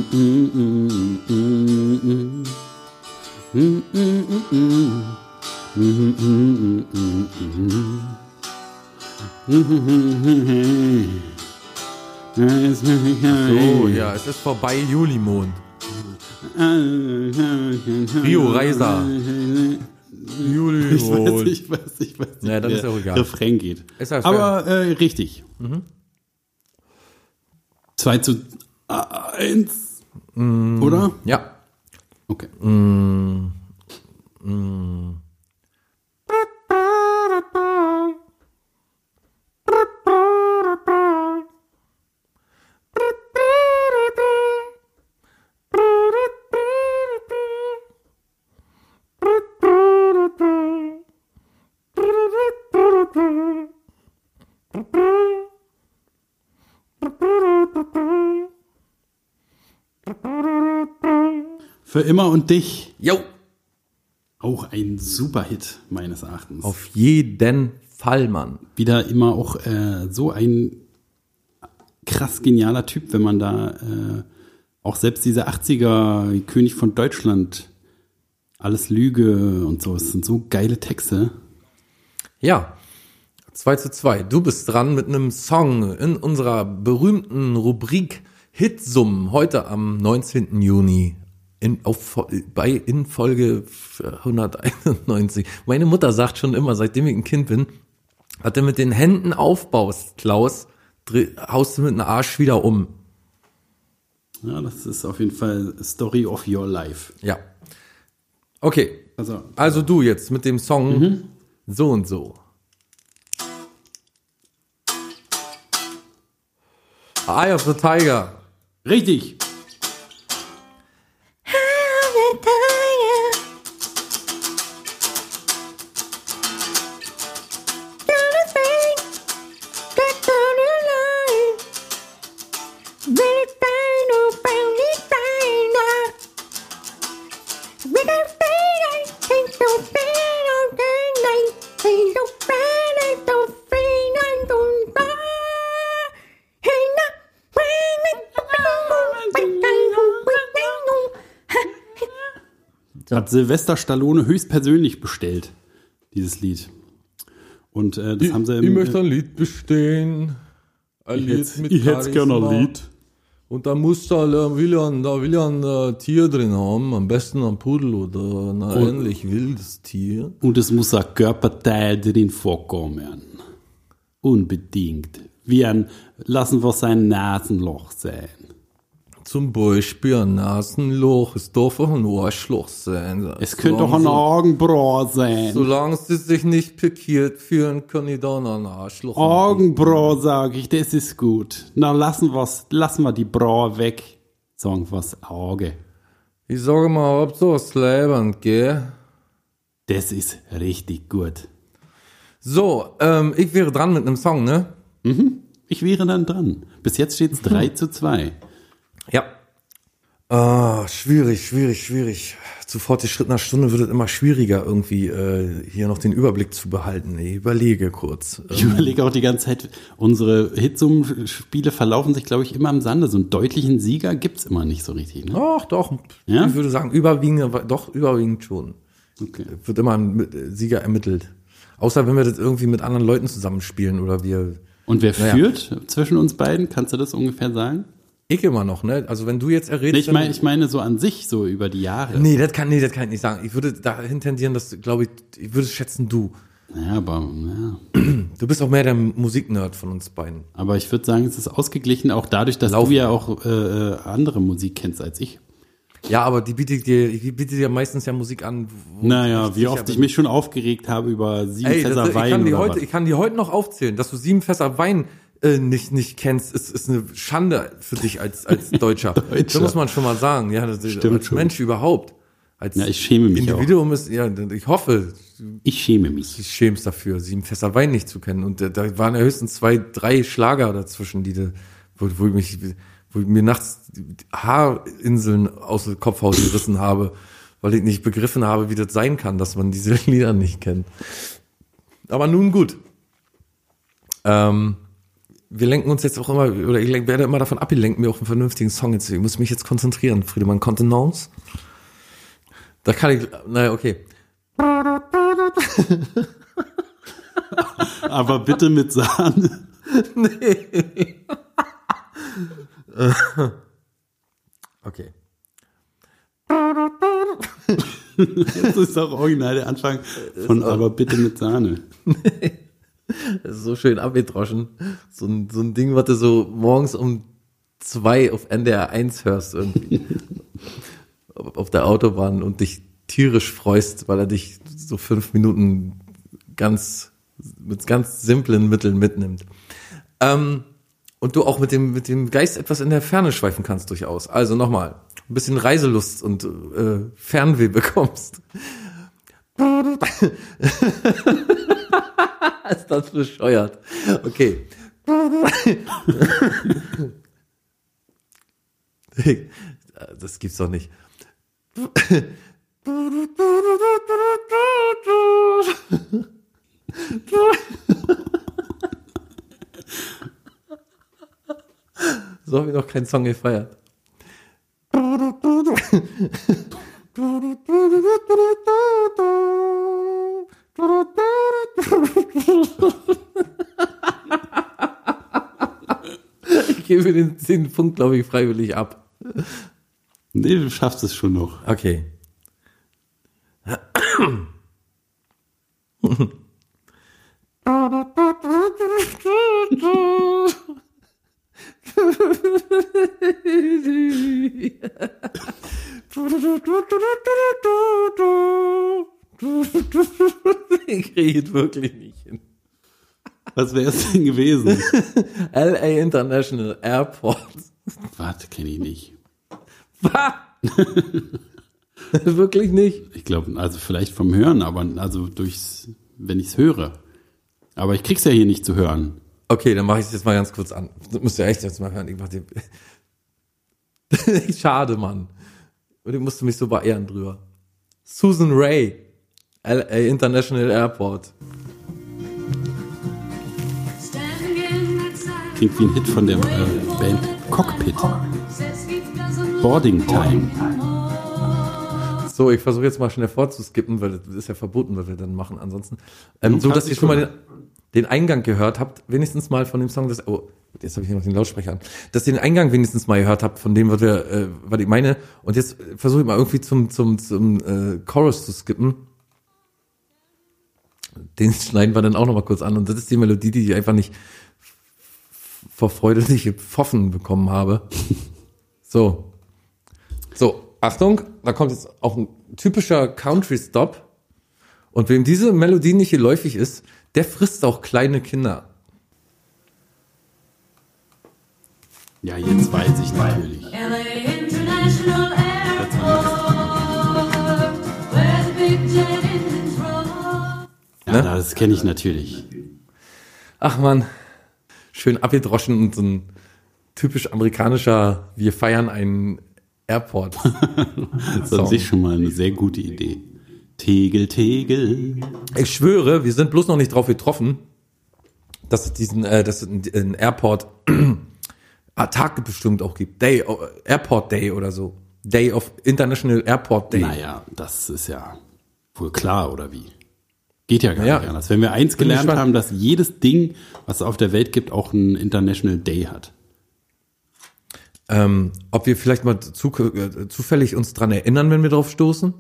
ja, es ist vorbei, Julimond. Rio Reiser. Ich weiß, Julimond. ich weiß, ich weiß nicht, Ja, ist auch egal. Refrain geht. Ist Aber äh, richtig. 2 zu eins. Mm, Oder? Ja. Okay. Mm, mm. Für immer und dich. Jo, Auch ein super Hit, meines Erachtens. auf jeden Fall, Mann. Wieder immer auch äh, so ein krass genialer Typ, wenn man da äh, auch selbst diese 80er König von Deutschland, alles Lüge und so, es sind so geile Texte. Ja, 2 zu 2. Du bist dran mit einem Song in unserer berühmten Rubrik Hitsummen heute am 19. Juni in, auf, bei, in Folge 191. Meine Mutter sagt schon immer, seitdem ich ein Kind bin, was du mit den Händen aufbaust, Klaus, dreh- haust du mit einem Arsch wieder um. Ja, das ist auf jeden Fall Story of Your Life. Ja. Okay, Also, also du jetzt mit dem Song so und so. Eye of the Tiger. richtig. Hat Sylvester Stallone höchstpersönlich bestellt, dieses Lied. Und äh, das haben sie im, ein Lied bestehen. Ein ich hätt's- ich hätt's gerne ein Lied. Und da muss da, da will ja, ein- da will ja ein äh, Tier drin haben, am besten ein Pudel oder ein Und- ähnlich wildes Tier. Und es muss ein Körperteil drin vorkommen. Unbedingt. Wie ein, lassen wir sein Nasenloch sein. Zum Beispiel ein Nasenloch, es darf auch ein Arschloch sein. Es könnte auch ein Augenbraue sein. Solange sie sich nicht pikiert fühlen, können die dann ein Arschloch. Augenbraue, sag ich, das ist gut. Na, lassen wir's, lassen wir die Braue weg. Sagen wir's Auge. Ich sage mal, Hauptsache Leben, gell? Das ist richtig gut. So, ähm, ich wäre dran mit einem Song, ne? Ich wäre dann dran. Bis jetzt steht's 3 zu 2. Ja. Ah, schwierig, schwierig, schwierig. Zu fortgeschrittener Stunde wird es immer schwieriger, irgendwie äh, hier noch den Überblick zu behalten. Ich überlege kurz. Ich überlege auch die ganze Zeit, unsere Hitsum-Spiele verlaufen sich, glaube ich, immer im Sande. So einen deutlichen Sieger gibt's immer nicht so richtig. Ne? Doch, doch. Ja? Ich würde sagen, überwiegend, doch, überwiegend schon. Okay. Wird immer ein mit- Sieger ermittelt. Außer wenn wir das irgendwie mit anderen Leuten zusammenspielen oder wir. Und wer Naja. führt zwischen uns beiden? Kannst du das ungefähr sagen? Ich immer noch, ne? Also wenn du jetzt. Nee, ich, meine, ich meine so an sich, so über die Jahre. Nee, das kann, nee, das kann ich nicht sagen. Ich würde dahin tendieren, dass, glaube ich, ich würde schätzen du. Ja, aber, ja. Du bist auch mehr der Musiknerd von uns beiden. aber ich würde sagen, es ist ausgeglichen, auch dadurch, dass Laufen. du ja auch äh, äh, andere Musik kennst als ich. Ja, aber die bietet dir, die bietet dir meistens ja Musik an. Naja, wie oft ich bin. mich schon aufgeregt habe über sieben Ey, das, Fässer ich, Wein kann die oder heute, was. ich kann die heute noch aufzählen, dass du sieben Fässer Wein äh, nicht, nicht kennst, ist, ist eine Schande für dich als, als Deutscher. Deutscher. Das muss man schon mal sagen, ja, das, Stimmt als schon. Mensch überhaupt. Als Ja, ich schäme mich Individuum ist, ja, ich hoffe, Ich schäme mich. du schämst dafür, sieben Fässer Wein nicht zu kennen. Und da, da waren ja höchstens zwei, drei Schlager dazwischen, die, wo, wo ich mich, wo ich mir nachts Haarinseln aus dem Kopfhaus gerissen habe, weil ich nicht begriffen habe, wie das sein kann, dass man diese Lieder nicht kennt. Aber nun gut. Ähm, wir lenken uns jetzt auch immer, oder ich lenk- werde immer davon abgelenkt, mir auch einen vernünftigen Song jetzt. Ich muss mich jetzt konzentrieren, Friedemann Kontenance. Da kann ich, naja, okay. Aber bitte mit Sahne. Okay. Das ist auch original der Anfang von Aber bitte mit Sahne. Das ist so schön abgedroschen. So ein, so ein Ding, was du so morgens um zwei auf NDR 1 hörst irgendwie. auf der Autobahn und dich tierisch freust, weil er dich so fünf Minuten ganz, mit ganz simplen Mitteln mitnimmt. Ähm, und du auch mit dem, mit dem Geist etwas in der Ferne schweifen kannst durchaus. Also nochmal, ein bisschen Reiselust und äh, Fernweh bekommst. ist das bescheuert. Okay. Das gibt's doch nicht. So habe ich noch keinen Song gefeiert. Ich gebe den, den Punkt, glaube ich, freiwillig ab. Nee, du schaffst es schon noch. Okay. Ich kriege es wirklich nicht hin. Was wäre es denn gewesen? LA International Airport. Warte, kenne ich nicht. Was? wirklich nicht? Ich glaube, also vielleicht vom Hören, aber also durchs, wenn ich es höre. Aber ich krieg's ja hier nicht zu hören. Okay, dann mache ich es jetzt mal ganz kurz an. Das müsst ihr echt jetzt mal hören. Ich mach den Schade, Mann. Und ich musste mich so beehren drüber. Susan Ray, LA International Airport. Klingt wie ein Hit von der äh, Band Cockpit. Boarding Time. So, ich versuche jetzt mal schnell vorzuskippen, weil das ist ja verboten, was wir dann machen ansonsten. Ähm, so, dass ihr schon mal den, den Eingang gehört habt, wenigstens mal von dem Song, das, oh, jetzt habe ich hier noch den Lautsprecher an, dass ihr den Eingang wenigstens mal gehört habt von dem, was wir, äh, was ich meine. Und jetzt versuche ich mal irgendwie zum, zum, zum äh, Chorus zu skippen. Den schneiden wir dann auch noch mal kurz an. Und das ist die Melodie, die ich einfach nicht vor Freude nicht gepfoffen bekommen habe. So. So, Achtung, da kommt jetzt auch ein typischer Country-Stop. Und wem diese Melodie nicht geläufig ist, der frisst auch kleine Kinder. Ja, jetzt weiß ich natürlich. LA International Airport, where the big jet engines roll. Ja, Ne? das kenne ich natürlich. Ach man, schön abgedroschen und so ein typisch amerikanischer, wir feiern einen Airport. Das ist an sich schon mal eine sehr gute Idee. Tegel, Tegel. Ich schwöre, wir sind bloß noch nicht drauf getroffen, dass es diesen, äh, dass es einen- Airport ah, Tag bestimmt auch gibt. Day, oh, Airport Day oder so. Day of International Airport Day. Naja, das ist ja wohl klar, oder wie? Geht ja gar Ja. nicht anders. Wenn wir eins Bin gelernt haben, dass jedes Ding, was es auf der Welt gibt, auch einen International Day hat. Ähm, ob wir vielleicht mal zu, äh, zufällig uns dran erinnern, wenn wir drauf stoßen?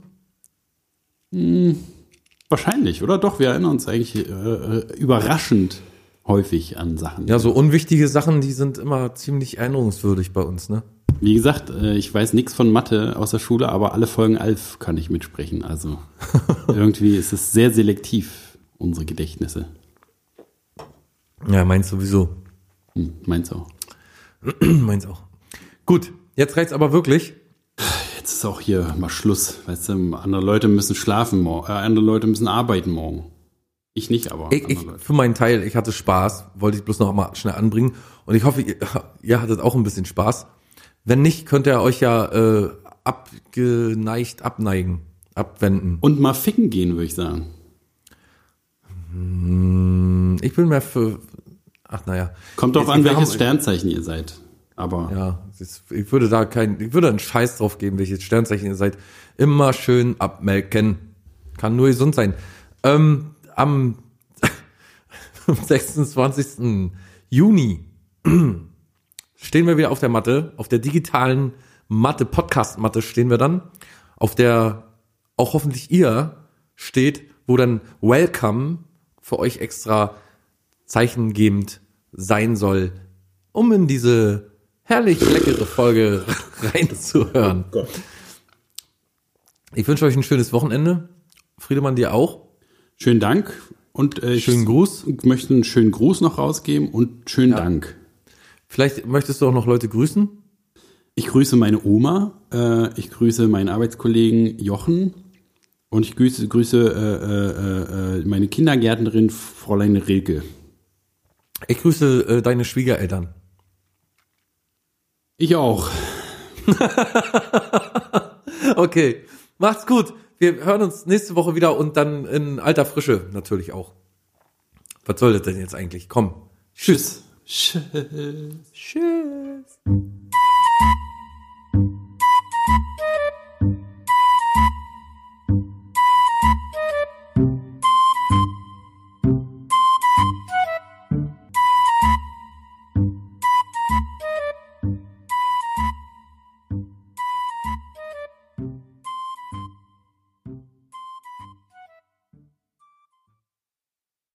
Wahrscheinlich, oder? Doch, wir erinnern uns eigentlich äh, äh, überraschend häufig an Sachen. Ja, so unwichtige Sachen, die sind immer ziemlich erinnerungswürdig bei uns, ne? Wie gesagt, äh, ich weiß nichts von Mathe aus der Schule, aber alle Folgen Alf kann ich mitsprechen. Also irgendwie ist es sehr selektiv, unsere Gedächtnisse. Ja, meins sowieso. Hm, meinst auch. meins auch. Gut, jetzt reicht's aber wirklich. Jetzt ist auch hier mal Schluss. Weißt du, andere Leute müssen schlafen morgen, äh, andere Leute müssen arbeiten morgen. Ich nicht, aber Ich, ich, für meinen Teil, ich hatte Spaß, wollte ich bloß noch mal schnell anbringen. Und ich hoffe, ihr, ihr hattet auch ein bisschen Spaß. Wenn nicht, könnt ihr euch ja äh, abgeneigt abneigen, abwenden. Und mal ficken gehen, würde ich sagen. Ich bin mehr für. Ach naja. Kommt drauf an, welches haben- Sternzeichen ihr seid. Aber Ja, ich würde da kein, ich würde einen Scheiß drauf geben, welches Sternzeichen ihr seid. Immer schön abmelken. Kann nur gesund sein. Ähm, am 26. Juni stehen wir wieder auf der Matte, auf der digitalen Matte, Podcast-Matte stehen wir dann, auf der auch hoffentlich ihr steht, wo dann Welcome für euch extra zeichengebend sein soll, um in diese herrlich leckere Folge reinzuhören. Ich wünsche euch ein schönes Wochenende. Friedemann, dir auch. schönen Dank. Und äh, ich Schönen Gruß. möchte einen schönen Gruß noch rausgeben und schönen Dank. Vielleicht möchtest du auch noch Leute grüßen. Ich grüße meine Oma, äh, ich grüße meinen Arbeitskollegen Jochen und ich grüße, grüße äh, äh, äh, meine Kindergärtnerin Fräulein Rilke. Ich grüße äh, deine Schwiegereltern. Ich auch. Okay, macht's gut. Wir hören uns nächste Woche wieder und dann in alter Frische natürlich auch. Was soll das denn jetzt eigentlich? Komm. Tschüss. Tschüss. Tschüss.